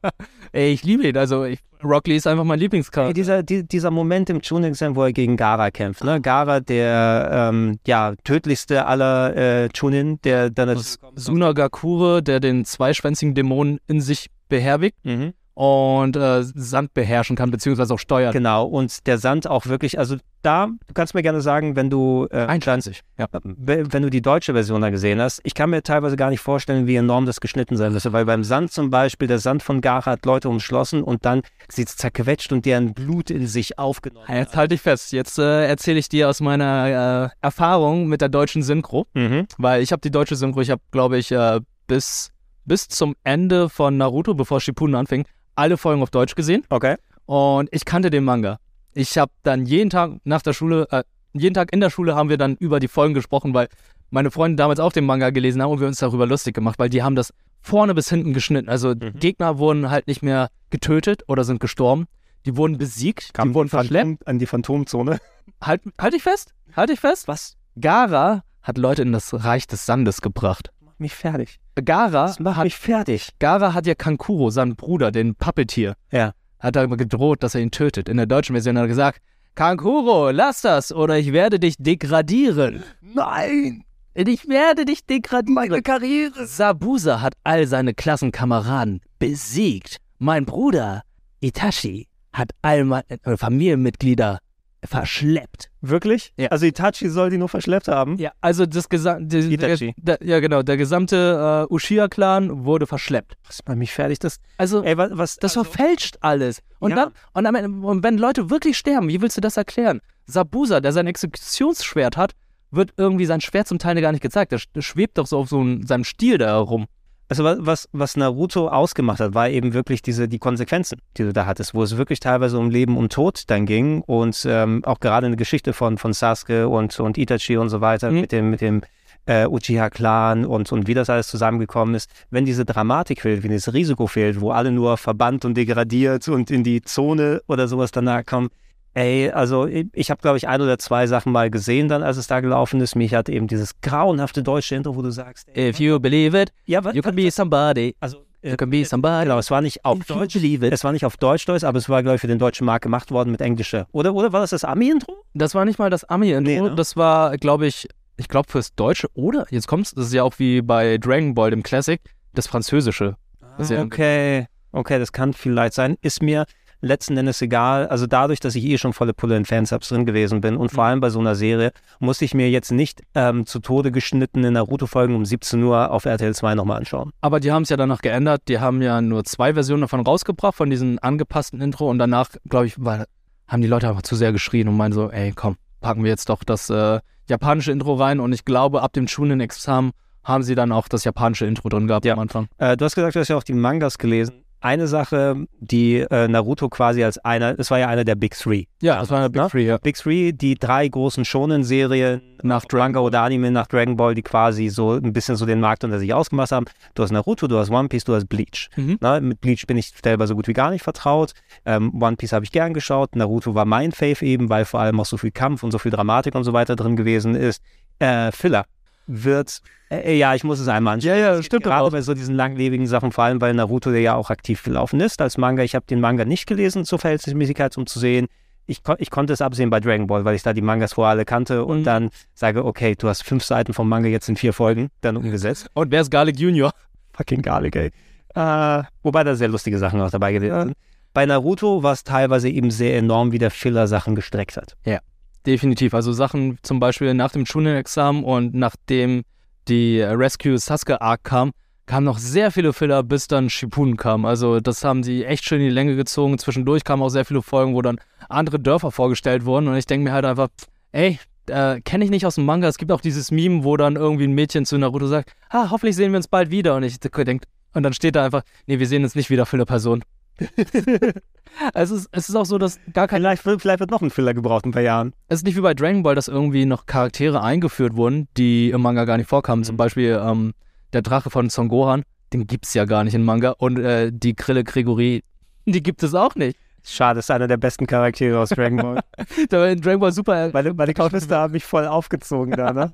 Ey, ich liebe ihn. Also, ich, Rock Lee ist einfach mein Lieblingscharakter. Ey, dieser, die, dieser Moment im Chunin Exam, wo er gegen Gara kämpft. Ne? Gara, der ähm, ja, tödlichste aller äh, Chunin, der dann Sunagakure, der den zweischwänzigen Dämonen in sich beherbergt Mhm. Und äh, Sand beherrschen kann, beziehungsweise auch steuert. Genau, und der Sand auch wirklich, also da, du kannst mir gerne sagen, wenn du äh, 21, ja. wenn wenn du die deutsche Version da gesehen hast, ich kann mir teilweise gar nicht vorstellen, wie enorm das geschnitten sein müsste, weil beim Sand zum Beispiel, der Sand von Gara hat Leute umschlossen und dann sieht es zerquetscht und deren Blut in sich aufgenommen. Jetzt halte ich fest. Jetzt äh, erzähle ich dir aus meiner äh, Erfahrung mit der deutschen Synchro, Mhm. weil ich habe die deutsche Synchro, ich habe, glaube ich, äh, bis, bis zum Ende von Naruto, bevor Shippuden anfing, alle Folgen auf Deutsch gesehen. Okay. Und ich kannte den Manga. Ich habe dann jeden Tag nach der Schule, äh, jeden Tag in der Schule haben wir dann über die Folgen gesprochen, weil meine Freunde damals auch den Manga gelesen haben und wir uns darüber lustig gemacht, weil die haben das vorne bis hinten geschnitten. Also Gegner wurden halt nicht mehr getötet oder sind gestorben. Die wurden besiegt, die wurden verschleppt. An die Phantomzone. Halt, halt ich fest, halt ich fest. Was? Gara hat Leute in das Reich des Sandes gebracht. Mich fertig. Gara Das macht hat, mich fertig. Gara hat ja Kankuro, seinen Bruder, den Puppetier, Ja. hat er gedroht, dass er ihn tötet. In der deutschen Version hat er gesagt, Kankuro, lass das oder ich werde dich degradieren. Nein! Ich werde dich degradieren. Meine Karriere. Sabusa hat all seine Klassenkameraden besiegt. Mein Bruder Itachi hat all meine Familienmitglieder verschleppt. Wirklich? Ja. Also Itachi soll die nur verschleppt haben? Ja, also das gesamte, Itachi. der, der, ja genau, der gesamte äh, Uchiha-Clan wurde verschleppt. Das macht mich fertig. Das, Also ey, was, was das also, verfälscht alles. Und Ja. dann, und, Ende, und wenn Leute wirklich sterben, wie willst du das erklären? Sabusa, der sein Exekutionsschwert hat, wird irgendwie sein Schwert zum Teil gar nicht gezeigt. Das, das schwebt doch so auf so einem, seinem Stiel da herum. Also wa- was, was Naruto ausgemacht hat, war eben wirklich diese, die Konsequenzen, die du da hattest, wo es wirklich teilweise um Leben und Tod dann ging und ähm, auch gerade eine Geschichte von, von Sasuke und, und Itachi und so weiter Mhm. mit dem, mit dem äh, Uchiha-Clan und, und wie das alles zusammengekommen ist. Wenn diese Dramatik fehlt, wenn dieses Risiko fehlt, wo alle nur verbannt und degradiert und in die Zone oder sowas danach kommen, Ey, also ich, habe, glaube ich, ein oder zwei Sachen mal gesehen, dann, als es da gelaufen ist. Mich hat eben dieses grauenhafte deutsche Intro, wo du sagst, ey, If you believe it, was, you can be somebody. also, äh, You can be somebody. Genau, es war nicht auf Deutsch. Es war nicht auf Deutsch, Deutsch, aber es war, glaube ich, für den deutschen Markt gemacht worden mit englischer. Oder, oder war das das Ami-Intro? Das war nicht mal das Ami-Intro, Nee, ne? das war, glaube ich, ich glaube fürs Deutsche oder, jetzt kommt's, das ist ja auch wie bei Dragon Ball, dem Classic, das Französische. Das ja- Okay, okay, das kann vielleicht sein. Ist mir letzten Endes egal. Also dadurch, dass ich eh schon volle Pulle in Fansubs drin gewesen bin und vor allem bei so einer Serie, musste ich mir jetzt nicht ähm, zu Tode geschnittene Naruto-Folgen um 17 Uhr auf RTL 2 nochmal anschauen. Aber die haben es ja danach geändert. Die haben ja nur zwei Versionen davon rausgebracht, von diesem angepassten Intro. Und danach, glaube ich, war, haben die Leute einfach zu sehr geschrien und meinen so, ey, komm, packen wir jetzt doch das äh, japanische Intro rein. Und ich glaube, ab dem Chunin-Examen haben sie dann auch das japanische Intro drin gehabt am Anfang. Äh, du hast gesagt, du hast ja auch die Mangas gelesen. Eine Sache, die äh, Naruto quasi als einer, das war ja einer der Big Three. Ja, das war eine Big ne? Three, ja. Big Three, die drei großen Shonen-Serien nach Manga oder Anime, nach Dragon Ball, die quasi so ein bisschen so den Markt unter sich ausgemacht haben. Du hast Naruto, du hast One Piece, du hast Bleach. Mhm. Na, mit Bleach bin ich selber so gut wie gar nicht vertraut. Ähm, One Piece habe ich gern geschaut. Naruto war mein Fave eben, weil vor allem auch so viel Kampf und so viel Dramatik und so weiter drin gewesen ist. Äh, Filler wird, äh, ja, ich muss es einmal anschauen. Ja, ja, stimmt. Gerade bei so diesen langlebigen Sachen, vor allem weil Naruto der ja auch aktiv gelaufen ist als Manga. Ich habe den Manga nicht gelesen zur Verhältnismäßigkeit, um zu sehen. Ich, kon ich konnte es absehen bei Dragon Ball, weil ich da die Mangas vorher alle kannte und dann sage, okay, du hast fünf Seiten vom Manga jetzt in vier Folgen dann umgesetzt. Und wer ist Garlic Junior? Fucking Garlic, ey. Äh, wobei da sehr lustige Sachen auch dabei gewesen sind. Bei Naruto war es teilweise eben sehr enorm, wie der Filler Sachen gestreckt hat. Ja, definitiv. Also Sachen zum Beispiel nach dem Chunin-Examen und nachdem die Rescue Sasuke Arc kam, kamen noch sehr viele Filler, bis dann Shippuden kam. Also das haben sie echt schön in die Länge gezogen. Zwischendurch kamen auch sehr viele Folgen, wo dann andere Dörfer vorgestellt wurden. Und ich denke mir halt einfach, ey, äh, kenne ich nicht aus dem Manga. Es gibt auch dieses Meme, wo dann irgendwie ein Mädchen zu Naruto sagt, ah, hoffentlich sehen wir uns bald wieder. Und ich denke, und dann steht da einfach, nee, wir sehen uns nicht wieder für eine Person. es, ist, es ist auch so, dass gar kein. Vielleicht, wird- vielleicht wird noch ein Filler gebraucht in ein paar Jahren. Es ist nicht wie bei Dragon Ball, dass irgendwie noch Charaktere eingeführt wurden, die im Manga gar nicht vorkamen. Zum Beispiel ähm, der Drache von Son Gohan, den gibt's ja gar nicht im Manga. Und äh, die Grille Gregory, die gibt es auch nicht. Schade, ist einer der besten Charaktere aus Dragon Ball. Da war in Dragon Ball Super. Meine, meine Kaufliste haben mich voll aufgezogen da, ne?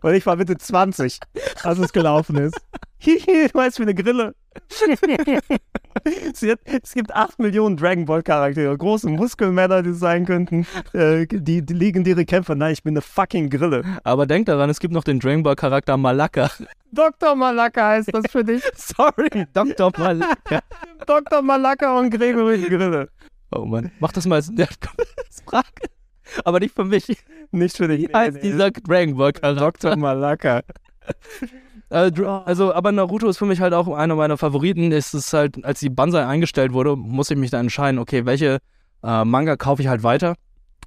Und ich war Mitte 20, als es gelaufen ist. Du meinst wie eine Grille. es, gibt, es gibt 8 Millionen Dragon Ball Charaktere, große Muskelmänner, die sein könnten, äh, die, die legendäre Kämpfer. Nein, ich bin eine fucking Grille. Aber denk daran, es gibt noch den Dragon Ball Charakter Malaka. Dr. Malaka heißt das für dich. Sorry, Dr. Malaka. Dr. Malaka und Gregory Grille. Oh Mann, mach das mal als Frage. Aber nicht für mich. Nicht für dich. Wie heißt dieser Dragon Ball Charakter? Dr. Malaka. Äh, Dr- Also, aber Naruto ist für mich halt auch einer meiner Favoriten. Es ist halt, als die Banzai eingestellt wurde, musste ich mich dann entscheiden, okay, welche äh, Manga kaufe ich halt weiter.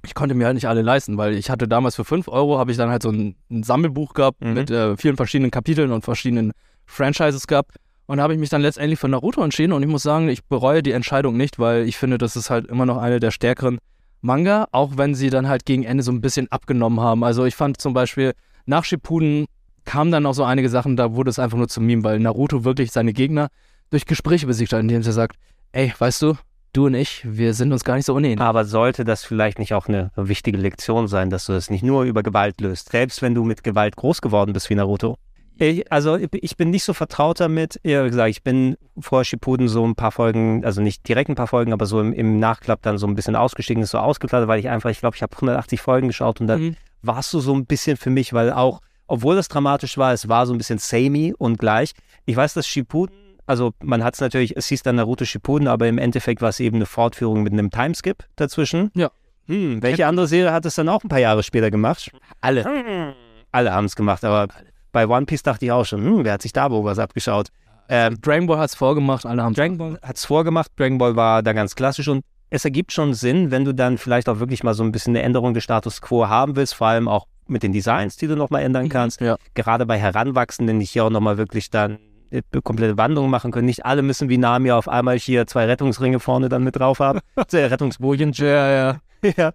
Ich konnte mir halt nicht alle leisten, weil ich hatte damals für 5 Euro, habe ich dann halt so ein, ein Sammelbuch gehabt Mhm. mit äh, vielen verschiedenen Kapiteln und verschiedenen Franchises gehabt. Und da habe ich mich dann letztendlich für Naruto entschieden und ich muss sagen, ich bereue die Entscheidung nicht, weil ich finde, das ist halt immer noch eine der stärkeren Manga, auch wenn sie dann halt gegen Ende so ein bisschen abgenommen haben. Also ich fand zum Beispiel nach Shippuden kamen dann auch so einige Sachen, da wurde es einfach nur zum Meme, weil Naruto wirklich seine Gegner durch Gespräche besiegt hat, indem er sagt, ey, weißt du, du und ich, wir sind uns gar nicht so unähnlich. Aber sollte das vielleicht nicht auch eine wichtige Lektion sein, dass du es nicht nur über Gewalt löst, selbst wenn du mit Gewalt groß geworden bist wie Naruto? Ich, also ich bin nicht so vertraut damit. Ja, wie gesagt, ich bin vor Shippuden so ein paar Folgen, also nicht direkt ein paar Folgen, aber so im, im Nachklapp dann so ein bisschen ausgestiegen, ist so ausgekleidet, weil ich einfach, ich glaube, ich habe 180 Folgen geschaut und dann Mhm. warst du so ein bisschen für mich, weil auch, obwohl das dramatisch war, es war so ein bisschen samey und gleich. Ich weiß, dass Shippuden, also man hat es natürlich, es hieß dann Naruto Shippuden, aber im Endeffekt war es eben eine Fortführung mit einem Timeskip dazwischen. Ja. Hm, welche andere Serie hat es dann auch ein paar Jahre später gemacht? Alle. Alle haben es gemacht, aber bei One Piece dachte ich auch schon, hm, wer hat sich da wohl was abgeschaut? Ähm, Dragon Ball hat es vorgemacht, alle haben Dragon Ball hat es vorgemacht, Dragon Ball war da ganz klassisch und es ergibt schon Sinn, wenn du dann vielleicht auch wirklich mal so ein bisschen eine Änderung des Status quo haben willst, vor allem auch mit den Designs, die du nochmal ändern kannst. Ja. Gerade bei Heranwachsenden, die hier auch nochmal wirklich dann eine komplette Wandlung machen können. Nicht alle müssen wie Nami auf einmal hier zwei Rettungsringe vorne dann mit drauf haben. Rettungsbojen. Ja, ja. ja.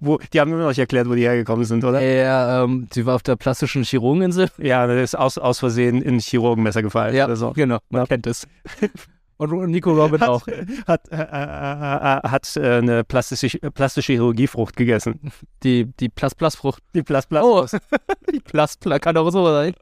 Wo, die haben mir noch nicht erklärt, wo die hergekommen sind, oder? Ja, ähm, sie war auf der plastischen Chirurgeninsel. Ja, das ist aus, aus Versehen in ein Chirurgenmesser gefallen. Ja, so. genau, man kennt es. Und Nico Robin hat, auch. Hat, äh, äh, äh, hat äh, eine plastische, plastische Chirurgiefrucht gegessen. Die, die Plus-Plus-Frucht. Die Plus-Plus. Oh, die Plus-Plus kann auch so sein.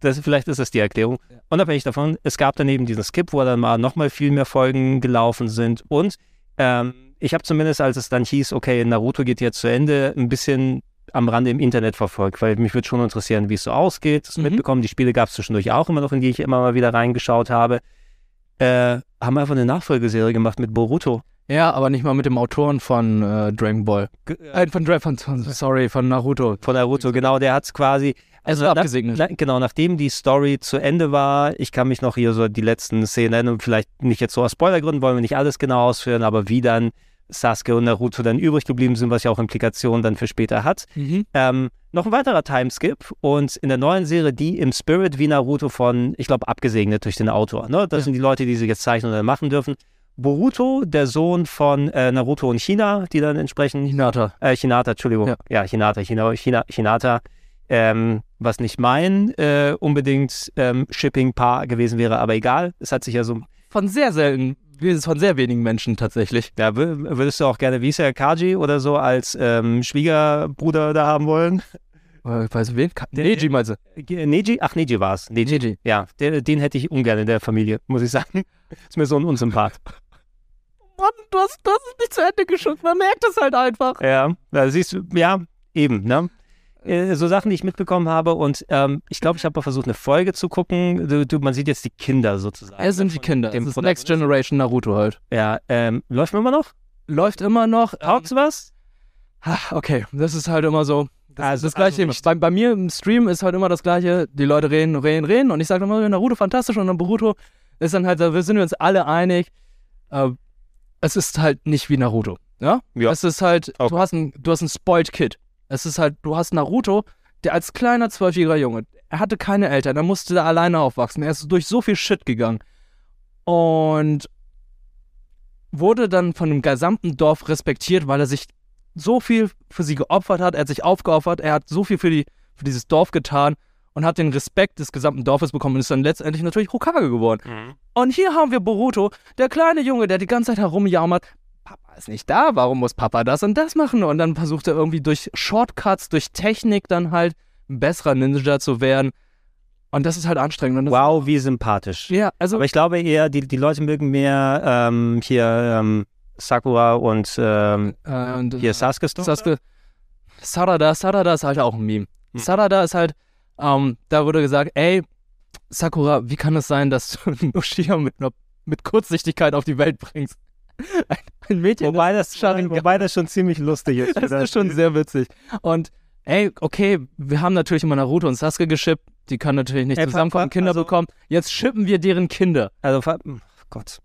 Das, vielleicht ist das die Erklärung. Unabhängig davon, es gab dann eben diesen Skip, wo dann mal nochmal viel mehr Folgen gelaufen sind. Und ähm, ich habe zumindest, als es dann hieß, okay, Naruto geht jetzt zu Ende, ein bisschen am Rande im Internet verfolgt, weil mich würde schon interessieren, wie es so ausgeht. Das Mhm. mitbekommen. Die Spiele gab es zwischendurch auch immer noch, in die ich immer mal wieder reingeschaut habe. Äh, haben einfach eine Nachfolgeserie gemacht mit Boruto. Ja, aber nicht mal mit dem Autoren von äh, Dragon Ball. Äh, von, Dra- von, von, sorry, von Naruto. Von Naruto, genau, der hat es quasi. Also nach- abgesegnet. Na, genau, nachdem die Story zu Ende war, ich kann mich noch hier so die letzten Szenen nennen, vielleicht nicht jetzt so aus Spoilergründen, wollen wir nicht alles genau ausführen, aber wie dann Sasuke und Naruto dann übrig geblieben sind, was ja auch Implikationen dann für später hat. Mhm. Ähm, noch ein weiterer Timeskip und in der neuen Serie, die im Spirit wie Naruto von, ich glaube, abgesegnet durch den Autor. Ne? Das sind die Leute, die sie jetzt zeichnen oder machen dürfen. Boruto, der Sohn von äh, Naruto und China, die dann entsprechend. Hinata. Äh, Hinata, Entschuldigung. Ja. Ja, Hinata, China, China, Hinata. Ähm, was nicht mein äh, unbedingt ähm, Shipping-Paar gewesen wäre, aber egal. Es hat sich ja so. Von sehr selten, von sehr wenigen Menschen tatsächlich. Ja, wür- würdest du auch gerne, wie ist der, Kaji oder so, als ähm, Schwiegerbruder da haben wollen? Äh, weißt du wen? Ka Der- Neji meinst du? Ge- Neji? Ach, Neji war es. Neji. Neji. Ja, der, den hätte ich ungern in der Familie, muss ich sagen. Ist mir so ein Unsympath. Mann, du hast, du hast es nicht zu Ende geschaut. Man merkt es halt einfach. Ja, da siehst du, ja, eben, ne? Äh, So Sachen, die ich mitbekommen habe und ähm, ich glaube, ich habe mal versucht, eine Folge zu gucken. Du, du, man sieht jetzt die Kinder sozusagen. Es sind die Kinder. dem Es ist. Next Generation Naruto halt. Ja, ähm, läuft immer noch? Läuft immer noch. Taugt's was? Ah, Okay, das ist halt immer so. Das, Also- das gleiche. also bei, bei mir im Stream ist halt immer das gleiche. Die Leute reden, reden, reden und ich sage immer, Naruto fantastisch und dann Boruto ist dann halt, da sind wir uns alle einig. Äh, es ist halt nicht wie Naruto. Ja? Ja. Es ist halt, du hast ein, du hast ein spoiled Kid. Es ist halt, du hast Naruto, der als kleiner zwölfjähriger Junge, er hatte keine Eltern, er musste da alleine aufwachsen. Er ist durch so viel Shit gegangen. Und wurde dann von dem gesamten Dorf respektiert, weil er sich so viel für sie geopfert hat, er hat sich aufgeopfert, er hat so viel für, die, für dieses Dorf getan und hat den Respekt des gesamten Dorfes bekommen und ist dann letztendlich natürlich Hokage geworden. Und hier haben wir Boruto, der kleine Junge, der die ganze Zeit herumjammert, Papa ist nicht da, warum muss Papa das und das machen? Und dann versucht er irgendwie durch Shortcuts, durch Technik dann halt ein besserer Ninja zu werden. Und das ist halt anstrengend. Wow, wie sympathisch. Ja, also Aber ich glaube eher, die, die Leute mögen mehr ähm, hier ähm, Sakura und, ähm, Äh, und hier Sasuke Story. Sasuke. Sarada, Sarada ist halt auch ein Meme. Hm. Sarada ist halt, ähm, da wurde gesagt, ey, Sakura, wie kann es sein, dass du Ushia mit, mit Kurzsichtigkeit auf die Welt bringst? Ein, ein Mädchen. Wobei das, schon- wobei das schon ziemlich lustig ist. Das ist schon sehr witzig. Und ey, okay, wir haben natürlich immer Naruto und Sasuke geschippt. Die können natürlich nicht Ey, zusammenkommen, Kinder also- bekommen. Jetzt schippen wir deren Kinder. Also, oh Gott.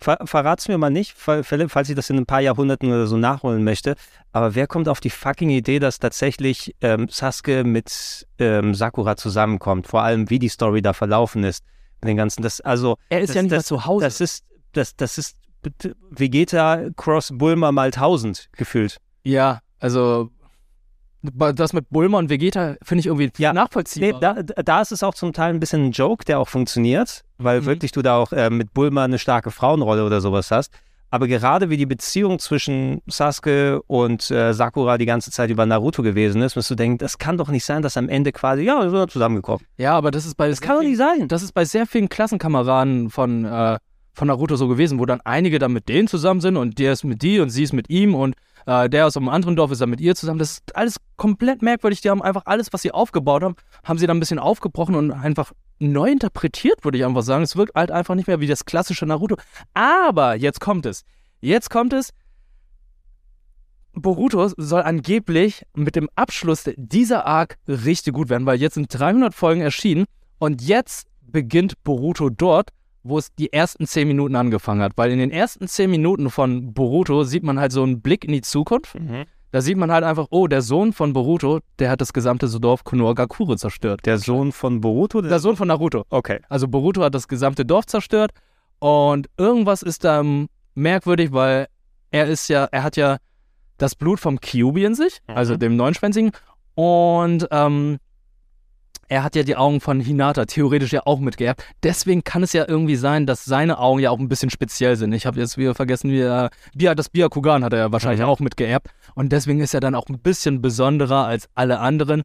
Ver verrat's mir mal nicht, Philipp, falls ich das in ein paar Jahrhunderten oder so nachholen möchte. Aber wer kommt auf die fucking Idee, dass tatsächlich ähm, Sasuke mit ähm, Sakura zusammenkommt? Vor allem, wie die Story da verlaufen ist. Mit den ganzen, das, also. Er ist das, ja nicht das, mehr zu Hause. Das ist, das, das ist Vegeta Cross Bulma mal 1000 gefühlt. Ja, also das mit Bulma und Vegeta finde ich irgendwie Ja. nachvollziehbar. Nee, da, da ist es auch zum Teil ein bisschen ein Joke, der auch funktioniert, weil Mhm. wirklich du da auch äh, mit Bulma eine starke Frauenrolle oder sowas hast. Aber gerade wie die Beziehung zwischen Sasuke und äh, Sakura die ganze Zeit über Naruto gewesen ist, musst du denken, das kann doch nicht sein, dass am Ende quasi, ja, wir sind zusammengekommen. Ja, aber das ist bei Das kann doch nicht sein. das ist bei sehr vielen Klassenkameraden von, äh, von Naruto so gewesen, wo dann einige dann mit denen zusammen sind und der ist mit die und sie ist mit ihm und äh, der aus einem anderen Dorf ist dann mit ihr zusammen. Das ist alles komplett merkwürdig. Die haben einfach alles, was sie aufgebaut haben, haben sie dann ein bisschen aufgebrochen und einfach neu interpretiert, würde ich einfach sagen. Es wirkt halt einfach nicht mehr wie das klassische Naruto. Aber jetzt kommt es. Jetzt kommt es. Boruto soll angeblich mit dem Abschluss dieser Arc richtig gut werden, weil jetzt sind 300 Folgen erschienen und jetzt beginnt Boruto dort, wo es die ersten 10 Minuten angefangen hat. Weil in den ersten 10 Minuten von Boruto sieht man halt so einen Blick in die Zukunft. Da sieht man halt einfach, oh, der Sohn von Boruto, der hat das gesamte Dorf Konohagakure zerstört. Der Sohn von Boruto? Der Sohn von Naruto. Okay. Also Boruto hat das gesamte Dorf zerstört und irgendwas ist da merkwürdig, weil er ist ja, er hat ja das Blut vom Kyubi in sich, also dem Neunschwänzigen und ähm, er hat ja die Augen von Hinata theoretisch ja auch mitgeerbt. Deswegen kann es ja irgendwie sein, dass seine Augen ja auch ein bisschen speziell sind. Ich habe jetzt wieder vergessen, wie er, Bia, das Byakugan hat er ja wahrscheinlich auch mitgeerbt. Und deswegen ist er dann auch ein bisschen besonderer als alle anderen.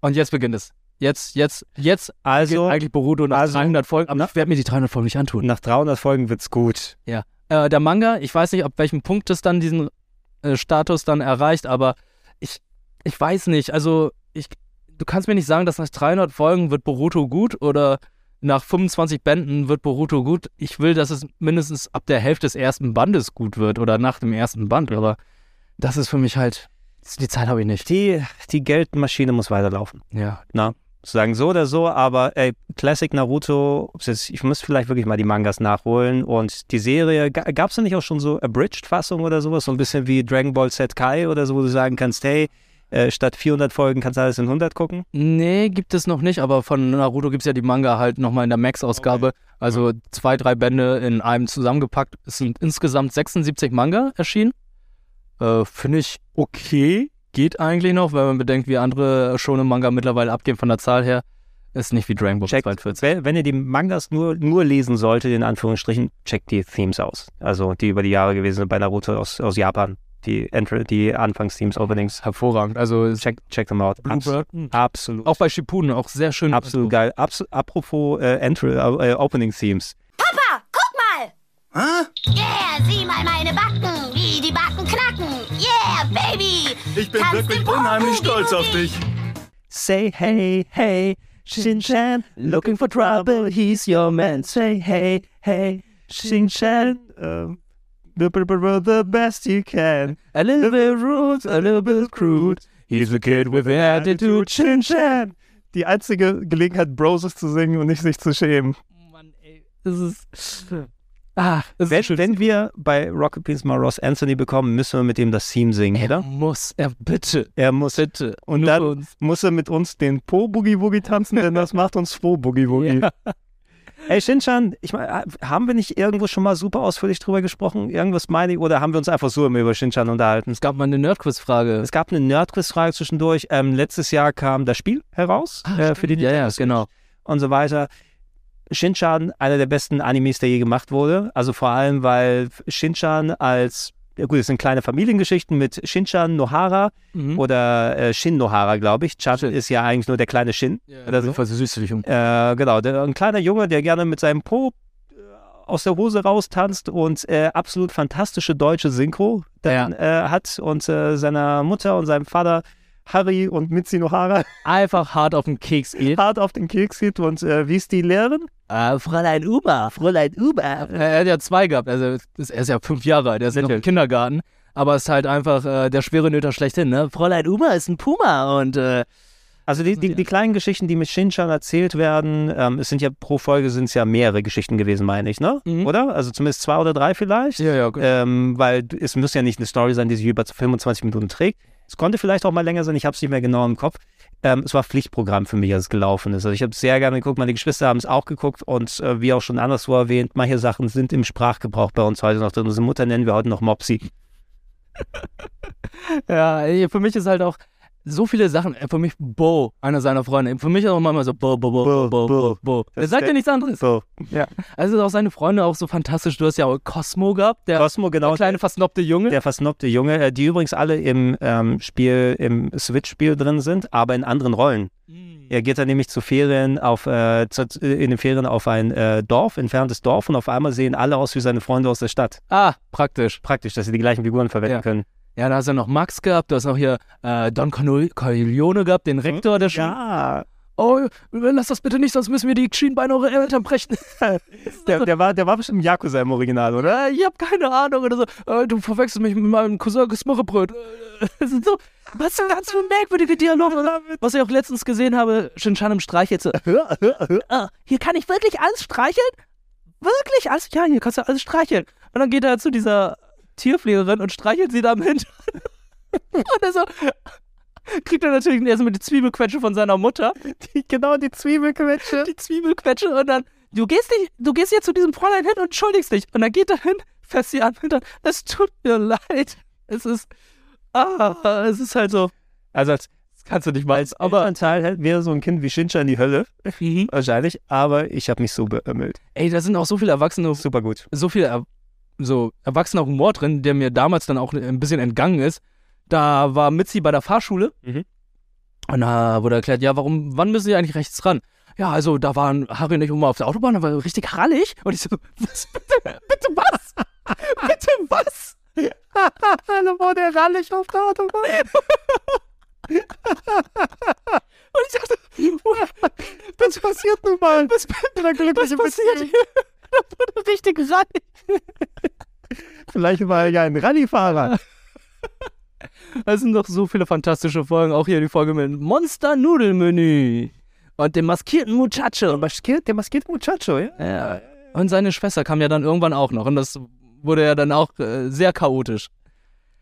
Und jetzt beginnt es. Jetzt, jetzt, jetzt Also- beginnt eigentlich Boruto nach also- 300 Folgen. Aber ich werde mir die 300 Folgen nicht antun. Nach 300 Folgen wird's gut. Ja. Äh, der Manga, ich weiß nicht, ab welchem Punkt es dann diesen äh, Status dann erreicht, aber ich, ich weiß nicht, also ich, du kannst mir nicht sagen, dass nach 300 Folgen wird Boruto gut oder nach 25 Bänden wird Boruto gut. Ich will, dass es mindestens ab der Hälfte des ersten Bandes gut wird oder nach dem ersten Band, aber das ist für mich halt, die Zeit habe ich nicht. Die, die Geldmaschine muss weiterlaufen. Ja. Na, sagen so oder so, aber ey, Classic Naruto, ich muss vielleicht wirklich mal die Mangas nachholen und die Serie, gab es da nicht auch schon so Abridged-Fassung oder sowas, so ein bisschen wie Dragon Ball Z Kai oder so, wo du sagen kannst, hey, äh, statt 400 Folgen kannst du alles in 100 gucken? Nee, gibt es noch nicht, aber von Naruto gibt es ja die Manga halt nochmal in der Max-Ausgabe. Also zwei, drei Bände in einem zusammengepackt. Es sind insgesamt 76 Manga erschienen. Äh, Finde ich okay. Geht eigentlich noch, wenn man bedenkt, wie andere schone Manga mittlerweile abgehen von der Zahl her. Ist nicht wie Dragon Ball Checkt, 42. wenn, wenn ihr die Mangas nur, nur lesen solltet, in Anführungsstrichen, checkt die Themes aus. Also die über die Jahre gewesen sind bei Naruto aus, aus Japan. Die, Entry, die Anfangsthemes, Openings. Hervorragend. Also check, check them out. Abs Bluebird. absolut. Auch bei Shippuden, auch sehr schön. Absolut geil. Abs apropos äh, Entry, äh, Opening Themes. Papa, guck mal! Yeah, sieh mal meine Backen, wie die Backen knacken. Yeah, Baby! Ich bin Tanz wirklich unheimlich stolz auf dich. Say hey, hey, Shin-Chan, looking for trouble, he's your man. Say hey, hey, Shin-Chan, um, the, the- best you can. A little bit rude, a little bit crude. He's a kid with an attitude. Shin-Chan. Die einzige Gelegenheit, Broses zu singen und nicht sich zu schämen. Das ist. Ah, das wenn, ist wenn wir bei Rocket Beans mal Ross Anthony bekommen, müssen wir mit ihm das Theme singen, oder? Muss er bitte. Er muss. Bitte. Und Nur dann muss er mit uns den Po-Boogie-Woogie tanzen, denn das macht uns Froh-Boogie-Woogie. Ey, Shinchan, ich meine, haben wir nicht irgendwo schon mal super ausführlich drüber gesprochen? Irgendwas meine ich, oder haben wir uns einfach so immer über Shinchan unterhalten? Es gab mal eine Nerdquiz-Frage. Es gab eine Nerdquiz-Frage zwischendurch. Ähm, letztes Jahr kam das Spiel heraus äh, für die Ja, ja, genau. und so weiter. Shinchan, einer der besten Animes, der je gemacht wurde. Also vor allem, weil Shinchan als, ja gut, es sind kleine Familiengeschichten mit Shinchan Nohara Mhm. oder äh, Shin Nohara, glaube ich. Chan ist ja eigentlich nur der kleine Shin. oder so. Voll süßlich. Äh, genau, der, ein kleiner Junge, der gerne mit seinem Po äh, aus der Hose raustanzt und äh, absolut fantastische deutsche Synchro dann, äh, hat und äh, seiner Mutter und seinem Vater Harry und Mitzi Nohara Einfach hart auf den Keks geht. hart auf den Keks geht und äh, wie ist die Lehrerin? Äh, Fräulein Uber, Fräulein Uber. Er hat ja zwei gehabt. Also ist- er ist ja fünf Jahre alt, er ist noch im Kindergarten. Aber ist halt einfach äh, der schwere Nöter schlechthin, ne? Fräulein Uber ist ein Puma und äh, Also die, die, die kleinen Geschichten, die mit Shinchan erzählt werden, ähm, es sind ja pro Folge sind es ja mehrere Geschichten gewesen, meine ich, ne? Oder? Also zumindest zwei oder drei vielleicht. Ja, ja, gut. Ähm, weil es muss ja nicht eine Story sein, die sich über 25 Minuten trägt. Es konnte vielleicht auch mal länger sein, ich habe es nicht mehr genau im Kopf. Ähm, es war Pflichtprogramm für mich, als es gelaufen ist. Also ich habe es sehr gerne geguckt, meine Geschwister haben es auch geguckt und äh, wie auch schon anderswo erwähnt, manche Sachen sind im Sprachgebrauch bei uns heute noch drin. Unsere Mutter nennen wir heute noch Mopsi. ja, für mich ist halt auch so viele Sachen. äh, Für mich Bo, einer seiner Freunde. Für mich auch immer so Bo, Bo, Bo, Bo, Bo, Bo, Bo. Das sagt ja nichts anderes. So. Ja. Also auch seine Freunde auch so fantastisch. Du hast ja auch Cosmo gehabt, der, Cosmo, genau. der kleine versnobte Junge. Der versnobte Junge, äh, die übrigens alle im ähm, Spiel, im Switch-Spiel drin sind, aber in anderen Rollen. Er geht dann nämlich zu Ferien auf, äh, zu, in den Ferien auf ein äh, Dorf, entferntes Dorf und auf einmal sehen alle aus wie seine Freunde aus der Stadt. Ah, praktisch. Praktisch, dass sie die gleichen Figuren verwenden Ja. können. Ja, da hast du noch Max gehabt, du hast noch hier äh, Don Corleone gehabt, den Rektor der Schule. Ja. Oh, lass das bitte nicht, sonst müssen wir die Schienbeine eurer Eltern brechen. Der, der, war, der war bestimmt Yakuza im Original, oder? Äh, ich hab keine Ahnung oder so. Äh, du verwechselst mich mit meinem Cousin Gesmurrebröt. Äh, Das sind so, was für ganz für merkwürdige Dialoge. Was ich auch letztens gesehen habe, Shinchan im Streich jetzt. so, Ah, hier kann ich wirklich alles streicheln? Wirklich alles? Ja, hier kannst du alles streicheln. Und dann geht er zu dieser Tierpflegerin und streichelt sie da am Hintern. Und er so, kriegt er natürlich erstmal die Zwiebelquetsche von seiner Mutter. Die, genau, die Zwiebelquetsche. Die Zwiebelquetsche und dann, du gehst nicht, du gehst jetzt zu diesem Fräulein hin und entschuldigst dich. Und dann geht er hin, fässt sie an und dann, es tut mir leid. Es ist, ah, es ist halt so, Also als, das kannst du nicht als aber Teil halt wäre so ein Kind wie Shinchan in die Hölle. Mhm. Wahrscheinlich. Aber ich habe mich so beömmelt. Ey, da sind auch so viele Erwachsene, Super gut. so viel er, so erwachsener Humor drin, der mir damals dann auch ein bisschen entgangen ist. Da war Mitzi bei der Fahrschule Mhm. und da wurde erklärt, ja, warum, wann müssen sie eigentlich rechts ran? Ja, also da waren Harry und ich immer auf der Autobahn, da war richtig rallig. Und ich so, was, bitte, bitte was? bitte was? da war der rallig auf der Autobahn. Und ich dachte, was passiert nun mal? Was, was passiert hier? Da wurde richtig rein. Vielleicht war er ja ein Rallyefahrer. Es sind noch so viele fantastische Folgen. Auch hier die Folge mit Monster-Nudelmenü. Und dem maskierten Muchacho. Maskiert, der maskierte Muchacho, ja? Ja. Und seine Schwester kam ja dann irgendwann auch noch. Und das wurde ja dann auch äh, sehr chaotisch.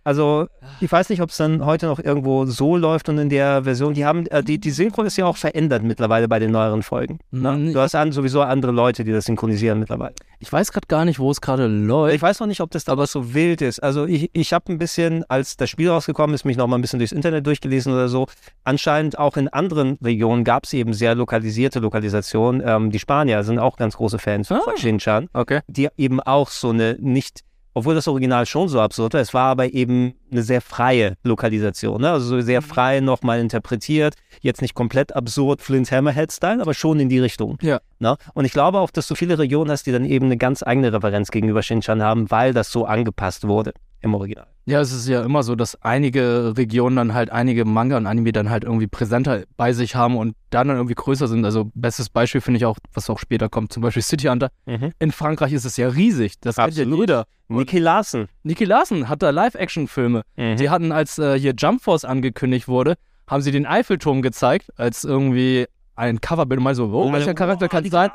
Also, ich weiß nicht, ob es dann heute noch irgendwo so läuft und in der Version, die haben, äh, die, die Synchro ist ja auch verändert mittlerweile bei den neueren Folgen. Ne? Mhm. Du hast an, sowieso andere Leute, die das synchronisieren mittlerweile. Ich weiß gerade gar nicht, wo es gerade läuft. Ich weiß noch nicht, ob das aber so wild ist. Also ich, ich habe ein bisschen, als das Spiel rausgekommen ist, mich noch mal ein bisschen durchs Internet durchgelesen oder so. Anscheinend auch in anderen Regionen gab es eben sehr lokalisierte Lokalisationen. Ähm, die Spanier sind auch ganz große Fans von Shin-Chan, Okay. die eben auch so eine nicht, obwohl das Original schon so absurd war, es war aber eben eine sehr freie Lokalisation. Ne? Also so sehr frei nochmal interpretiert. Jetzt nicht komplett absurd Flint Hammerhead-Style, aber schon in die Richtung. Ja. Ne? Und ich glaube auch, dass du viele Regionen hast, die dann eben eine ganz eigene Referenz gegenüber Shin-Chan haben, weil das so angepasst wurde im Original. Ja, es ist ja immer so, dass einige Regionen dann halt einige Manga und Anime dann halt irgendwie präsenter bei sich haben und dann, dann irgendwie größer sind. Also bestes Beispiel finde ich auch, was auch später kommt, zum Beispiel City Hunter. Mhm. In Frankreich ist es ja riesig. Das kennt ja Absolut. jeder. Niki Larson. Niki Larson hat da Live-Action-Filme. Mhm. Die hatten, als äh, hier Jump Force angekündigt wurde, haben sie den Eiffelturm gezeigt, als irgendwie ein Coverbild. Und mal so, oh, welcher Charakter kann es sein?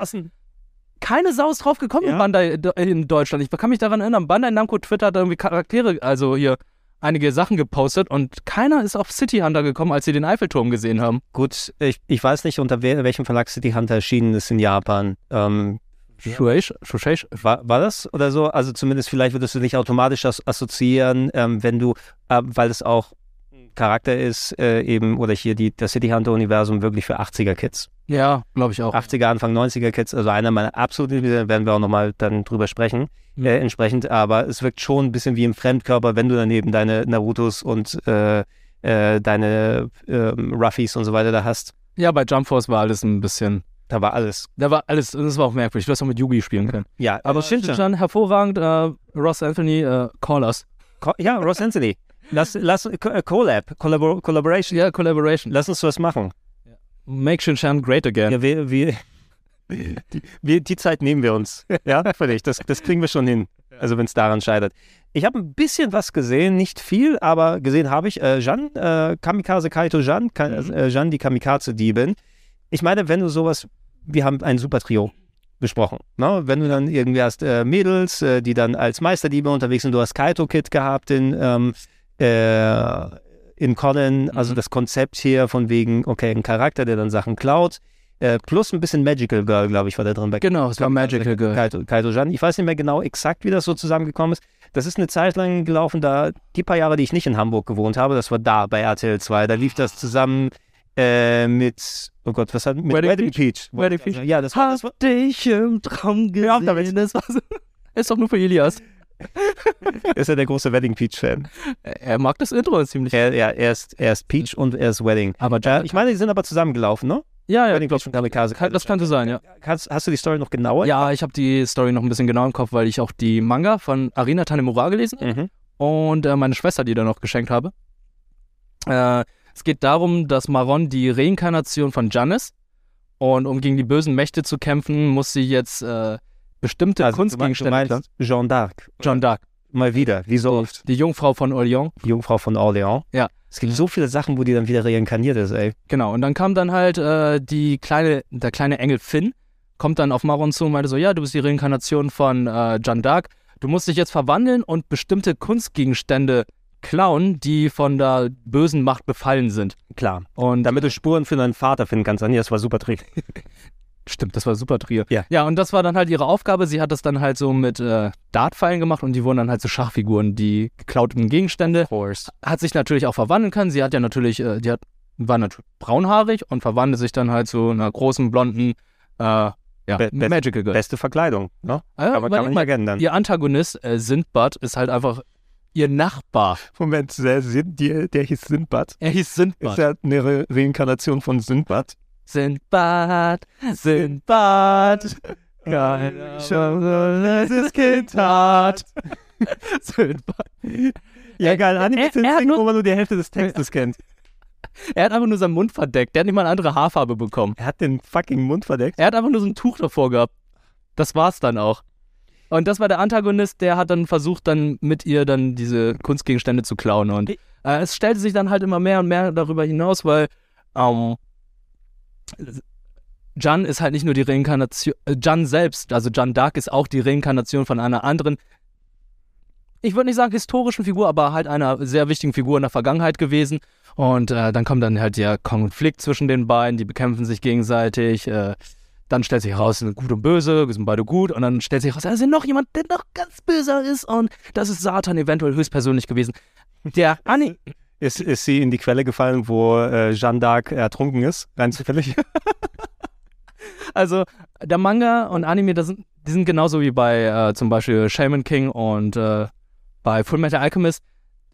Keine Sau ist drauf gekommen in Ja. Bandai äh, in Deutschland. Ich kann mich daran erinnern, Bandai Namco Twitter hat irgendwie Charaktere, also hier einige Sachen gepostet und keiner ist auf City Hunter gekommen, als sie den Eiffelturm gesehen haben. Gut, ich, ich weiß nicht, unter wel, welchem Verlag City Hunter erschienen ist in Japan. Ähm, Shueisha? Shueisha? war, war das oder so? Also zumindest vielleicht würdest du nicht automatisch as assoziieren, ähm, wenn du, äh, weil es auch ein Charakter ist, äh, eben, oder hier die, das City Hunter-Universum wirklich für 80er-Kids. Ja, glaube ich auch. 80er, Anfang 90er Kids, also einer meiner absoluten, da werden wir auch nochmal dann drüber sprechen, äh, entsprechend, aber es wirkt schon ein bisschen wie im Fremdkörper, wenn du daneben deine Narutos und äh, äh, deine ähm, Ruffies und so weiter da hast. Ja, bei Jump Force war alles ein bisschen. Da war alles. Da war alles, das war auch merkwürdig. Du hast auch mit Yugi spielen können. Ja, Aber äh, Shin-Chan, hervorragend. Ross Anthony, äh, call us. Co- Ja, Ross Anthony. Lass, lass äh, Collab, Collabor Collaboration. Ja, Collaboration. Lass uns was machen. Make Shin-Chan great again. Ja, wir, wir, die, wir, die Zeit nehmen wir uns. Ja, dich. Das, das kriegen wir schon hin. Also wenn es daran scheitert. Ich habe ein bisschen was gesehen, nicht viel, aber gesehen habe ich. Äh, Jan, äh, Kamikaze Kaito Jan, Ka äh, Jan die Kamikaze-Diebin. Ich meine, wenn du sowas, wir haben ein super Trio besprochen. Ne? Wenn du dann irgendwie hast äh, Mädels, äh, die dann als Meisterdiebe unterwegs sind, du hast Kaito-Kid gehabt in, ähm, äh, in Conan, also das Konzept hier von wegen, okay, ein Charakter, der dann Sachen klaut, äh, plus ein bisschen Magical Girl, glaube ich, war da drin. Bei Genau, es war Magical Girl. Kaito, Kaito Jan. Ich weiß nicht mehr genau exakt, wie das so zusammengekommen ist. Das ist eine Zeit lang gelaufen, da die paar Jahre, die ich nicht in Hamburg gewohnt habe, das war da bei RTL 2. Da lief das zusammen äh, mit, oh Gott, was hat mit Wedding Peach. Wedding Peach. Ja, das war, das war Hab dich im Traum gesehen. damit- das war so. Ist doch nur für Elias. Ist ja der große Wedding Peach-Fan. Er mag das Intro ziemlich. Er, ja, er, ist, er ist Peach und er ist Wedding. Aber Äh, ich meine, die sind aber zusammengelaufen, ne? ja, ja. Wedding Peach und Kamikaze. Das könnte sein, ja. Hast, hast du die Story noch genauer? Ja, ich habe die Story noch ein bisschen genauer im Kopf, weil ich auch die Manga von Arina Tanemura gelesen habe Mhm. und äh, meine Schwester, die da noch geschenkt habe. Äh, es geht darum, dass Maron die Reinkarnation von Jan ist und um gegen die bösen Mächte zu kämpfen, muss sie jetzt äh, bestimmte Also, Kunstgegenstände Du meinst Jeanne d'Arc. John Dark, Mal wieder, wie so oft. die Jungfrau von Orleans. Die Jungfrau von Orléans. Ja. Es gibt so viele Sachen, wo die dann wieder reinkarniert ist, ey. Genau, und dann kam dann halt äh, die kleine, der kleine Engel Finn, kommt dann auf Maron zu und meinte so, ja, du bist die Reinkarnation von äh, Jeanne d'Arc, du musst dich jetzt verwandeln und bestimmte Kunstgegenstände klauen, die von der bösen Macht befallen sind. Klar. Und Damit du Spuren für deinen Vater finden kannst, Anja, das war super Trick. Stimmt, das war super Trier. Ja. Ja, und das war dann halt ihre Aufgabe. Sie hat das dann halt so mit äh, Dartpfeilen gemacht und die wurden dann halt so Schachfiguren, die geklauten Gegenstände. Course. Hat sich natürlich auch verwandeln können. Sie hat ja natürlich, äh, die hat, war natürlich braunhaarig und verwandelt sich dann halt zu einer großen, blonden, äh, ja, Be- best- Magical Girl. Beste Verkleidung, ne? Ah ja, kann man, kann nicht dann. Ihr Antagonist, äh, Sindbad, ist halt einfach ihr Nachbar. Moment, der, der, der hieß Sindbad. Er hieß Sindbad. Ist ja eine Re Reinkarnation von Sindbad. Sindbad, Sindbad. Keiner dieses Kind hat. Sindbad. Ja, geil. Anime hat wo man nur die Hälfte des Textes kennt. Er hat einfach nur seinen Mund verdeckt. Der hat nicht mal eine andere Haarfarbe bekommen. Er hat den fucking Mund verdeckt? Er hat einfach nur so ein Tuch davor gehabt. Das war's dann auch. Und das war der Antagonist, der hat dann versucht, dann mit ihr dann diese Kunstgegenstände zu klauen. Und äh, es stellte sich dann halt immer mehr und mehr darüber hinaus, weil ähm, Jan ist halt nicht nur die Reinkarnation, äh, Jan selbst, also Jan Dark ist auch die Reinkarnation von einer anderen, ich würde nicht sagen historischen Figur, aber halt einer sehr wichtigen Figur in der Vergangenheit gewesen. Und äh, dann kommt dann halt der Konflikt zwischen den beiden, die bekämpfen sich gegenseitig. Äh, dann stellt sich heraus, sind gut und böse, wir sind beide gut. Und dann stellt sich heraus, da ist noch jemand, der noch ganz böser ist. Und das ist Satan eventuell höchstpersönlich gewesen. Der Anni. Ist, ist sie in die Quelle gefallen, wo äh, Jeanne d'Arc ertrunken ist? Rein zufällig? also, der Manga und Anime, das sind, die sind genauso wie bei äh, zum Beispiel Shaman King und äh, bei Full Metal Alchemist.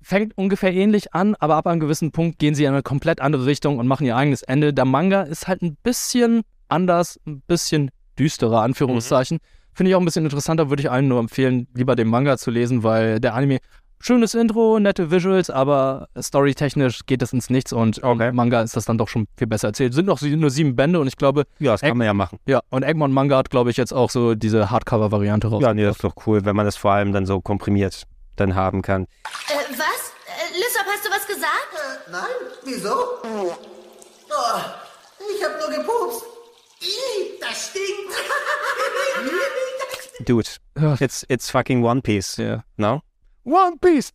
Fängt ungefähr ähnlich an, aber ab einem gewissen Punkt gehen sie in eine komplett andere Richtung und machen ihr eigenes Ende. Der Manga ist halt ein bisschen anders, ein bisschen düsterer, Anführungszeichen. Mhm. Finde ich auch ein bisschen interessanter, würde ich allen nur empfehlen, lieber den Manga zu lesen, weil der Anime, schönes Intro, nette Visuals, aber storytechnisch geht das ins Nichts und okay. Manga ist das dann doch schon viel besser erzählt. Sind noch nur sieben Bände und ich glaube. Ja, das kann man ja machen. Ja, und Egmont Manga hat, glaube ich, jetzt auch so diese Hardcover-Variante raus. Ja, nee, das ist doch cool, wenn man das vor allem dann so komprimiert dann haben kann. Äh, was? Äh, Lissop, hast du was gesagt? Äh, nein, wieso? Oh, ich hab nur gepupst. Ih, das stinkt. Dude, it's, it's fucking One Piece. Yeah. No? One Piece.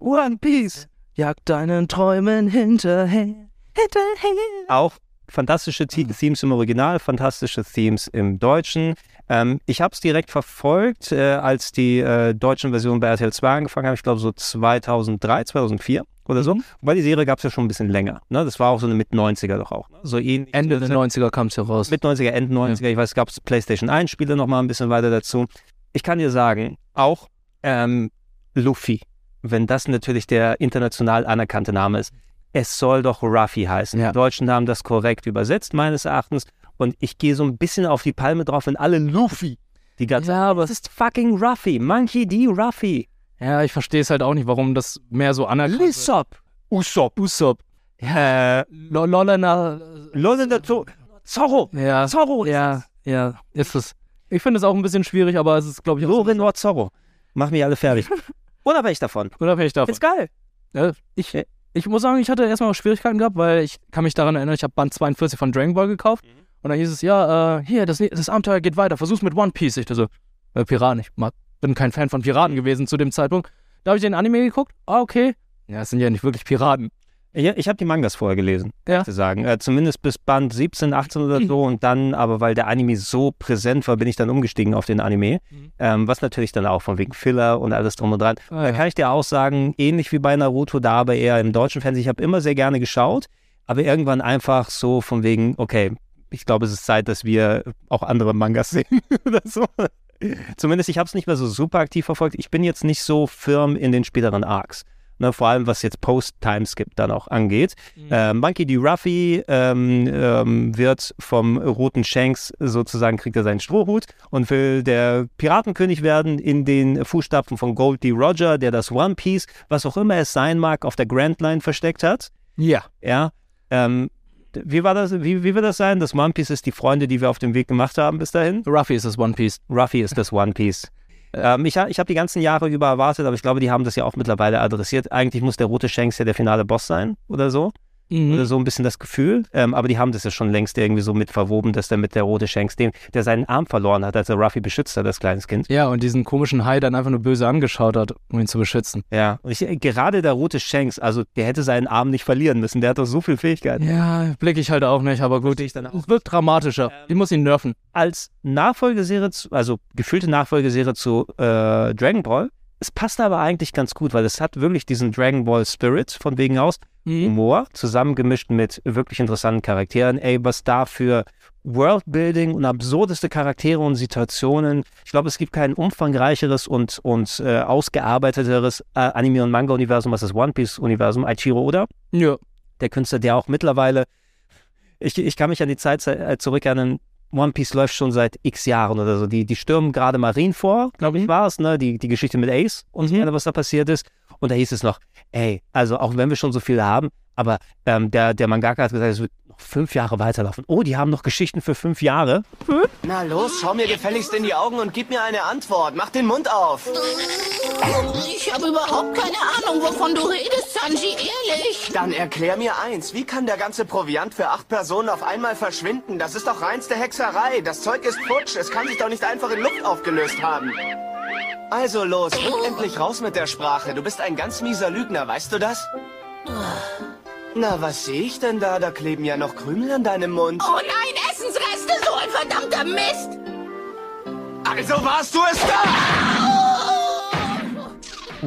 One Piece. Jag deinen Träumen hinterher. Hinterher. Auch fantastische Themes im Original, fantastische Themes im Deutschen. Ähm, ich habe es direkt verfolgt, äh, als die äh, deutschen Versionen bei RTL 2 angefangen haben. Ich glaube so 2003, 2004 oder so. Mhm. Weil die Serie gab es ja schon ein bisschen länger. Ne? Das war auch so eine Mit-90er doch auch. Ne? So Ende der 90er kam es ja raus. Mit-90er, Ende 90er. Ja. Ich weiß, es gab PlayStation 1 Spiele noch mal ein bisschen weiter dazu. Ich kann dir sagen, auch ähm, Luffy, wenn das natürlich der international anerkannte Name ist, es soll doch Ruffy heißen. Ja. Die Deutschen haben das korrekt übersetzt, meines Erachtens. Und ich gehe so ein bisschen auf die Palme drauf, wenn alle Luffy die ganze Ja, aber es ist fucking Ruffy. Monkey D. Ruffy. Ja, ich verstehe es halt auch nicht, warum das mehr so anerkannt wird. Lissop. Usopp. Usopp. Ja, Lolena. Lolena Zorro. Ja. Zorro. Ja, ja, ist es. Ich finde es auch ein bisschen schwierig, aber es ist, glaube ich, auch. Lorenor Zorro. Mach mich alle fertig. Unabhängig davon. Unabhängig davon. Ist geil. Ja, ich, ich muss sagen, ich hatte erstmal Schwierigkeiten gehabt, weil ich kann mich daran erinnern, ich habe Band 42 von Dragon Ball gekauft. Mhm. Und dann hieß es, ja, äh, hier, das, das Abenteuer geht weiter, versuch's mit One Piece. Ich dachte so, äh, Piraten, ich bin kein Fan von Piraten gewesen zu dem Zeitpunkt. Da habe ich den Anime geguckt, ah, okay. Ja, es sind ja nicht wirklich Piraten. Ich, ich habe die Mangas vorher gelesen, ja. zu sagen. Äh, zumindest bis Band 17, 18 oder so. Und dann, aber weil der Anime so präsent war, bin ich dann umgestiegen auf den Anime. Mhm. Ähm, was natürlich dann auch von wegen Filler und alles drum und dran. Ah, da kann ich dir auch sagen, ähnlich wie bei Naruto, da aber eher im deutschen Fernsehen. Ich habe immer sehr gerne geschaut, aber irgendwann einfach so von wegen, okay, ich glaube, es ist Zeit, dass wir auch andere Mangas sehen oder so. Zumindest, ich habe es nicht mehr so super aktiv verfolgt. Ich bin jetzt nicht so firm in den späteren Arcs. Ne, vor allem was jetzt Post-Timeskip dann auch angeht. Mhm. Äh, Monkey D. Ruffy ähm, ähm, wird vom roten Shanks sozusagen, kriegt er seinen Strohhut und will der Piratenkönig werden in den Fußstapfen von Gold D. Roger, der das One Piece, was auch immer es sein mag, auf der Grand Line versteckt hat. Ja. Ja. Ähm, wie war das, wie, wie wird das sein? Das One Piece ist die Freunde, die wir auf dem Weg gemacht haben bis dahin? Ruffy ist das One Piece. Ruffy ist das One Piece. Ähm, ich ich habe die ganzen Jahre über erwartet, aber ich glaube, die haben das ja auch mittlerweile adressiert. Eigentlich muss der rote Shanks ja der finale Boss sein oder so. Mhm. Oder so ein bisschen das Gefühl. Ähm, aber die haben das ja schon längst irgendwie so mit verwoben, dass der mit der rote Shanks, dem, der seinen Arm verloren hat, als er Ruffy beschützt hat, das kleines Kind. Ja, und diesen komischen Hai dann einfach nur böse angeschaut hat, um ihn zu beschützen. Ja, und ich, gerade der rote Shanks, also der hätte seinen Arm nicht verlieren müssen. Der hat doch so viel Fähigkeiten. Ja, blicke ich halt auch nicht, aber gut. Ich dann auch. Es wird dramatischer. Ähm, ich muss ihn nerven. Als Nachfolgeserie, zu, also gefühlte Nachfolgeserie zu äh, Dragon Ball, es passt aber eigentlich ganz gut, weil es hat wirklich diesen Dragon Ball Spirit von wegen aus. Mhm. Humor, zusammengemischt mit wirklich interessanten Charakteren. Ey, was da für Worldbuilding und absurdeste Charaktere und Situationen. Ich glaube, es gibt kein umfangreicheres und, und äh, ausgearbeiteteres äh, Anime- und Manga-Universum als das One Piece-Universum. Aichiro Oda. Ja. Der Künstler, der auch mittlerweile, ich, ich kann mich an die Zeit äh, zurückerinnern, One Piece läuft schon seit x Jahren oder so. Die, die stürmen gerade Marine vor, glaube ich, war es, ne? Die, die Geschichte mit Ace und weiter, was da passiert ist. Und da hieß es noch, ey, also auch wenn wir schon so viel haben, aber ähm, der, der Mangaka hat gesagt, es wird noch fünf Jahre weiterlaufen. Oh, die haben noch Geschichten für fünf Jahre. Na los, schau mir gefälligst in die Augen und gib mir eine Antwort. Mach den Mund auf. Ich habe überhaupt keine Ahnung, wovon du redest, Sanji, ehrlich. Dann erklär mir eins. Wie kann der ganze Proviant für acht Personen auf einmal verschwinden? Das ist doch reinste Hexerei. Das Zeug ist futsch. Es kann sich doch nicht einfach in Luft aufgelöst haben. Also los, rück endlich raus mit der Sprache. Du bist ein ganz mieser Lügner, weißt du das? Na, was sehe ich denn da? Da kleben ja noch Krümel an deinem Mund. Oh nein, Essensreste, so ein verdammter Mist. Also warst du es da!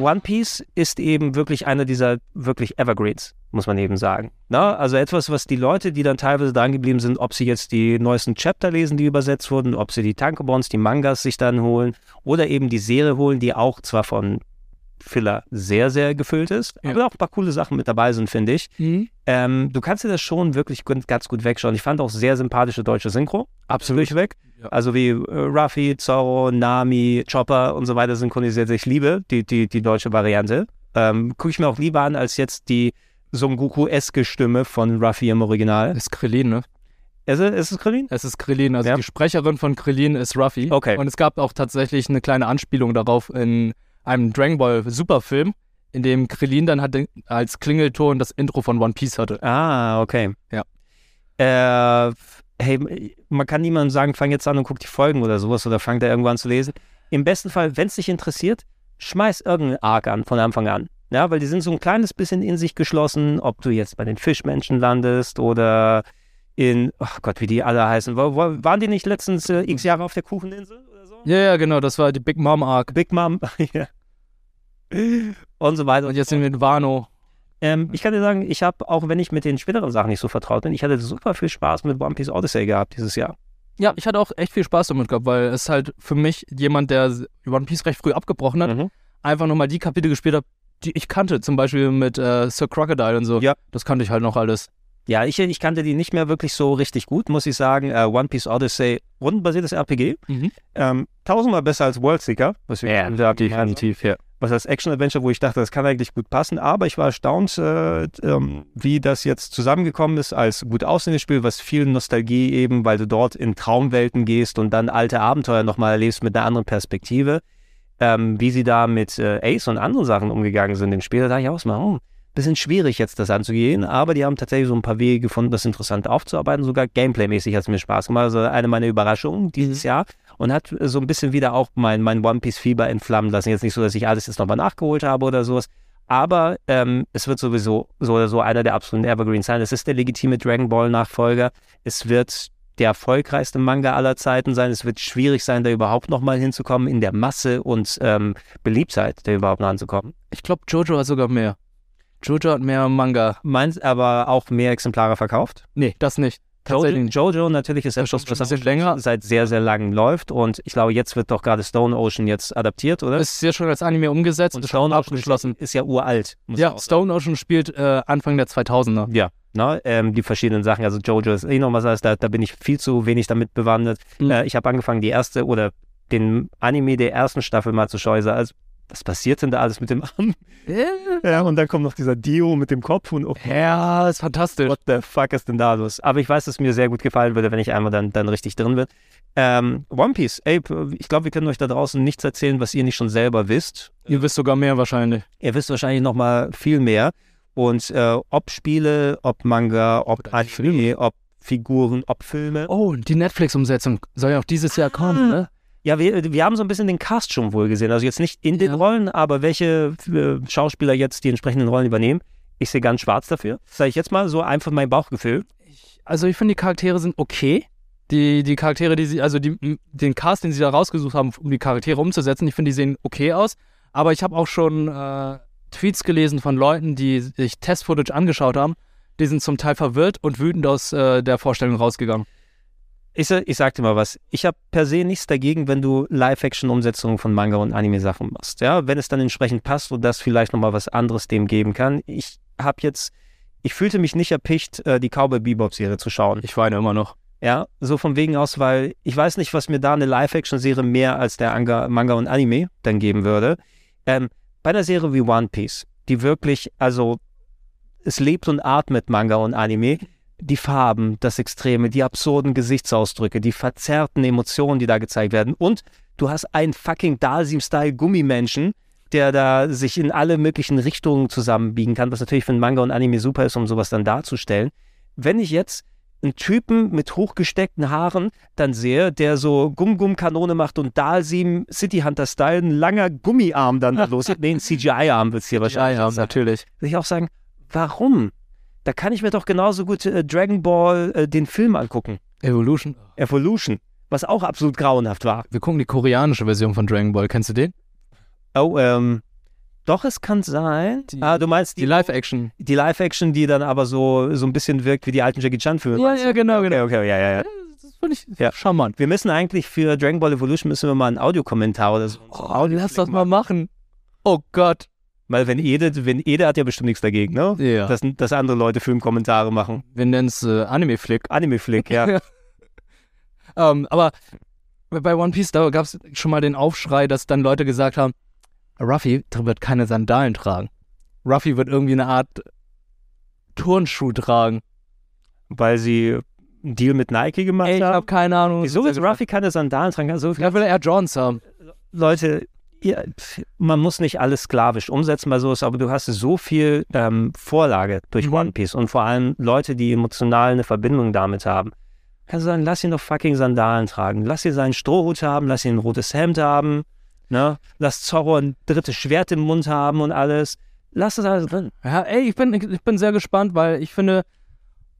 One Piece ist eben wirklich einer dieser wirklich Evergreens, muss man eben sagen. Na, also etwas, was die Leute, die dann teilweise dran geblieben sind, ob sie jetzt die neuesten Chapter lesen, die übersetzt wurden, ob sie die Tankobons, die Mangas sich dann holen oder eben die Serie holen, die auch zwar von Filler sehr, sehr gefüllt ist, aber auch ein paar coole Sachen mit dabei sind, finde ich. Ähm, du kannst dir das schon wirklich ganz gut wegschauen. Ich fand auch sehr sympathische deutsche Synchro. Absolut durchweg. Also wie äh, Ruffy, Zorro, Nami, Chopper und so weiter synchronisiert. Ich liebe die, die, die deutsche Variante. Ähm, Gucke ich mir auch lieber an, als jetzt die Son Goku-eske Stimme von Ruffy im Original. Das ist Krillin, ne? Ist es, ist es Krillin? Es ist Krillin, also die Sprecherin von Krillin ist Ruffy. Okay. Und es gab auch tatsächlich eine kleine Anspielung darauf in einem Dragon Ball Superfilm, in dem Krillin dann hatte, als Klingelton das Intro von One Piece hatte. Ah, okay. Ja. Äh, hey, man kann niemandem sagen, fang jetzt an und guck die Folgen oder sowas oder fang da irgendwann an zu lesen. Im besten Fall, wenn es dich interessiert, schmeiß irgendeinen Arc an von Anfang an. Ja, weil die sind so ein kleines bisschen in sich geschlossen, ob du jetzt bei den Fischmenschen landest oder in, ach Gott, wie die alle heißen. Waren die nicht letztens äh, x Jahre auf der Kucheninsel? Ja, ja, genau, das war die Big Mom Arc. Big Mom, ja. Und so weiter. Und jetzt sind wir in Wano. Ähm, ich kann dir sagen, ich habe, auch wenn ich mit den späteren Sachen nicht so vertraut bin, ich hatte super viel Spaß mit One Piece Odyssey gehabt dieses Jahr. Ja, ich hatte auch echt viel Spaß damit gehabt, weil es halt für mich jemand, der One Piece recht früh abgebrochen hat, einfach nochmal die Kapitel gespielt hat, die ich kannte. Zum Beispiel mit äh, Sir Crocodile und so. Ja. Das kannte ich halt noch alles. Ja, ich, ich kannte die nicht mehr wirklich so richtig gut, muss ich sagen. Äh, One Piece Odyssey, rundenbasiertes RPG. Ähm, tausendmal besser als Worldseeker. Was wir Mhm. Ja, definitiv, ja. Was als Action-Adventure, wo ich dachte, das kann eigentlich gut passen. Aber ich war erstaunt, äh, ähm, wie das jetzt zusammengekommen ist als gut aussehendes Spiel, was viel Nostalgie eben, weil du dort in Traumwelten gehst und dann alte Abenteuer nochmal erlebst mit einer anderen Perspektive. Ähm, wie sie da mit äh, Ace und anderen Sachen umgegangen sind im Spiel, da dachte ich auch mal, oh, bisschen schwierig jetzt das anzugehen, aber die haben tatsächlich so ein paar Wege gefunden, das interessant aufzuarbeiten. Sogar Gameplay-mäßig hat es mir Spaß gemacht. Also eine meiner Überraschungen dieses Jahr und hat so ein bisschen wieder auch mein, mein One Piece-Fieber entflammen lassen. Jetzt nicht so, dass ich alles jetzt nochmal nachgeholt habe oder sowas. Aber ähm, es wird sowieso so oder so einer der absoluten Evergreens sein. Es ist der legitime Dragon Ball-Nachfolger. Es wird der erfolgreichste Manga aller Zeiten sein. Es wird schwierig sein, da überhaupt nochmal hinzukommen in der Masse und ähm, Beliebtheit, da überhaupt noch anzukommen. Ich glaube, Jojo hat sogar mehr. Jojo hat mehr Manga. Meins aber auch mehr Exemplare verkauft? Nee, das nicht. Jojo, Tatsächlich. Jojo natürlich ist etwas, was auch länger seit sehr, sehr langem läuft und ich glaube, jetzt wird doch gerade Stone Ocean jetzt adaptiert, oder? Es ist ja schon als Anime umgesetzt und ist Stone Ocean abgeschlossen. ist ja uralt. Ja, Stone Ocean spielt äh, Anfang der 2000er. Ja, ne, ähm, die verschiedenen Sachen. Also Jojo ist eh noch was anderes, da, da bin ich viel zu wenig damit bewandert. Mhm. Äh, ich habe angefangen, die erste oder den Anime der ersten Staffel mal zu schauen. Also, was passiert denn da alles mit dem Arm? Ja, und dann kommt noch dieser Dio mit dem Kopf und oh, Ja, ist fantastisch. what the fuck ist denn da los? Aber ich weiß, dass es mir sehr gut gefallen würde, wenn ich einmal dann, dann richtig drin bin. Ähm, One Piece, ey, ich glaube, wir können euch da draußen nichts erzählen, was ihr nicht schon selber wisst. Ihr wisst sogar mehr wahrscheinlich. Ihr wisst wahrscheinlich noch mal viel mehr. Und äh, ob Spiele, ob Manga, ob Anime, ob Figuren, ob Filme. Oh, die Netflix-Umsetzung soll ja auch dieses Jahr kommen, ne? Ja, wir, wir haben so ein bisschen den Cast schon wohl gesehen. Also jetzt nicht in den Rollen, aber welche äh, Schauspieler jetzt die entsprechenden Rollen übernehmen. Ich sehe ganz schwarz dafür. Sage ich jetzt mal so einfach mein Bauchgefühl. Also ich finde, die Charaktere sind okay. Die, die Charaktere, die sie, also die, den Cast, den sie da rausgesucht haben, um die Charaktere umzusetzen, ich finde, die sehen okay aus. Aber ich habe auch schon äh, Tweets gelesen von Leuten, die sich Test-Footage angeschaut haben. Die sind zum Teil verwirrt und wütend aus äh, der Vorstellung rausgegangen. Ich, ich sag dir mal was. Ich habe per se nichts dagegen, wenn du Live-Action-Umsetzungen von Manga und Anime-Sachen machst. Ja, wenn es dann entsprechend passt und das vielleicht nochmal was anderes dem geben kann. Ich habe jetzt, ich fühlte mich nicht erpicht, äh, die Cowboy Bebop-Serie zu schauen. Ich weine immer noch. Ja, so von wegen aus, weil ich weiß nicht, was mir da eine Live-Action-Serie mehr als der Anga, Manga und Anime dann geben würde. Ähm, bei einer Serie wie One Piece, die wirklich, also es lebt und atmet Manga und Anime, die Farben, das Extreme, die absurden Gesichtsausdrücke, die verzerrten Emotionen, die da gezeigt werden. Und du hast einen fucking Dalsim-Style-Gummimenschen, der da sich in alle möglichen Richtungen zusammenbiegen kann, was natürlich für einen Manga und Anime super ist, um sowas dann darzustellen. Wenn ich jetzt einen Typen mit hochgesteckten Haaren dann sehe, der so Gum-Gum-Kanone macht und Dalsim City Hunter-Style, ein langer Gummiarm dann da los. nee, ein CGI-Arm wird es hier wahrscheinlich. CGI-Arm, natürlich. Würde ich auch sagen, warum? Da kann ich mir doch genauso gut äh, Dragon Ball äh, den Film angucken. Evolution. Evolution. Was auch absolut grauenhaft war. Wir gucken die koreanische Version von Dragon Ball. Kennst du den? Oh, ähm. Doch, es kann sein. ah, du meinst Die Live-Action. die Live-Action, die dann aber so, so ein bisschen wirkt wie die alten Jackie Chan-Filme. Ja, ja, genau, genau. Okay, okay, ja, ja, ja. Das finde ich Ja. charmant. Wir müssen eigentlich für Dragon Ball Evolution müssen wir mal einen Audiokommentar oder so. Oh, lass das mal machen. Oh Gott. Weil wenn Ede, wenn Ede hat ja bestimmt nichts dagegen, ne? Ja. Dass, dass andere Leute Filmkommentare machen. Wir nennen es äh, Anime-Flick. Anime-Flick, ja. ähm, aber bei One Piece, da gab es schon mal den Aufschrei, dass dann Leute gesagt haben, Ruffy wird keine Sandalen tragen. Ruffy wird irgendwie eine Art Turnschuh tragen. Weil sie einen Deal mit Nike gemacht Ey, ich haben. habe keine Ahnung. Wieso wird Ruffy keine Sandalen tragen? Also, Ja, will er Johns haben. Leute, pf, man muss nicht alles sklavisch umsetzen bei sowas, aber du hast so viel ähm, Vorlage durch Mhm. One Piece und vor allem Leute, die emotional eine Verbindung damit haben. Kannst du sagen, lass ihn doch fucking Sandalen tragen. Lass ihn seinen Strohhut haben, lass ihn ein rotes Hemd haben. Ne? Lass Zorro ein drittes Schwert im Mund haben und alles. Lass es alles drin. Ja, ey, ich bin, ich bin sehr gespannt, weil ich finde,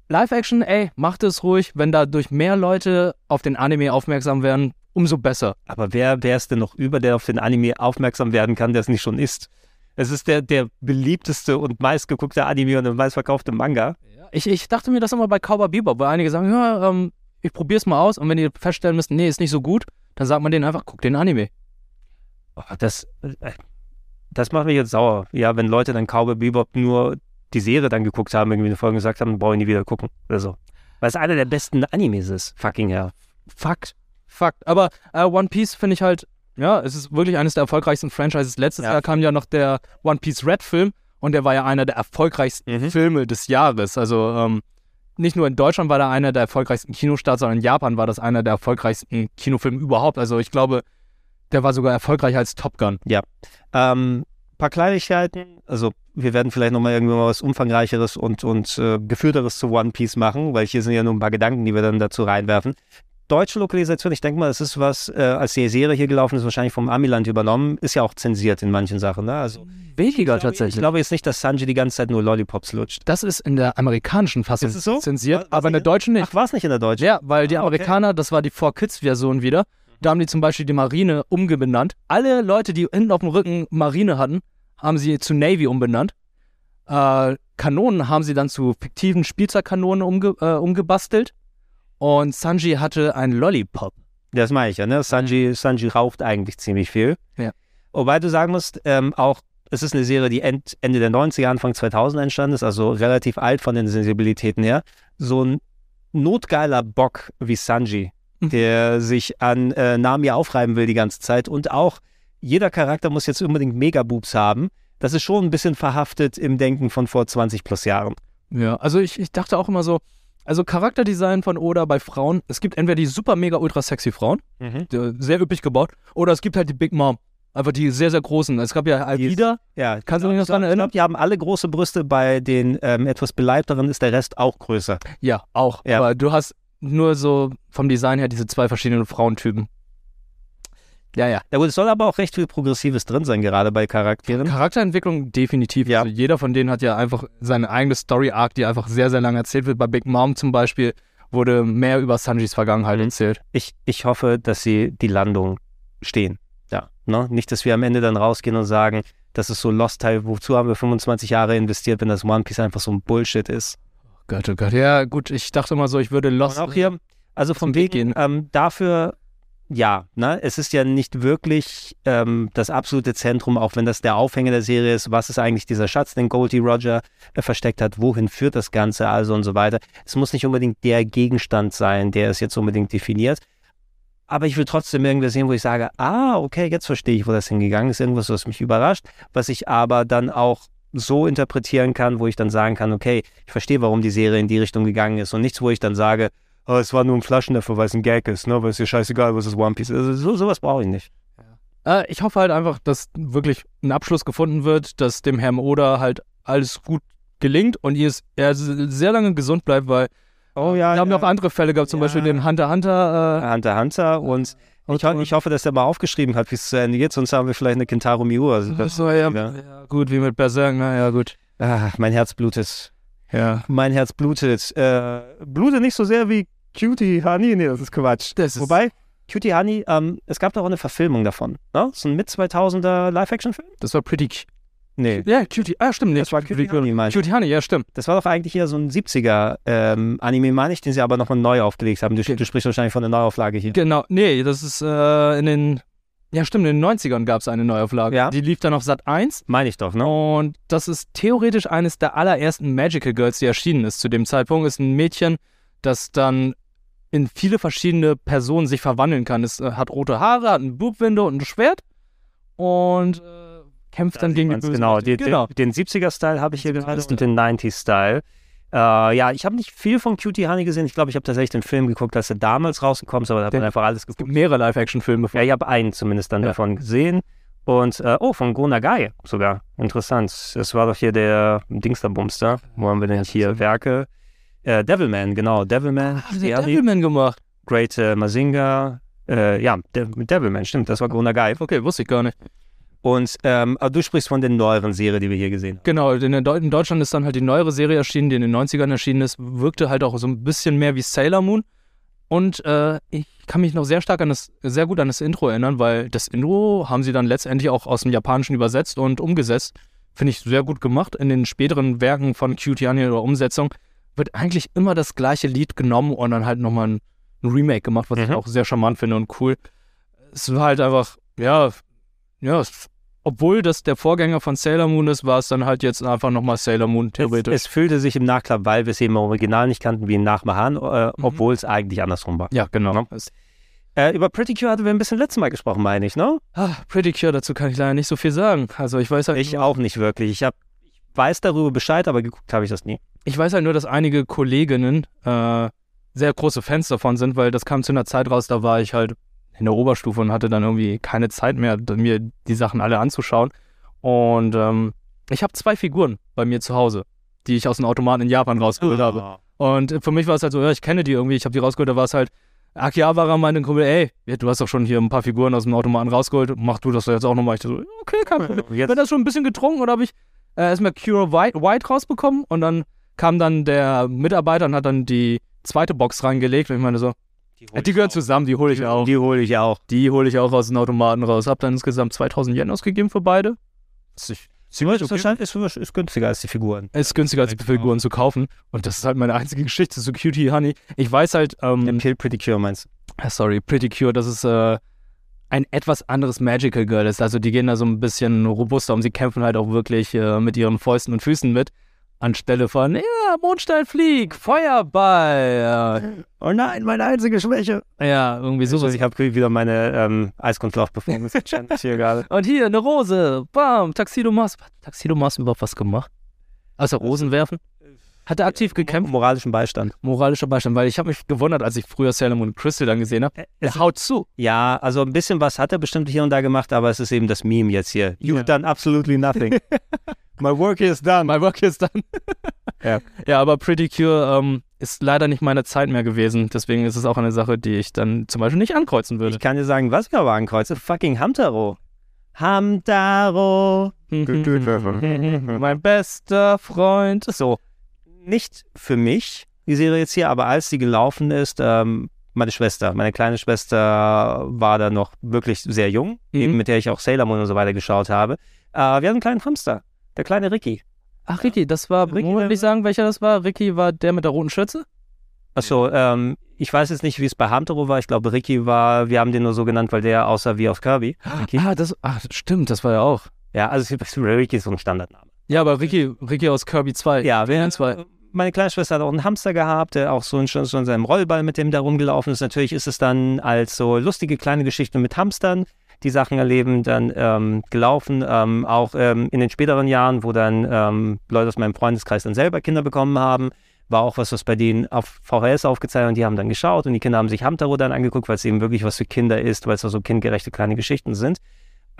Live-Action, ey, macht es ruhig. Wenn dadurch mehr Leute auf den Anime aufmerksam werden, umso besser. Aber wer, wer ist denn noch über, der auf den Anime aufmerksam werden kann, der es nicht schon ist? Es ist der, der beliebteste und meistgeguckte Anime und der meistverkaufte Manga. Ich, ich dachte mir das immer bei Cowboy Bebop, weil einige sagen, ja, ähm, ich probier's mal aus und wenn die feststellen müssen, nee, ist nicht so gut, dann sagt man denen einfach, guck den Anime. Oh, das, äh, das macht mich jetzt sauer. Ja, wenn Leute dann Cowboy Bebop nur die Serie dann geguckt haben, irgendwie eine Folge gesagt haben, brauche ich nie wieder gucken oder so. Weil es einer der besten Animes ist. Fucking hell. Fakt. Fakt. Aber äh, One Piece finde ich halt, ja, es ist wirklich eines der erfolgreichsten Franchises. Letztes Ja. Jahr kam ja noch der One Piece Red Film und der war ja einer der erfolgreichsten Mhm. Filme des Jahres. Also ähm, nicht nur in Deutschland war da einer der erfolgreichsten Kinostarts, sondern in Japan war das einer der erfolgreichsten Kinofilme überhaupt. Also ich glaube, der war sogar erfolgreicher als Top Gun. Ja. Ähm, paar Kleinigkeiten. Also wir werden vielleicht nochmal irgendwann mal was umfangreicheres und, und äh, geführteres zu One Piece machen, weil hier sind ja nur ein paar Gedanken, die wir dann dazu reinwerfen. Deutsche Lokalisation, ich denke mal, das ist was, äh, als die Serie hier gelaufen ist, wahrscheinlich vom Amiland übernommen, ist ja auch zensiert in manchen Sachen. Ne? Also Weniger ich tatsächlich. glaube jetzt nicht, dass Sanji die ganze Zeit nur Lollipops lutscht. Das ist in der amerikanischen Fassung es so? zensiert, War- aber in der deutschen nicht. Ach, war es nicht in der deutschen? Ja, weil die Ah, okay. Amerikaner, das war die 4Kids-Version wieder, da haben die zum Beispiel die Marine umbenannt. Alle Leute, die hinten auf dem Rücken Marine hatten, haben sie zu Navy umbenannt. Äh, Kanonen haben sie dann zu fiktiven Spielzeugkanonen umge äh, umgebastelt. Und Sanji hatte ein Lollipop. Das meine ich ja, ne? Sanji, Sanji raucht eigentlich ziemlich viel. Ja. Wobei du sagen musst, ähm, auch, es ist eine Serie, die End, Ende der 90er, Anfang 2000 entstanden ist, also relativ alt von den Sensibilitäten her. So ein notgeiler Bock wie Sanji, der sich an äh, Nami aufreiben will die ganze Zeit und auch jeder Charakter muss jetzt unbedingt Megaboobs haben. Das ist schon ein bisschen verhaftet im Denken von vor 20 plus Jahren. Ja, also ich, ich dachte auch immer so, also Charakterdesign von Oda bei Frauen, es gibt entweder die super mega ultra sexy Frauen, Mhm. sehr üppig gebaut, oder es gibt halt die Big Mom. Einfach die sehr, sehr großen. Es gab ja Alvida. Ja, Kannst du dich noch glaub- dran Ich erinnern? glaube, die haben alle große Brüste. Bei den ähm, etwas beleibteren ist der Rest auch größer. Ja, auch. Ja. Aber du hast nur so vom Design her diese zwei verschiedenen Frauentypen. Ja, ja. Es soll aber auch recht viel Progressives drin sein, gerade bei Charakteren. Charakterentwicklung definitiv. Ja. Also jeder von denen hat ja einfach seine eigene Story-Arc, die einfach sehr, sehr lange erzählt wird. Bei Big Mom zum Beispiel wurde mehr über Sanjis Vergangenheit Mhm. erzählt. Ich, ich hoffe, dass sie die Landung stehen. Ja. Ne? Nicht, dass wir am Ende dann rausgehen und sagen, das ist so Lost-Teil, wozu haben wir 25 Jahre investiert, wenn das One Piece einfach so ein Bullshit ist. Gott, oh Gott. Ja, gut, ich dachte immer so, ich würde Lost. Und auch hier, also vom Weg Weg ähm, dafür ja, ne, es ist ja nicht wirklich ähm, das absolute Zentrum, auch wenn das der Aufhänger der Serie ist. Was ist eigentlich dieser Schatz, den Goldie Roger äh, versteckt hat? Wohin führt das Ganze also und so weiter? Es muss nicht unbedingt der Gegenstand sein, der es jetzt unbedingt definiert. Aber ich will trotzdem irgendwas sehen, wo ich sage, ah, okay, jetzt verstehe ich, wo das hingegangen ist. Irgendwas, was mich überrascht, was ich aber dann auch so interpretieren kann, wo ich dann sagen kann, okay, ich verstehe, warum die Serie in die Richtung gegangen ist und nichts, wo ich dann sage, oh, es war nur ein Flaschenöffner, weil es ein Gag ist, ne? weil es dir scheißegal, was ist One Piece. Also, so, sowas brauche ich nicht. Äh, ich hoffe halt einfach, dass wirklich ein Abschluss gefunden wird, dass dem Herrn Oda halt alles gut gelingt und er sehr lange gesund bleibt, weil oh, ja, wir haben ja. noch andere Fälle gehabt, zum Ja. Beispiel den Hunter Hunter. Äh, Hunter Hunter und ich, ho ich hoffe, dass der mal aufgeschrieben hat, wie es zu Ende geht, sonst haben wir vielleicht eine Kentaro Miura. Also das, so, ja, ja, gut, wie mit Berserk, naja, gut. Ah, mein Herz blutet. Ja. Mein Herz blutet. Äh, blutet nicht so sehr wie Cutie Honey. Nee, das ist Quatsch. Das ist Wobei, Cutie Honey, ähm, es gab doch auch eine Verfilmung davon. Ne? Ist ein Mit-2000er Live-Action-Film? Das war Pretty. Nee. Ja, Cutie. Ah, stimmt. Nee, Das war Cutie Honey, meine ich. Cutie Honey, ja, stimmt. Das war doch eigentlich eher so ein 70er-Anime, meine ich, den sie aber nochmal neu aufgelegt haben. Du, du sprichst wahrscheinlich von der Neuauflage hier. Genau, nee, das ist äh, in den. Ja, stimmt, in den 90ern gab es eine Neuauflage. Ja. Die lief dann auf Sat 1. Meine ich doch, ne? Und das ist theoretisch eines der allerersten Magical Girls, die erschienen ist. Zu dem Zeitpunkt ist ein Mädchen, das dann in viele verschiedene Personen sich verwandeln kann. Es äh, hat rote Haare, hat ein Bugwinde und ein Schwert und äh, kämpft dann gegen die Ganz Bösen. genau. Die, genau. Den, den 70er-Style habe ich hier gerade und den 90s-Style. Äh, ja, ich habe nicht viel von Cutie Honey gesehen. Ich glaube, ich habe tatsächlich den Film geguckt, als er damals rausgekommen ist, aber da habe Den- ich einfach alles geguckt. Mehrere Live-Action-Filme. Ja, ich habe einen zumindest dann Ja. davon gesehen. Und, äh, oh, von Go Nagai sogar. Interessant. Das war doch hier der Dingsterbumster. Wo haben wir denn hier Werke? Äh, Devilman, genau. Devilman. Haben sie Serie. Devilman gemacht? Great äh, Mazinga. Äh, ja, De mit Devilman, stimmt. Das war Go Nagai. Okay, wusste ich gar nicht. Und ähm, aber du sprichst von den neueren Serien, die wir hier gesehen haben. Genau, in, der Deu- in Deutschland ist dann halt die neuere Serie erschienen, die in den 90ern erschienen ist, wirkte halt auch so ein bisschen mehr wie Sailor Moon. Und äh, ich kann mich noch sehr stark an das, sehr gut an das Intro erinnern, weil das Intro haben sie dann letztendlich auch aus dem Japanischen übersetzt und umgesetzt. Finde ich sehr gut gemacht. In den späteren Werken von Cutie Honey oder Umsetzung wird eigentlich immer das gleiche Lied genommen und dann halt nochmal ein, ein Remake gemacht, was ich Mhm. auch sehr charmant finde und cool. Es war halt einfach, ja, ja, es, obwohl das der Vorgänger von Sailor Moon ist, war es dann halt jetzt einfach nochmal Sailor Moon Es, theoretisch. es fühlte sich im Nachklapp, weil wir es eben im Original nicht kannten, wie ein Nachmahan, äh, obwohl es eigentlich andersrum war. ja, genau. Ne? Äh, über Pretty Cure hatten wir ein bisschen letztes Mal gesprochen, meine ich, ne? Ah, Pretty Cure, dazu kann ich leider nicht so viel sagen. Also ich weiß halt, Ich auch nicht wirklich. Ich, hab, ich weiß darüber Bescheid, aber geguckt habe ich das nie. ich weiß halt nur, dass einige Kolleginnen äh, sehr große Fans davon sind, weil das kam zu einer Zeit raus, da war ich halt in der Oberstufe und hatte dann irgendwie keine Zeit mehr, mir die Sachen alle anzuschauen. Und ähm, ich habe zwei Figuren bei mir zu Hause, die ich aus dem Automaten in Japan rausgeholt habe. Und für mich war es halt so, ja, ich kenne die irgendwie, ich habe die rausgeholt, da war es halt, Akihabara meinte ein Kumpel, ey, du hast doch schon hier ein paar Figuren aus dem Automaten rausgeholt, mach du das doch jetzt auch nochmal. Ich so, okay, kein Problem. Jetzt- Wenn das schon ein bisschen getrunken oder habe ich äh, erstmal Cure White, White rausbekommen und dann kam dann der Mitarbeiter und hat dann die zweite Box reingelegt und ich meine so, die, die gehören zusammen, die hole ich auch. Die hole ich auch. Die hole ich auch aus den Automaten raus. Hab dann insgesamt 2000 Yen ausgegeben für beide. Das ist, Ziemlich ist, wahrscheinlich- ist, ist günstiger als die Figuren. ist günstiger als die Figuren zu kaufen. Und das ist halt meine einzige Geschichte zu Cutie Honey. Ich weiß halt, ähm, Kill Pretty Cure meinst du? Sorry, Pretty Cure, dass es äh, ein etwas anderes Magical Girl ist. Also die gehen da so ein bisschen robuster und sie kämpfen halt auch wirklich äh, mit ihren Fäusten und Füßen mit. Anstelle von, ja, Mondstein flieg, Feuerball. Oh nein, meine einzige Schwäche. Ja, irgendwie So, ich habe wieder meine ähm, Eiskunstlauf-Performance hier gerade. Und hier eine Rose, bam, Taxido Mars. Hat Taxido überhaupt was gemacht? Außer Rosen werfen? Hat er aktiv gekämpft? Moralischen Beistand. Moralischer Beistand, weil ich habe mich gewundert, als ich früher Sailor Moon Crystal dann gesehen habe. Er haut zu. Ja, also ein bisschen was hat er bestimmt hier und da gemacht, aber es ist eben das Meme jetzt hier. You've Ja. done absolutely nothing. My work is done. My work is done. Ja. Ja, aber Pretty Cure ähm, ist leider nicht meine Zeit mehr gewesen. Deswegen ist es auch eine Sache, die ich dann zum Beispiel nicht ankreuzen würde. Ich kann dir sagen, was ich aber ankreuze. Fucking Hamtaro. Hamtaro. mein bester Freund. So, nicht für mich, die Serie jetzt hier, aber als sie gelaufen ist, ähm, meine Schwester, meine kleine Schwester war da noch wirklich sehr jung, Mhm. eben mit der ich auch Sailor Moon und so weiter geschaut habe. Äh, wir hatten einen kleinen Hamster, der kleine Ricky. Ach, Ricky, das war, Ricky, muss ich sagen, welcher das war? Ricky war der mit der roten Schürze? Achso, ähm, ich weiß jetzt nicht, wie es bei Hamtaro war. Ich glaube, Ricky war, wir haben den nur so genannt, weil der aussah wie aus Kirby. Ricky. Ah, das, ach, stimmt, das war ja auch. Ja, also Ricky ist so ein Standardname. Ja, aber Ricky, Ricky aus Kirby 2. Ja, wer, zwei. meine kleine Schwester hat auch einen Hamster gehabt, der auch so in, schon, schon seinem Rollball mit dem da rumgelaufen ist. Natürlich ist es dann als so lustige kleine Geschichten mit Hamstern, die Sachen erleben, dann ähm, gelaufen. Ähm, auch ähm, in den späteren Jahren, wo dann ähm, Leute aus meinem Freundeskreis dann selber Kinder bekommen haben, war auch was, was bei denen auf VHS aufgezeichnet und die haben dann geschaut und die Kinder haben sich Hamtaro dann angeguckt, weil es eben wirklich was für Kinder ist, weil es auch so kindgerechte kleine Geschichten sind.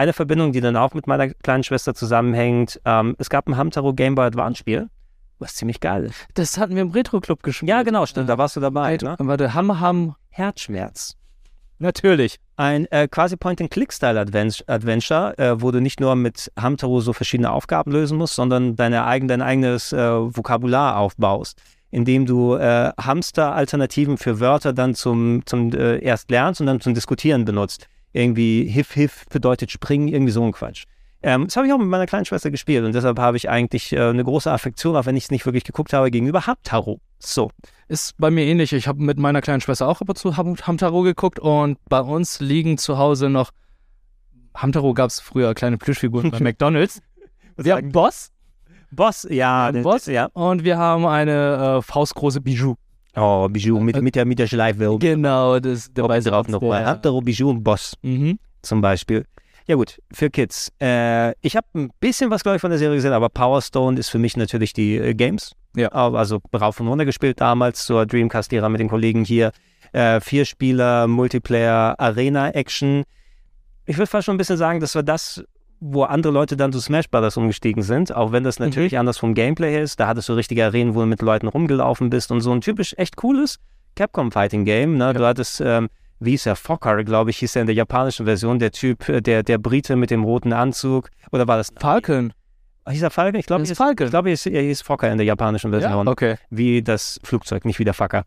Eine Verbindung, die dann auch mit meiner kleinen Schwester zusammenhängt, ähm, es gab ein Hamtaro Game Boy Advance Spiel, was ziemlich geil ist. Das hatten wir im Retro-Club gespielt. Ja, genau, stimmt, da warst du dabei. Ne? Warte, Ham Ham. Herzschmerz. Natürlich. Ein äh, quasi Point-and-Click-Style-Adventure, äh, wo du nicht nur mit Hamtaro so verschiedene Aufgaben lösen musst, sondern deine eigen, dein eigenes äh, Vokabular aufbaust, indem du äh, Hamster-Alternativen für Wörter dann zum, zum äh, erst lernst und dann zum Diskutieren benutzt. Irgendwie Hif Hif bedeutet springen, irgendwie so ein Quatsch. Ähm, das habe ich auch mit meiner kleinen Schwester gespielt und deshalb habe ich eigentlich äh, eine große Affektion, auch wenn ich es nicht wirklich geguckt habe, gegenüber Hamtaro. So. Ist bei mir ähnlich. Ich habe mit meiner kleinen Schwester auch ab und zu Hamtaro geguckt und bei uns liegen zu Hause noch. Hamtaro gab es früher kleine Plüschfiguren bei McDonalds. Wir haben Boss. Boss, ja. Boss, ja. Und wir haben eine äh, faustgroße Bijou. Oh, Bijou mit, mit der, mit der Schleife. Genau, das dabei drauf noch mal. Hamtaro, Bijou und Boss. Mhm. Zum Beispiel. Ja gut, für Kids. Äh, ich habe ein bisschen was, glaube ich, von der Serie gesehen, aber Power Stone ist für mich natürlich die äh, Games. Ja. Also rauf und runter gespielt damals zur Dreamcast-Ära mit den Kollegen hier. Äh, vier Spieler, Multiplayer, Arena-Action. Ich würde fast schon ein bisschen sagen, das war das, wo andere Leute dann zu Smash Brothers umgestiegen sind, auch wenn das natürlich mhm. anders vom Gameplay her ist. Da hattest du richtige Arenen, wo du mit Leuten rumgelaufen bist und so ein typisch echt cooles Capcom Fighting Game. Ne? Ja. Du hattest ähm, wie hieß er, Fokker, glaube ich, hieß er in der japanischen Version, der Typ, äh, der, der Brite mit dem roten Anzug. Oder war das Falcon? Hieß er Falcon? Ich glaube, ist Falcon. Ich glaube, er hieß Fokker in der japanischen Version. Ja, okay. Wie das Flugzeug, nicht wie der Facker.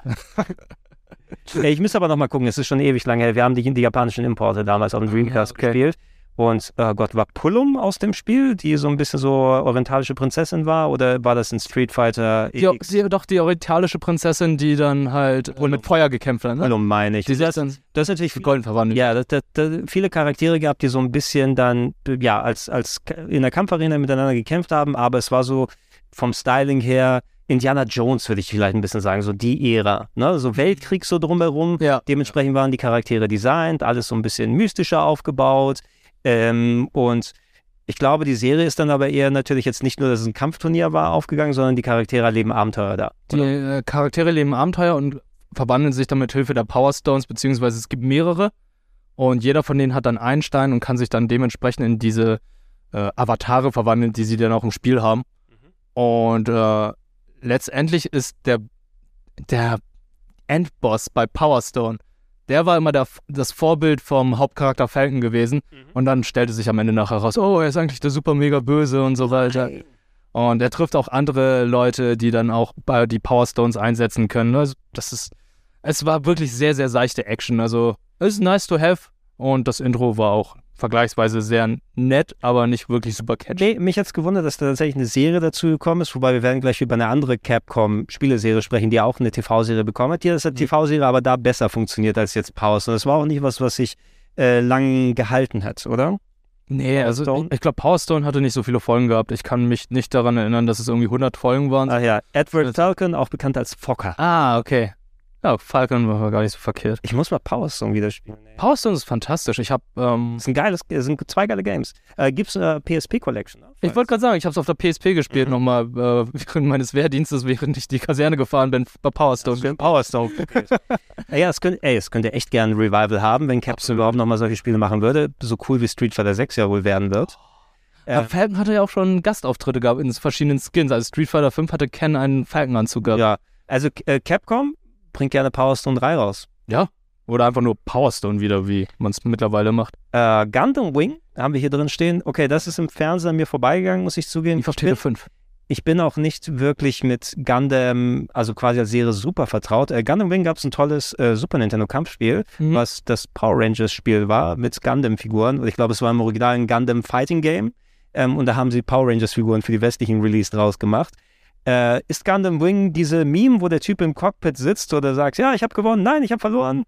ich müsste aber noch mal gucken, es ist schon ewig lange her. Wir haben die, die japanischen Importe damals auf dem Dreamcast ja, okay. gespielt. Und oh Gott, war Pullum aus dem Spiel, die so ein bisschen so orientalische Prinzessin war? Oder war das in Street Fighter die, die, doch, die orientalische Prinzessin, die dann halt wohl mit Feuer gekämpft hat, ne? Pullum meine ich. Die das, das, das ist natürlich golden verwandelt. Ja, das, das, viele Charaktere gehabt, die so ein bisschen dann, ja, als, als in der Kampfarena miteinander gekämpft haben, aber es war so vom Styling her Indiana Jones, würde ich vielleicht ein bisschen sagen, so die Ära. Ne? So Weltkrieg so drumherum. Ja. Dementsprechend waren die Charaktere designt, alles so ein bisschen mystischer aufgebaut. Ähm, und ich glaube, die Serie ist dann aber eher natürlich jetzt nicht nur, dass es ein Kampfturnier war, aufgegangen, sondern die Charaktere leben Abenteuer da. Die äh, Charaktere leben Abenteuer und verwandeln sich dann mit Hilfe der Power Stones, beziehungsweise es gibt mehrere. Und jeder von denen hat dann einen Stein und kann sich dann dementsprechend in diese äh, Avatare verwandeln, die sie dann auch im Spiel haben. Mhm. Und äh, letztendlich ist der, der Endboss bei Power Stone der war immer der, das Vorbild vom Hauptcharakter Falcon gewesen. Mhm. Und dann stellte sich am Ende nachher raus, oh, er ist eigentlich der super mega böse und so weiter. Nein. Und er trifft auch andere Leute, die dann auch die Power Stones einsetzen können. Also das ist, es war wirklich sehr, sehr seichte Action. Also es ist nice to have. Und das Intro war auch vergleichsweise sehr nett, aber nicht wirklich super catchy. Nee, mich hat es gewundert, dass da tatsächlich eine Serie dazu gekommen ist, wobei wir werden gleich über eine andere Capcom-Spieleserie sprechen, die auch eine TV-Serie bekommen hat. Hier ist eine mhm. TV-Serie aber da besser funktioniert als jetzt Pause. Und das war auch nicht was, was sich äh, lang gehalten hat, oder? Nee, also ich, ich glaube, Power Stone hatte nicht so viele Folgen gehabt. Ich kann mich nicht daran erinnern, dass es irgendwie 100 Folgen waren. Ach ja, Edward Falcon, auch bekannt als Fokker. Ah, okay. Ja, Falcon war gar nicht so verkehrt. Ich muss mal Power Stone wieder spielen. Ey. Power Stone ist fantastisch. Ich habe. Ähm, ist ein geiles, sind zwei geile Games. Äh, gibt's eine PSP Collection? Ne? Ich wollte gerade sagen, ich habe es auf der PSP gespielt mhm. nochmal äh, während meines Wehrdienstes, während ich die Kaserne gefahren bin bei Power Stone. Ja, Power Stone. ja, es könnte, ey, es könnte echt gerne ein Revival haben, wenn Capsule überhaupt nochmal solche Spiele machen würde. So cool wie Street Fighter 6 ja wohl werden wird. Oh. Aber Falcon hatte ja auch schon Gastauftritte gehabt in verschiedenen Skins. Also Street Fighter 5 hatte Ken einen Falcon-Anzug gehabt. Ja, also äh, Capcom bringt gerne Power Stone 3 raus. Ja. Oder einfach nur Power Stone wieder, wie man es mittlerweile macht. Äh, Gundam Wing haben wir hier drin stehen. Okay, das ist im Fernsehen an mir vorbeigegangen, muss ich zugeben. Ich verstehe 5. Ich bin auch nicht wirklich mit Gundam, also quasi als Serie super vertraut. Äh, Gundam Wing gab es ein tolles äh, Super Nintendo Kampfspiel, mhm. was das Power Rangers Spiel war mit Gundam-Figuren. Und ich glaube, es war im originalen Gundam Fighting Game. Ähm, und da haben sie Power Rangers Figuren für die westlichen Release draus gemacht. Äh, ist Gundam Wing diese Meme, wo der Typ im Cockpit sitzt oder sagt, ja, ich habe gewonnen, nein, ich habe verloren?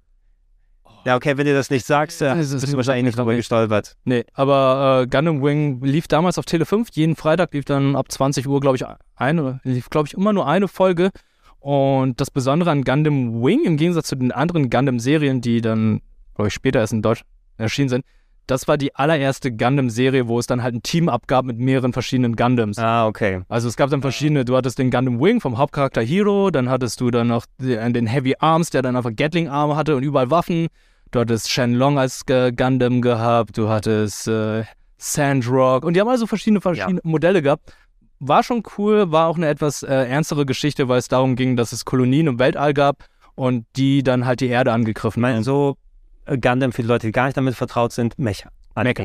Ja, okay, wenn du das nicht sagst, äh, bist du wahrscheinlich nicht drüber gestolpert. Nee, aber äh, Gundam Wing lief damals auf Tele 5. Jeden Freitag lief dann ab 20 Uhr, glaube ich, eine, lief, glaube ich, immer nur eine Folge. Und das Besondere an Gundam Wing, im Gegensatz zu den anderen Gundam-Serien, die dann, glaube ich, später erst in Deutsch erschienen sind, das war die allererste Gundam-Serie, wo es dann halt ein Team abgab mit mehreren verschiedenen Gundams. Ah, okay. Also es gab dann verschiedene, du hattest den Gundam Wing vom Hauptcharakter Hero, dann hattest du dann noch den den Heavy Arms, der dann einfach Gatling-Arme hatte und überall Waffen. Du hattest Shenlong als äh, Gundam gehabt, du hattest äh, Sandrock und die haben also verschiedene, verschiedene Modelle gehabt. War schon cool, war auch eine etwas äh, ernstere Geschichte, weil es darum ging, dass es Kolonien im Weltall gab und die dann halt die Erde angegriffen haben. so äh, Gundam für die Leute, die gar nicht damit vertraut sind, Mecha. Mecha.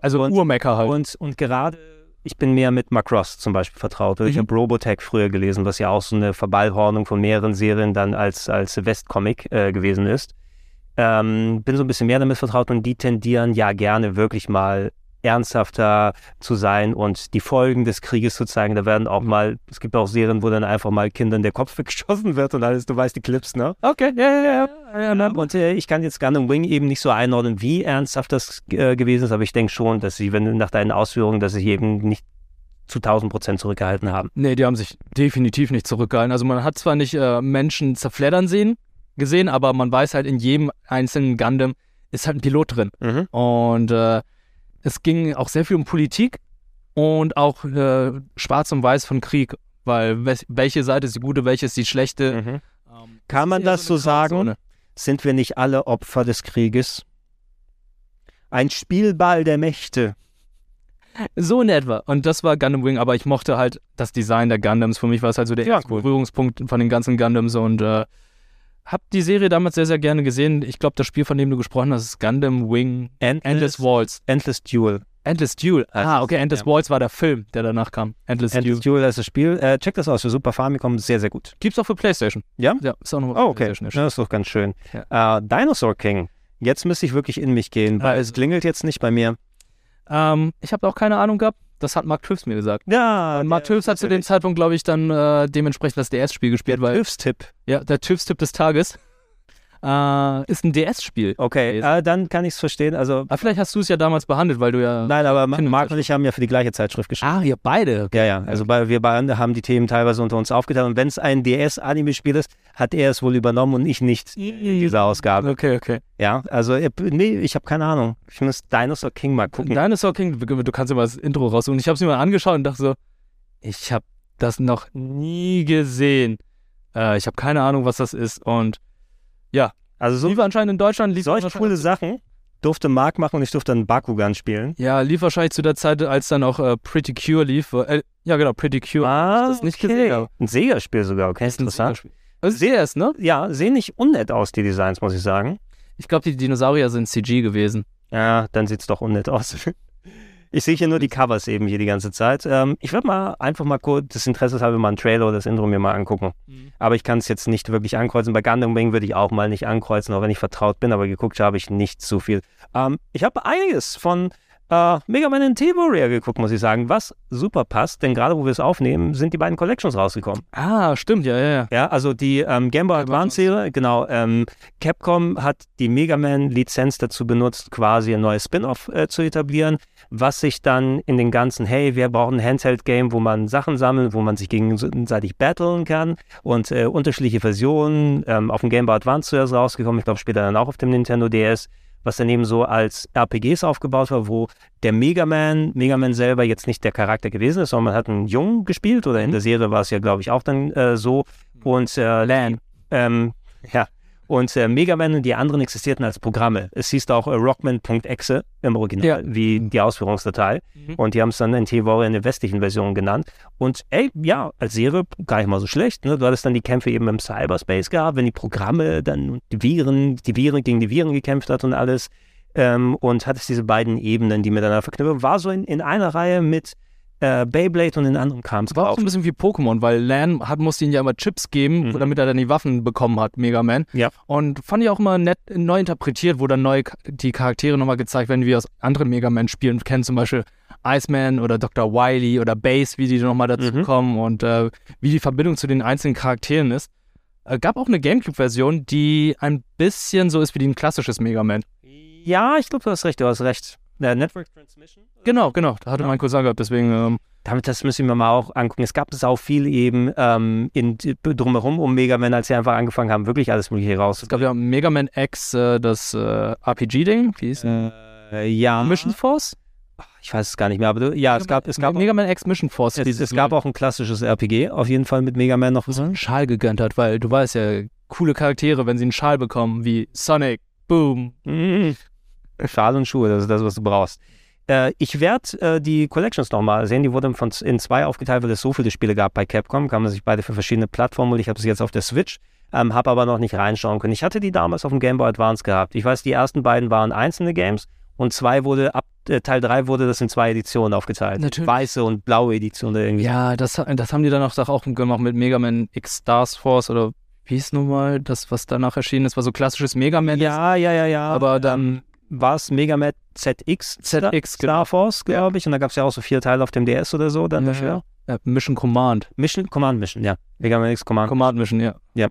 Also Urmecha halt. Und, und gerade, ich bin mehr mit Macross zum Beispiel vertraut. Oder Ich Mhm. habe Robotech früher gelesen, was ja auch so eine Verballhornung von mehreren Serien dann als, als Westcomic äh, gewesen ist. Ähm, bin so ein bisschen mehr damit vertraut und die tendieren ja gerne wirklich mal ernsthafter zu sein und die Folgen des Krieges zu zeigen. Da werden auch mal, es gibt auch Serien, wo dann einfach mal Kindern der Kopf weggeschossen wird und alles, du weißt die Clips, ne? Okay, ja, ja, ja. Ja Und äh, ich kann jetzt Gundam Wing eben nicht so einordnen, wie ernsthaft das äh, gewesen ist, aber ich denke schon, dass sie, wenn du nach deinen Ausführungen, dass sie eben nicht zu 1000 Prozent zurückgehalten haben. Nee, die haben sich definitiv nicht zurückgehalten. Also man hat zwar nicht äh, Menschen zerfleddern sehen, gesehen, aber man weiß halt, in jedem einzelnen Gundam ist halt ein Pilot drin. Mhm. Und äh, es ging auch sehr viel um Politik und auch äh, Schwarz und Weiß von Krieg, weil welche Seite ist die gute, welche ist die schlechte. Mhm. Kann man das so sagen? Sind wir nicht alle Opfer des Krieges? Ein Spielball der Mächte. So in etwa. Und das war Gundam Wing, aber ich mochte halt das Design der Gundams. Für mich war es halt so der erste Berührungspunkt von den ganzen Gundams und äh, hab die Serie damals sehr, sehr gerne gesehen. Ich glaube, das Spiel, von dem du gesprochen hast, ist Gundam Wing Endless Walls. Endless Duel. Endless Duel. Ah, okay, Endless Walls war der Film, der danach kam. Endless, Endless Duel. Duel ist das Spiel. Äh, check das aus für Super Famicom, sehr, sehr gut. Gibt's auch für Playstation. Ja? Ja, ist auch noch Oh, okay. Ja, das ist doch ganz schön. Äh, Dinosaur King. Jetzt müsste ich wirklich in mich gehen, weil es klingelt jetzt nicht bei mir. Ähm, ich habe auch keine Ahnung gehabt. Das hat Mark Tüfs mir gesagt. Ja, Und Mark Tüfs hat zu dem Zeitpunkt, glaube ich, dann äh, dementsprechend das DS-Spiel gespielt. weil Tüfs-Tipp. Ja, der Tüfs-Tipp des Tages. Äh, ist ein DS-Spiel. Okay, äh, dann kann ich es verstehen. Also, aber vielleicht hast du es ja damals behandelt, weil du ja. Nein, aber Ma- Marc und ich haben ja für die gleiche Zeitschrift geschrieben. Ah, ihr beide. Ja, ja. Also bei, wir beide haben die Themen teilweise unter uns aufgeteilt. Und wenn es ein DS-Anime-Spiel ist, hat er es wohl übernommen und ich nicht diese Ausgabe. Okay, okay. Ja, also äh, nee, ich habe keine Ahnung. Ich muss Dinosaur King mal gucken. Dinosaur King, du kannst mal das Intro raussuchen. Ich habe es mir mal angeschaut und dachte so, ich habe das noch nie gesehen. Äh, ich habe keine Ahnung, was das ist. Und ja, also so lief anscheinend in Deutschland. Lief solche coole Sachen durfte Marc machen und ich durfte dann Bakugan spielen. Ja, lief wahrscheinlich zu der Zeit, als dann auch äh, Pretty Cure lief. Äh, ja, genau, Pretty Cure. Ah, das nicht okay. gesehen. Ein Sega-Spiel sogar, okay, ein interessant. Sega-Spiel. Also CS, ne? Ja, sehen nicht unnett aus, die Designs, muss ich sagen. Ich glaube, die Dinosaurier sind CG gewesen. Ja, dann sieht's doch unnett aus. Ich sehe hier nur die Covers eben hier die ganze Zeit. Ähm, ich werde mal einfach mal kurz des Interesses halber mal einen Trailer oder das Intro mir mal angucken. Aber ich kann es jetzt nicht wirklich ankreuzen. Bei Gundam Wing würde ich auch mal nicht ankreuzen, auch wenn ich vertraut bin, aber geguckt habe ich nicht so viel. Ähm, ich habe einiges von äh, Mega Man in T-Warrior geguckt, muss ich sagen, was super passt, denn gerade wo wir es aufnehmen, sind die beiden Collections rausgekommen. Ah, stimmt, ja, ja, ja. Ja, also die ähm, Game Boy Advance Serie, genau. Ähm, Capcom hat die Mega Man Lizenz dazu benutzt, quasi ein neues Spin-off äh, zu etablieren, was sich dann in den ganzen, hey, wir brauchen ein Handheld-Game, wo man Sachen sammelt, wo man sich gegenseitig battlen kann und äh, unterschiedliche Versionen ähm, auf dem Game Boy Advance zuerst rausgekommen, ich glaube später dann auch auf dem Nintendo DS was dann eben so als RPGs aufgebaut war, wo der Mega Man, Mega Man selber jetzt nicht der Charakter gewesen ist, sondern man hat einen Jungen gespielt oder in der Serie war es ja, glaube ich, auch dann äh, so. Und äh, Lan, ähm, ja. Und äh, Mega Man und die anderen existierten als Programme. Es hieß auch äh, Rockman.exe im Original, Ja. wie die Ausführungsdatei. Und die haben es dann in T-Warrior in der westlichen Version genannt. Und ey, ja, als Serie gar nicht mal so schlecht. Ne? Du hattest dann die Kämpfe eben im Cyberspace gehabt, wenn die Programme dann die Viren, die Viren gegen die Viren gekämpft hat und alles. Ähm, und hattest diese beiden Ebenen, die miteinander verknüpfen. War so in, in einer Reihe mit äh, Beyblade und den anderen Krams War auch so ein bisschen wie Pokémon, weil Lan hat, musste ihn ja immer Chips geben, Mhm. damit er dann die Waffen bekommen hat, Mega Man. Ja. Und fand ich auch immer nett neu interpretiert, wo dann neu die Charaktere nochmal gezeigt werden, wie wir aus anderen Mega Man-Spielen kennen, zum Beispiel Iceman oder Dr. Wily oder Base, wie die nochmal dazu Mhm. kommen und äh, wie die Verbindung zu den einzelnen Charakteren ist. Äh, gab auch eine Gamecube-Version, die ein bisschen so ist wie ein klassisches Mega Man. Ja, ich glaube, du hast recht, du hast recht. Der Network Transmission? Genau, genau. Da hatte mein Cousin gehabt, deswegen. Ähm, Damit, das müssen wir mal auch angucken. Es gab es auch viel eben ähm, in, drumherum um Mega Man, als sie einfach angefangen haben, wirklich alles Mögliche raus. es gab ja Mega Man X, äh, das äh, RPG-Ding. Wie hieß äh, Ja. Mission Force? Ich weiß es gar nicht mehr, aber du, ja, es gab, es gab, Mega Man X Mission Force. es, es gab auch ein klassisches RPG, auf jeden Fall mit Mega Man noch. einen Schal gegönnt hat, weil du weißt ja, coole Charaktere, wenn sie einen Schal bekommen, wie Sonic, Boom. Mhm. Schal und Schuhe, das ist das, was du brauchst. Äh, ich werde äh, die Collections nochmal sehen. Die wurden von, in zwei aufgeteilt, weil es so viele Spiele gab bei Capcom. Kann man sich beide für verschiedene Plattformen holen. Ich habe es jetzt auf der Switch, ähm, habe aber noch nicht reinschauen können. Ich hatte die damals auf dem Game Boy Advance gehabt. Ich weiß, die ersten beiden waren einzelne Games und zwei wurde, ab äh, Teil 3 wurde das in zwei Editionen aufgeteilt. Natürlich. Weiße und blaue Edition oder irgendwie. Ja, das, das haben die dann auch, auch gemacht mit Mega Man X Stars Force oder wie hieß nun mal das, was danach erschienen ist, war so klassisches Mega Man. Ja, ja, ja, ja. Aber dann war es Mega Man ZX, ZX, Star Force, glaube ich. Und da gab es ja auch so vier Teile auf dem DS oder so dann Ja, dafür. ja. Mission Command. Mission, Command Mission, ja. Mega Man X Command. Command Mission, ja. Ja.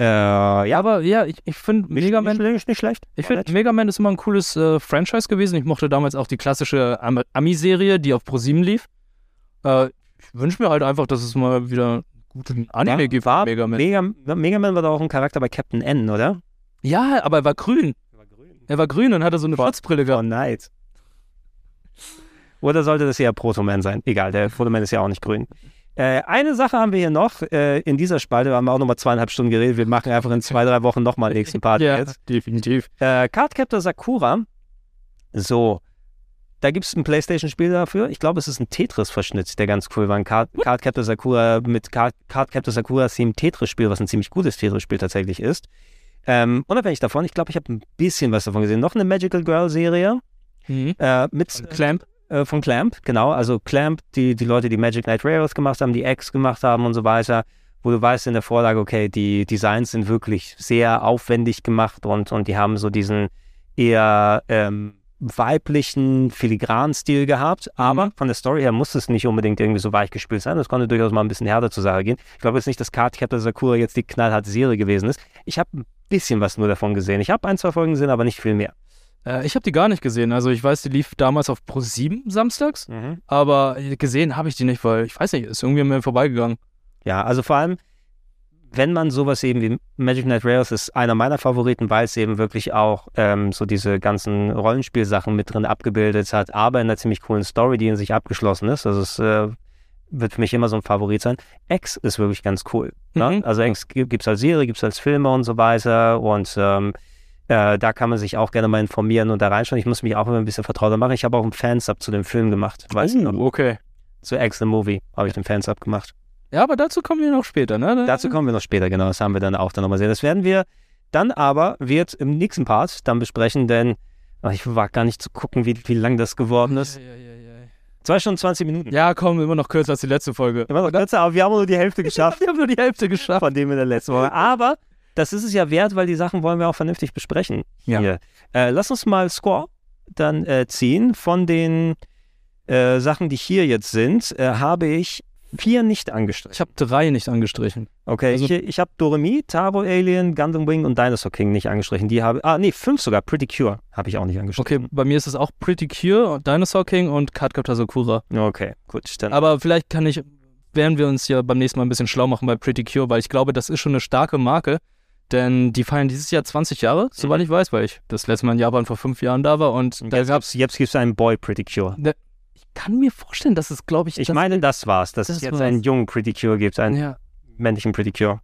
Äh, ja, aber ja, ich, ich finde Mega Man ist nicht schlecht. Ich finde Mega Man ist immer ein cooles äh, Franchise gewesen. Ich mochte damals auch die klassische Am Ami-Serie, die auf ProSieben lief. Äh, ich wünsche mir halt einfach, dass es mal wieder guten Anime Ja, gibt. war Mega Man. Mega, Mega Man war doch auch ein Charakter bei Captain N, oder? Ja, aber er war grün. Er war grün und hatte so eine Schutzbrille gehabt. Oh, nice. Oder sollte das eher Proto-Man sein? Egal, der Proto-Man ist ja auch nicht grün. Äh, eine Sache haben wir hier noch. Äh, in dieser Spalte haben wir auch nochmal zweieinhalb Stunden geredet. Wir machen einfach in zwei, drei Wochen nochmal nächsten Part Ja, jetzt. definitiv. Äh, Cardcaptor Sakura. So. Da gibt es ein Playstation-Spiel dafür. Ich glaube, es ist ein Tetris-Verschnitt, der ganz cool war. Ein Card, Cardcaptor Sakura mit Card, Cardcaptor Sakura Theme Tetris-Spiel, was ein ziemlich gutes Tetris-Spiel tatsächlich ist. Ähm, unabhängig davon, ich glaube, ich habe ein bisschen was davon gesehen. Noch eine Magical Girl-Serie. Mhm. Äh, mit Clamp. Äh, von Clamp, genau. Also Clamp, die, die Leute, die Magic Knight Railroads gemacht haben, die X gemacht haben und so weiter, wo du weißt in der Vorlage, okay, die Designs sind wirklich sehr aufwendig gemacht und, und die haben so diesen eher ähm, weiblichen, filigranen Stil gehabt, aber von der Story her muss es nicht unbedingt irgendwie so weich gespielt sein. Das konnte durchaus mal ein bisschen härter zur Sache gehen. Ich glaube jetzt nicht, dass Cardcaptor Sakura jetzt die knallharte Serie gewesen ist. Ich habe ein bisschen was nur davon gesehen. Ich habe ein, zwei Folgen gesehen, aber nicht viel mehr. Äh, ich habe die gar nicht gesehen. Also ich weiß, die lief damals auf Pro7 samstags, aber gesehen habe ich die nicht, weil ich weiß nicht, ist irgendwie an mir vorbeigegangen. Ja, also vor allem, wenn man sowas eben wie Magic Knight Rails ist einer meiner Favoriten, weil es eben wirklich auch ähm, so diese ganzen Rollenspielsachen mit drin abgebildet hat, aber in einer ziemlich coolen Story, die in sich abgeschlossen ist. Also es äh, wird für mich immer so ein Favorit sein. X ist wirklich ganz cool. Ne? Also X gibt es als Serie, gibt es als Filme und so weiter und ähm, äh, da kann man sich auch gerne mal informieren und da reinschauen. Ich muss mich auch immer ein bisschen vertrauter machen. Ich habe auch einen Fansub zu dem Film gemacht. Weißt du noch? okay. Zu X the Movie habe ich den Fansub gemacht. Ja, aber dazu kommen wir noch später, ne? Dazu kommen wir noch später, genau. Das haben wir dann auch dann nochmal sehen. Das werden wir dann aber, wird im nächsten Part dann besprechen, denn ach, ich war gar nicht zu gucken, wie, wie lang das geworden ist. Zwei Stunden 20 Minuten. Ja, komm, immer noch kürzer als die letzte Folge. Immer noch kürzer, aber wir haben nur die Hälfte geschafft. wir haben nur die Hälfte geschafft. Von dem in der letzten Woche. Aber das ist es ja wert, weil die Sachen wollen wir auch vernünftig besprechen. Ja. Hier. Äh, lass uns mal Score dann äh, ziehen. Von den äh, Sachen, die hier jetzt sind, äh, habe ich vier nicht angestrichen. Ich habe drei nicht angestrichen. Okay, Also- ich, ich habe Doremi, Tabo Alien, Gundam Wing und Dinosaur King nicht angestrichen. Die habe ah nee, fünf sogar. Pretty Cure habe ich auch nicht angestrichen. Okay, bei mir ist es auch Pretty Cure, Dinosaur King und Cardcaptor Sakura. Okay, gut. Dann Aber vielleicht kann ich, werden wir uns ja beim nächsten Mal ein bisschen schlau machen bei Pretty Cure, weil ich glaube, das ist schon eine starke Marke. Denn die feiern dieses Jahr 20 Jahre, soweit ich weiß, weil ich das letzte Mal in Japan vor fünf Jahren da war und da jetzt gab's. gibt's, jetzt gibt's einen Boy Pretty Cure. Ne, kann mir vorstellen, dass es, glaube ich, Ich meine, das war's, dass das es jetzt war's. einen jungen Pretty Cure gibt, einen Ja. männlichen Pretty Cure.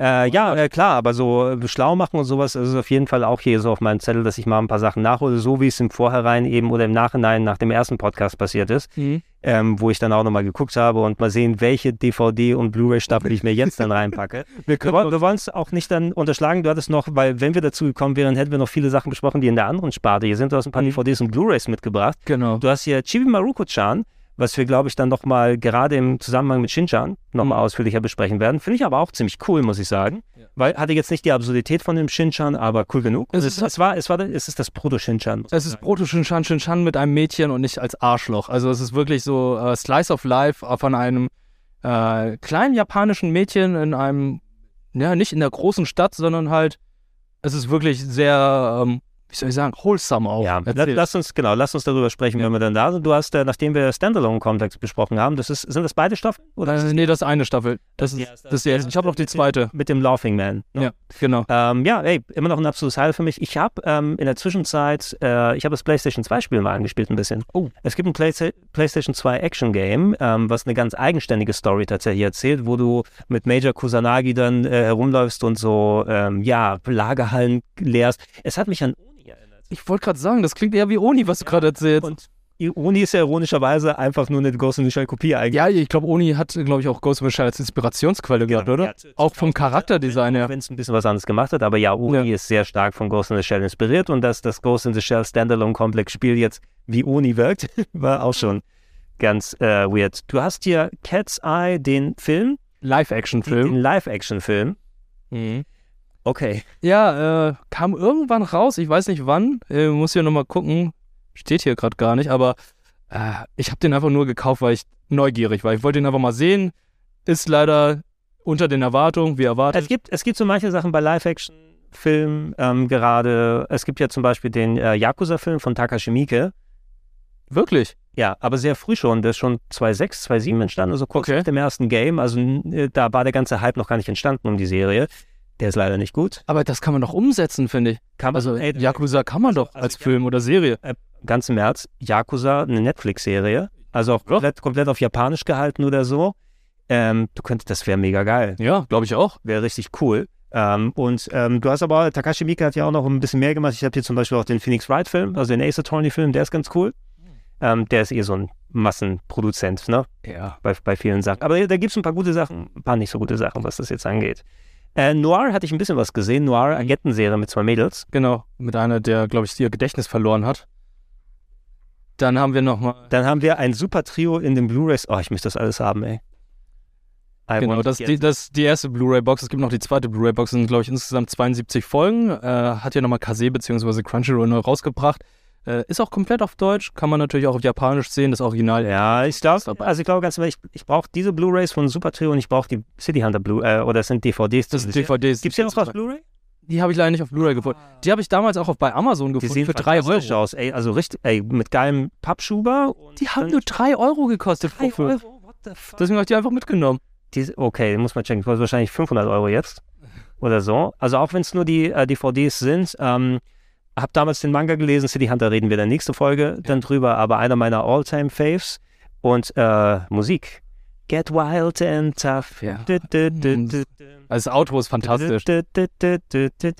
Äh, ja, äh, klar, aber so äh, schlau machen und sowas ist auf jeden Fall auch hier so auf meinem Zettel, dass ich mal ein paar Sachen nachhole, so wie es im Vorhinein eben oder im Nachhinein nach dem ersten Podcast passiert ist, Mhm. ähm, wo ich dann auch nochmal geguckt habe und mal sehen, welche DVD und Blu-ray-Staffel ich mir jetzt dann reinpacke. Wir Wir, woll- wir wollen es auch nicht dann unterschlagen. Du hattest noch, weil wenn wir dazu gekommen wären, hätten wir noch viele Sachen besprochen, die in der anderen Sparte hier sind. Du hast ein paar DVDs und Blu-rays mitgebracht. Genau. Du hast hier Chibi Maruko-chan, was wir, glaube ich, dann noch mal gerade im Zusammenhang mit Shin-chan noch mal ausführlicher besprechen werden. Finde ich aber auch ziemlich cool, muss ich sagen. Weil hatte jetzt nicht die Absurdität von dem Shin-chan, aber cool genug. Es Es, ist- es, war, es, war, es ist das Proto-Shin-chan. Es ist Proto Shinshan Shinshan mit einem Mädchen und nicht als Arschloch. Also es ist wirklich so äh, Slice of Life von einem äh, kleinen japanischen Mädchen in einem, ja, nicht in der großen Stadt, sondern halt, es ist wirklich sehr, ähm, wie soll ich sagen, wholesome auch. Ja, erzählt. lass uns, genau, lass uns darüber sprechen, wenn wir dann da sind. Du hast, äh, nachdem wir Standalone-Komplex besprochen haben, das ist, sind das beide Staffeln? Oder Äh, nee, das ist eine Staffel. Das ist, das ist die erste. Ich habe noch die zweite. mit dem Laughing Man? ne? Ja, genau. Ähm, ja, ey, immer noch ein absolutes Highlight für mich. Ich habe ähm, in der Zwischenzeit, äh, ich habe das PlayStation 2 Spiel mal angespielt ein bisschen. Oh. Es gibt ein Playsta PlayStation 2 Action Game, ähm, was eine ganz eigenständige Story tatsächlich erzählt, wo du mit Major Kusanagi dann äh, herumläufst und so, ähm, ja, Lagerhallen leerst. Es hat mich an Ich wollte gerade sagen, das klingt eher wie Oni, was du gerade erzählst. Und Uni ist ja ironischerweise einfach nur eine Ghost in the Shell Kopie eigentlich. Ja, ich glaube, Oni hat, glaube ich, auch Ghost in the Shell als Inspirationsquelle gehabt, oder? auch vom Charakterdesign her. Wenn es ein bisschen was anderes gemacht hat, aber ja, Uni ist sehr stark von Ghost in the Shell inspiriert und dass das Ghost in the Shell Standalone Complex Spiel jetzt wie Uni wirkt, war auch schon ganz äh, weird. Du hast hier Cat's Eye, den Film, Live-Action-Film. den Live-Action-Film. Mhm. Okay. Ja, äh, kam irgendwann raus, ich weiß nicht wann, äh, muss hier nochmal gucken, steht hier gerade gar nicht, aber äh, ich habe den einfach nur gekauft, weil ich neugierig war. Ich wollte ihn einfach mal sehen, ist leider unter den Erwartungen, wie erwartet. Es gibt, es gibt so manche Sachen bei Live-Action-Filmen ähm, gerade. Es gibt ja zum Beispiel den äh, Yakuza-Film von Takashi Miike. Wirklich? Ja, aber sehr früh schon. Der ist schon 2006, 2007 entstanden, also kurz nach dem ersten Game. Also äh, da war der ganze Hype noch gar nicht entstanden um die Serie. Der ist leider nicht gut. Aber das kann man doch umsetzen, finde ich. Kann man, also ey, Yakuza kann man doch als Film oder Serie. Äh, ganz im März, Yakuza, eine Netflix-Serie. Also auch komplett, komplett auf Japanisch gehalten oder so. Ähm, du könntest, das wäre mega geil. Ja, glaube ich auch. Wäre richtig cool. Ähm, und ähm, du hast aber, Takashi Miike hat ja auch noch ein bisschen mehr gemacht. Ich habe hier zum Beispiel auch den Phoenix Wright-Film, also den Ace Attorney-Film, der ist ganz cool. Ähm, der ist eh so ein Massenproduzent, ne? Ja. Bei, bei vielen Sachen. Aber da gibt es ein paar gute Sachen, ein paar nicht so gute Sachen, was das jetzt angeht. Äh, Noir hatte ich ein bisschen was gesehen. Noir, Agentenserie mit zwei Mädels. Genau, mit einer, der, glaube ich, ihr Gedächtnis verloren hat. Dann haben wir nochmal. Dann haben wir ein super Trio in den Blu-rays. Oh, ich möchte das alles haben, ey. I Genau, das ist die, das die erste Blu-ray-Box. Es gibt noch die zweite Blu-ray-Box. Es sind, glaube ich, insgesamt 72 Folgen. Äh, hat ja nochmal Kase bzw. Crunchyroll neu rausgebracht. Äh, ist auch komplett auf Deutsch. Kann man natürlich auch auf Japanisch sehen, das Original. Ja, ich glaube, also ich glaube ganz ehrlich, ich, ich brauche diese Blu-rays von Super Trio und ich brauche die City Hunter Blu, äh, oder das sind DVDs. Das sind DVDs. Gibt es hier noch was Blu-ray? Die habe ich leider nicht auf Blu-ray gefunden. Die habe ich damals auch auf, bei Amazon Die gefunden sehen für 3 fantastisch Euro. aus, ey, also richtig, ey, mit geilem Pappschuber. Die haben nur 3 Euro gekostet. 3 Euro? What the fuck? Deswegen habe ich die einfach mitgenommen. Die, okay, muss man checken. Kostet wahrscheinlich 500 Euro jetzt oder so. Also auch wenn es nur die äh, DVDs sind. Ähm, hab damals den Manga gelesen. City Hunter reden wir in der nächsten Folge dann drüber. Aber einer meiner All-Time-Faves und äh, Musik. Get wild and tough. Ja. Du, du, du, du, Also das Outro ist fantastisch.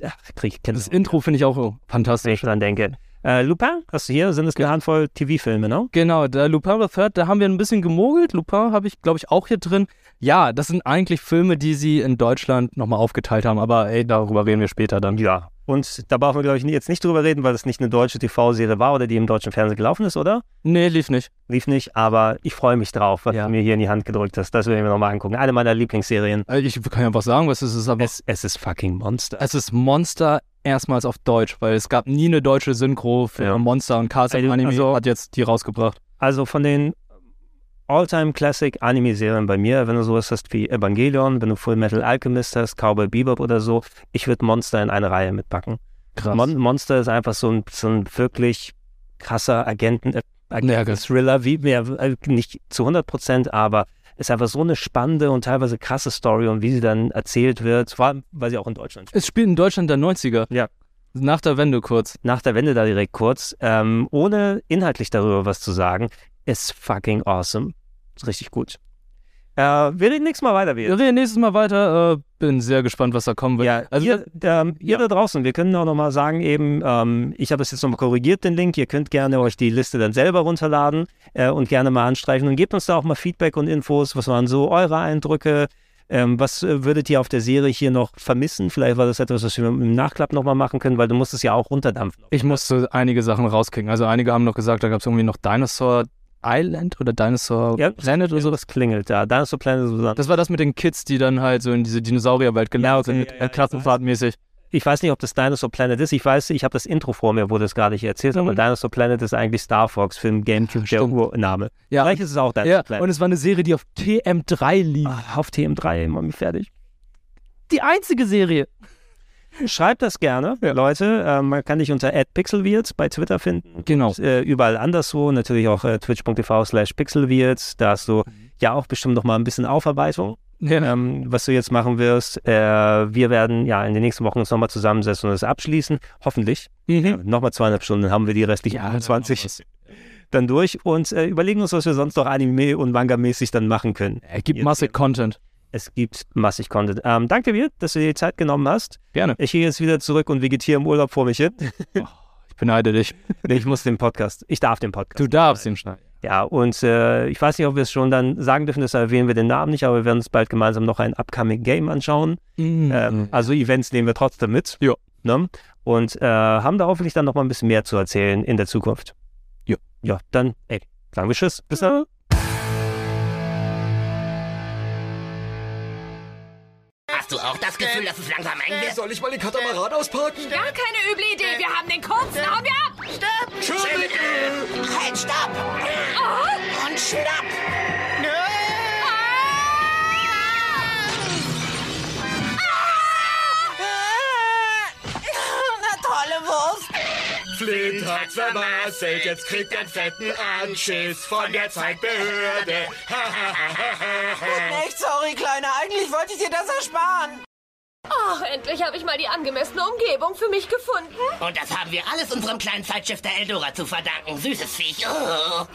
Ach, krieg Das Intro finde ich auch wenn fantastisch. ich dran denke. Äh, Lupin, hast du hier? Sind es eine Handvoll TV-Filme, ne? Genau, der Lupin the Third, da haben wir ein bisschen gemogelt. Lupin habe ich, glaube ich, auch hier drin. Ja, das sind eigentlich Filme, die sie in Deutschland nochmal aufgeteilt haben, aber ey, darüber reden wir später dann. Ja. Und da brauchen wir, glaube ich, jetzt nicht drüber reden, weil das nicht eine deutsche TV-Serie war oder die im deutschen Fernsehen gelaufen ist, oder? Nee, lief nicht. Lief nicht, aber ich freue mich drauf, was Ja. du mir hier in die Hand gedrückt hast. Das werden wir nochmal angucken. Eine meiner Lieblingsserien. Äh, Ich kann ja einfach sagen, was es ist, aber Es, es ist fucking Monster. es ist Monster erstmals auf Deutsch, weil es gab nie eine deutsche Synchro für Ja. Monster und Cars Also- Anime also- hat jetzt die rausgebracht. Also von den All-Time-Classic-Anime-Serien bei mir, wenn du sowas hast wie Evangelion, wenn du Full Metal Alchemist hast, Cowboy Bebop oder so, ich würde Monster in eine Reihe mitpacken. Krass. Mon Monster ist einfach so ein, so ein wirklich krasser Agenten, äh, das- Thriller, wie mehr, äh, nicht zu 100 Prozent, aber ist einfach so eine spannende und teilweise krasse Story und wie sie dann erzählt wird, vor allem, weil sie auch in Deutschland Es spielt in Deutschland der 90er. Ja. Nach der Wende kurz. nach der Wende da direkt kurz, ähm, ohne inhaltlich darüber was zu sagen, ist fucking awesome. Ist richtig gut. Äh, wir reden nächstes Mal weiter. Wir reden nächstes Mal weiter. Äh, bin sehr gespannt, was da kommen wird. Ja, also, ihr, ähm, ihr da draußen, wir können auch nochmal sagen, eben, ähm, ich habe das jetzt nochmal korrigiert, den Link. Ihr könnt gerne euch die Liste dann selber runterladen äh, und gerne mal anstreichen und gebt uns da auch mal Feedback und Infos. Was waren so eure Eindrücke? Ähm, was äh, würdet ihr auf der Serie hier noch vermissen? Vielleicht war das etwas, was wir im Nachklapp nochmal machen können, weil du musst es ja auch runterdampfen. Ich musste einige Sachen rauskriegen. Also einige haben noch gesagt, da gab es irgendwie noch Dinosaur Island oder Dinosaur ja, Planet oder so. Das klingelt da. Dinosaur Planet. So das war das mit den Kids, die dann halt so in diese Dinosaurierwelt gelernt ja, okay, sind, ja, ja, klassenfahrtmäßig. Ich weiß nicht, ob das Dinosaur Planet ist. Ich weiß, ich habe das Intro vor mir, wo das gar nicht erzählt, aber Dinosaur Planet ist eigentlich Star Fox Film Gamecube der Urname. Ja. Vielleicht ist es auch Dinosaur ja, Planet. Und es war eine Serie, die auf TM3 lief. Ach, auf TM3, mach mich fertig. Die einzige Serie. Schreibt das gerne, Leute. Äh, man kann dich unter @pixelwirts bei Twitter finden. Genau. Und, äh, überall anderswo, natürlich auch äh, twitch.tv slash pixelwirts. Da hast du ja auch bestimmt noch mal ein bisschen Aufarbeitung, Ja. ähm, was du jetzt machen wirst. Äh, wir werden ja in den nächsten Wochen uns nochmal zusammensetzen und das abschließen. Hoffentlich. Mhm. Ja, nochmal zweieinhalb Stunden haben wir die restlichen 20 dann durch und äh, überlegen uns, was wir sonst noch Anime- und Manga-mäßig dann machen können. Es gibt massig Content. Es gibt massig Content. Ähm, danke dir, dass du dir die Zeit genommen hast. Gerne. Ich gehe jetzt wieder zurück und vegetiere im Urlaub vor mich hin. Ich beneide dich. nee, ich muss den Podcast. Ich darf den Podcast. Du darfst ihn schneiden. Ja, und äh, ich weiß nicht, ob wir es schon dann sagen dürfen, deshalb erwähnen wir den Namen nicht, aber wir werden uns bald gemeinsam noch ein Upcoming Game anschauen. Mhm. Ähm, also Events nehmen wir trotzdem mit. Ja. Ne? Und äh, haben da hoffentlich dann noch mal ein bisschen mehr zu erzählen in der Zukunft. Ja. Ja, dann, ey, sagen wir Tschüss. Bis dann. Hast du auch das Gefühl, dass es langsam eng wird? Soll ich mal den Katamaran ausparken? Gar keine üble Idee. Wir haben den kurzen. Hauen wir ab. Stopp! Entschuldigung! Halt, stopp! Oh. Und schnapp! Na tolle Wurst! Flint hat's vermasselt, jetzt kriegt er einen fetten Anschiss von der Zeitbehörde. Tut nicht, sorry, Kleiner. Eigentlich wollte ich dir das ersparen. Ach, endlich habe ich mal die angemessene Umgebung für mich gefunden. Und das haben wir alles unserem kleinen Zeitschiff der Eldora zu verdanken. Süßes Viech. Oh.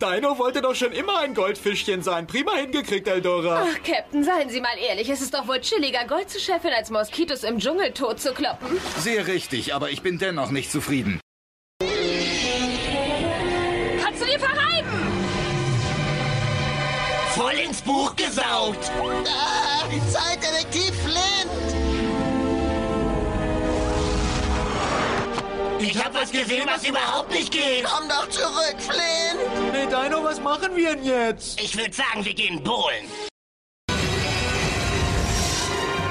Dino wollte doch schon immer ein Goldfischchen sein. Prima hingekriegt, Eldora. Ach, Captain, seien Sie mal ehrlich. Es ist doch wohl chilliger, Gold zu scheffeln, als Moskitos im Dschungel tot zu kloppen. Sehr richtig, aber ich bin dennoch nicht zufrieden. Buch gesaugt. Ah, Zeitdetektiv Flint. Ich hab was gesehen, was überhaupt nicht geht. Komm doch zurück, Flint. Nee, Dino, was machen wir denn jetzt? Ich würde sagen, wir gehen bowlen.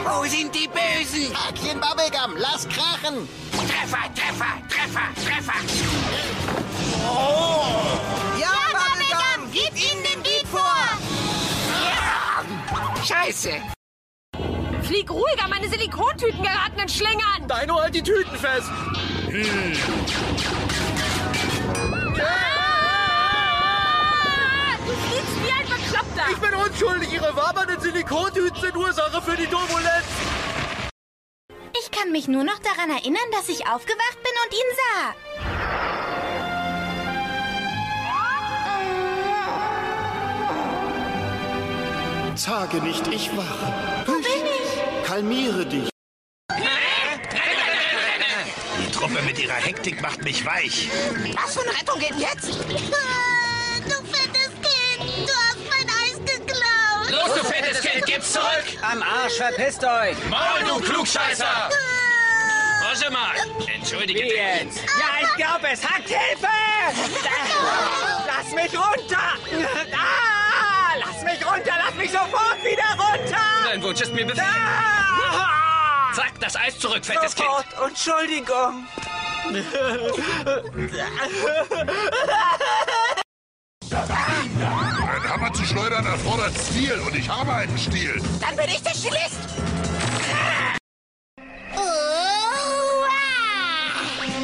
Wo sind die Bösen? Päckchen Bubblegum, lass krachen. Treffer, Treffer, Treffer, Treffer. Oh. Ja, Scheiße. Flieg ruhiger, meine Silikontüten geraten in Schlingern. Dino, halt die Tüten fest. Hm. Ah, du fliegst wie ein Bekloppter. Ich bin unschuldig. Ihre wabernden Silikontüten sind Ursache für die Turbulenz. Ich kann mich nur noch daran erinnern, dass ich aufgewacht bin und ihn sah. Zage nicht, ich wache. Wo bin ich? Kalmiere dich. Die Truppe mit ihrer Hektik macht mich weich. Was für eine Rettung geht jetzt? Du fettes Kind, du hast mein Eis geklaut. Los, du fettes Kind, gib's zurück! Am Arsch, verpisst euch! Maul, du Klugscheißer! Warte mal, entschuldige Wie dich. jetzt? Ja, ich glaube es. Hackt Hilfe! Lass mich runter! Ah, mich runter! Lass mich sofort wieder runter! Dein Wunsch ist mir befehlt. Ah! Zack, das Eis zurück, fettes Kind. Sofort, Entschuldigung! Ein Hammer zu schleudern erfordert Stil und ich habe einen Stil. Dann bin ich der Stilist.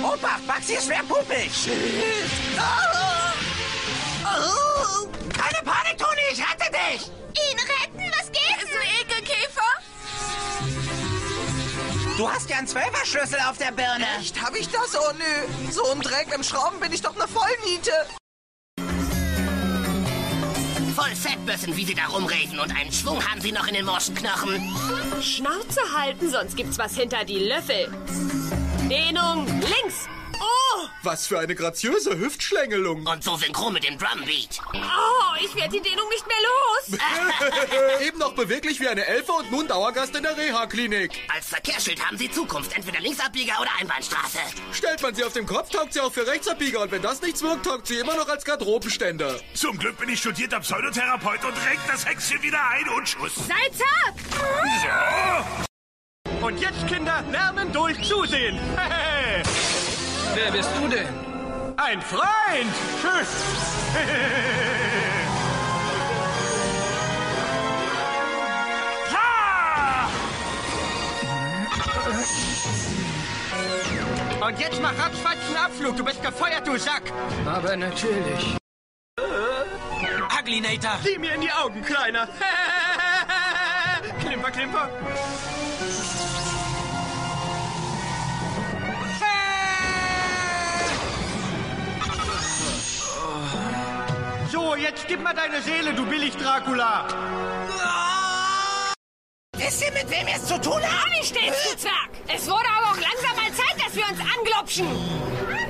Opa, Maxi ist schwer puppig! Keine Panik, Du hast ja einen Zwölferschlüssel auf der Birne! Echt, hab ich das? Oh nö. So ein Dreck im Schrauben bin ich doch eine Vollniete. Voll Fettbössen, wie sie da rumreden. Und einen Schwung haben sie noch in den morschen Knochen. Schnauze halten, sonst gibt's was hinter die Löffel. Dehnung links. Was für eine graziöse Hüftschlängelung. Und so synchron mit dem Drumbeat. Oh, ich werde die Dehnung nicht mehr los. Eben noch beweglich wie eine Elfe und nun Dauergast in der Reha-Klinik. Als Verkehrsschild haben sie Zukunft. Entweder Linksabbieger oder Einbahnstraße. Stellt man sie auf den Kopf, taugt sie auch für Rechtsabbieger. Und wenn das nichts wirkt, taugt sie immer noch als Garderobenständer. Zum Glück bin ich studierter Pseudotherapeut und renkt das Hexchen wieder ein und Schuss. Seid zart! So. Und jetzt, Kinder, lernen durch Zusehen. Hey. Wer bist du denn? Ein Freund! Tschüss! Und jetzt mach ratzfatz einen Abflug. Du bist gefeuert, du Sack. Aber natürlich. Uglinator! Sieh mir in die Augen, Kleiner. klimper, klimper. So, jetzt gib mal deine Seele, du Billig-Dracula. Wisst ihr, mit wem ihr es zu tun habt? Nicht stets, du Zwerg. Es wurde aber auch langsam mal Zeit, dass wir uns anglopschen.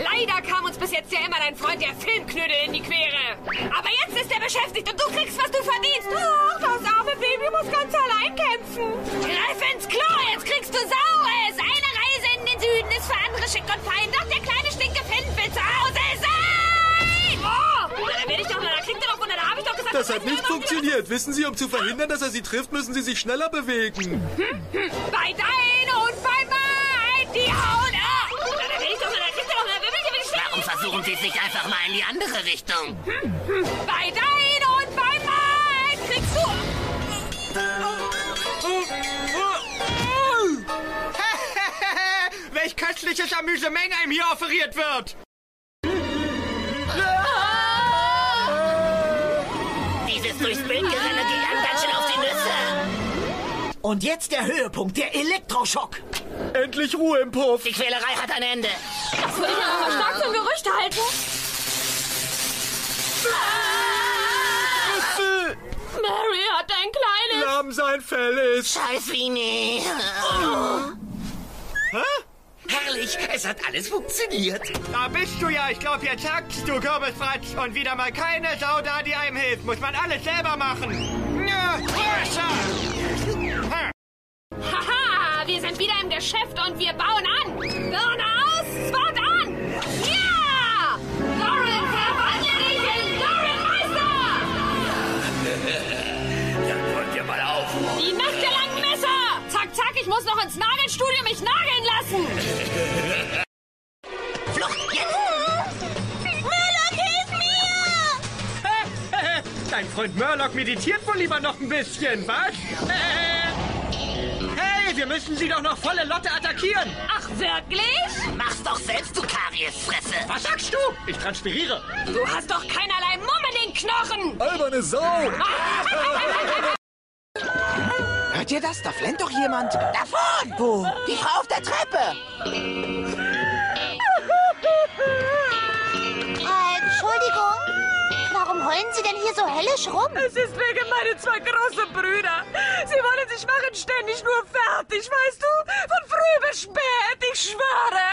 Leider kam uns bis jetzt ja immer dein Freund der Filmknödel in die Quere. Aber jetzt ist er beschäftigt und du kriegst, was du verdienst. Ach, das arme Baby muss ganz allein kämpfen. Greif ins Klo, jetzt kriegst du Saures. Eine Reise in den Süden ist für andere schick und fein. Doch der kleine Stinkefilm will zu Hause sein. Oh, da werde ich doch, da kriegt er doch, da habe ich doch gesagt... Das hat nicht funktioniert. Wissen Sie, um zu verhindern, dass er Sie trifft, müssen Sie sich schneller bewegen. Bei dein und bei mein, die hauen ab. Da will ich doch, da kriegt er doch, da will ich, ich Warum versuchen Sie es nicht einfach mal in die andere Richtung? Bei dein und bei mein kriegst du... Welch köstliches Amüsement einem hier offeriert wird! Durchs Bildgerenne geht einem ganz schön auf die Nüsse. Und jetzt der Höhepunkt, der Elektroschock. Endlich Ruhe im Puff. Die Quälerei hat ein Ende. Das würde ich aber stark zum Gerücht halten. Mary hat ein kleines... Lahm sein Fell ist. Scheiß Winnie. Hä? Herrlich, es hat alles funktioniert. Da bist du ja. Ich glaube, jetzt hakt's, du Kürbisfratz. Und wieder mal keine Sau da, die einem hilft. Muss man alles selber machen. Ja, größer. Ha. Haha, wir sind wieder im Geschäft und wir bauen an. Birne aus, Spot an. Zack, ich muss noch ins Nagelstudio mich nageln lassen! Flucht, jetzt! Murloc, hilf mir! Dein Freund Murloc meditiert wohl lieber noch ein bisschen, was? Hey, wir müssen sie doch noch volle Lotte attackieren. Ach, wirklich? Mach's doch selbst, du Kariesfresse. Was sagst du? Ich transpiriere. Du hast doch keinerlei Mumm in den Knochen! Alberne Sau. Hört ihr das? Da flennt doch jemand. Davon! Wo? Die Frau auf der Treppe. Entschuldigung. Warum heulen Sie denn hier so höllisch rum? Es ist wegen meine zwei großen Brüder. Sie wollen sich machen ständig nur fertig, weißt du? Von früh bis spät, ich schwöre.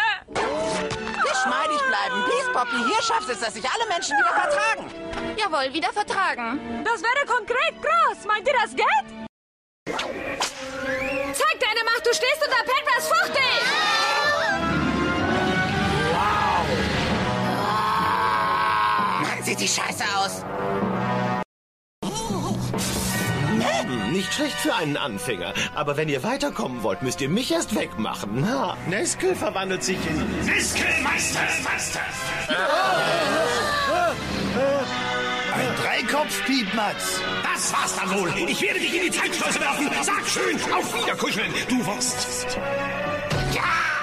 Geschmeidig bleiben. Please, Poppy. Hier schaffst du es, dass sich alle Menschen wieder vertragen. Jawohl, wieder vertragen. Das wäre konkret krass. Meint ihr, das geht? Zeig deine Macht, du stehst unter Petras Fuchtel! Mann, sieht die scheiße aus. Hm, nicht schlecht für einen Anfänger. Aber wenn ihr weiterkommen wollt, müsst ihr mich erst wegmachen. Ha, Neskel verwandelt sich in... Niskelmeister! Meister. Ein Dreikopf-Piepmatz. Das war's dann wohl. Ich werde dich in die Zeitschleuse werfen. Sag schön, auf Wiederkuscheln, du Wurst. Ja!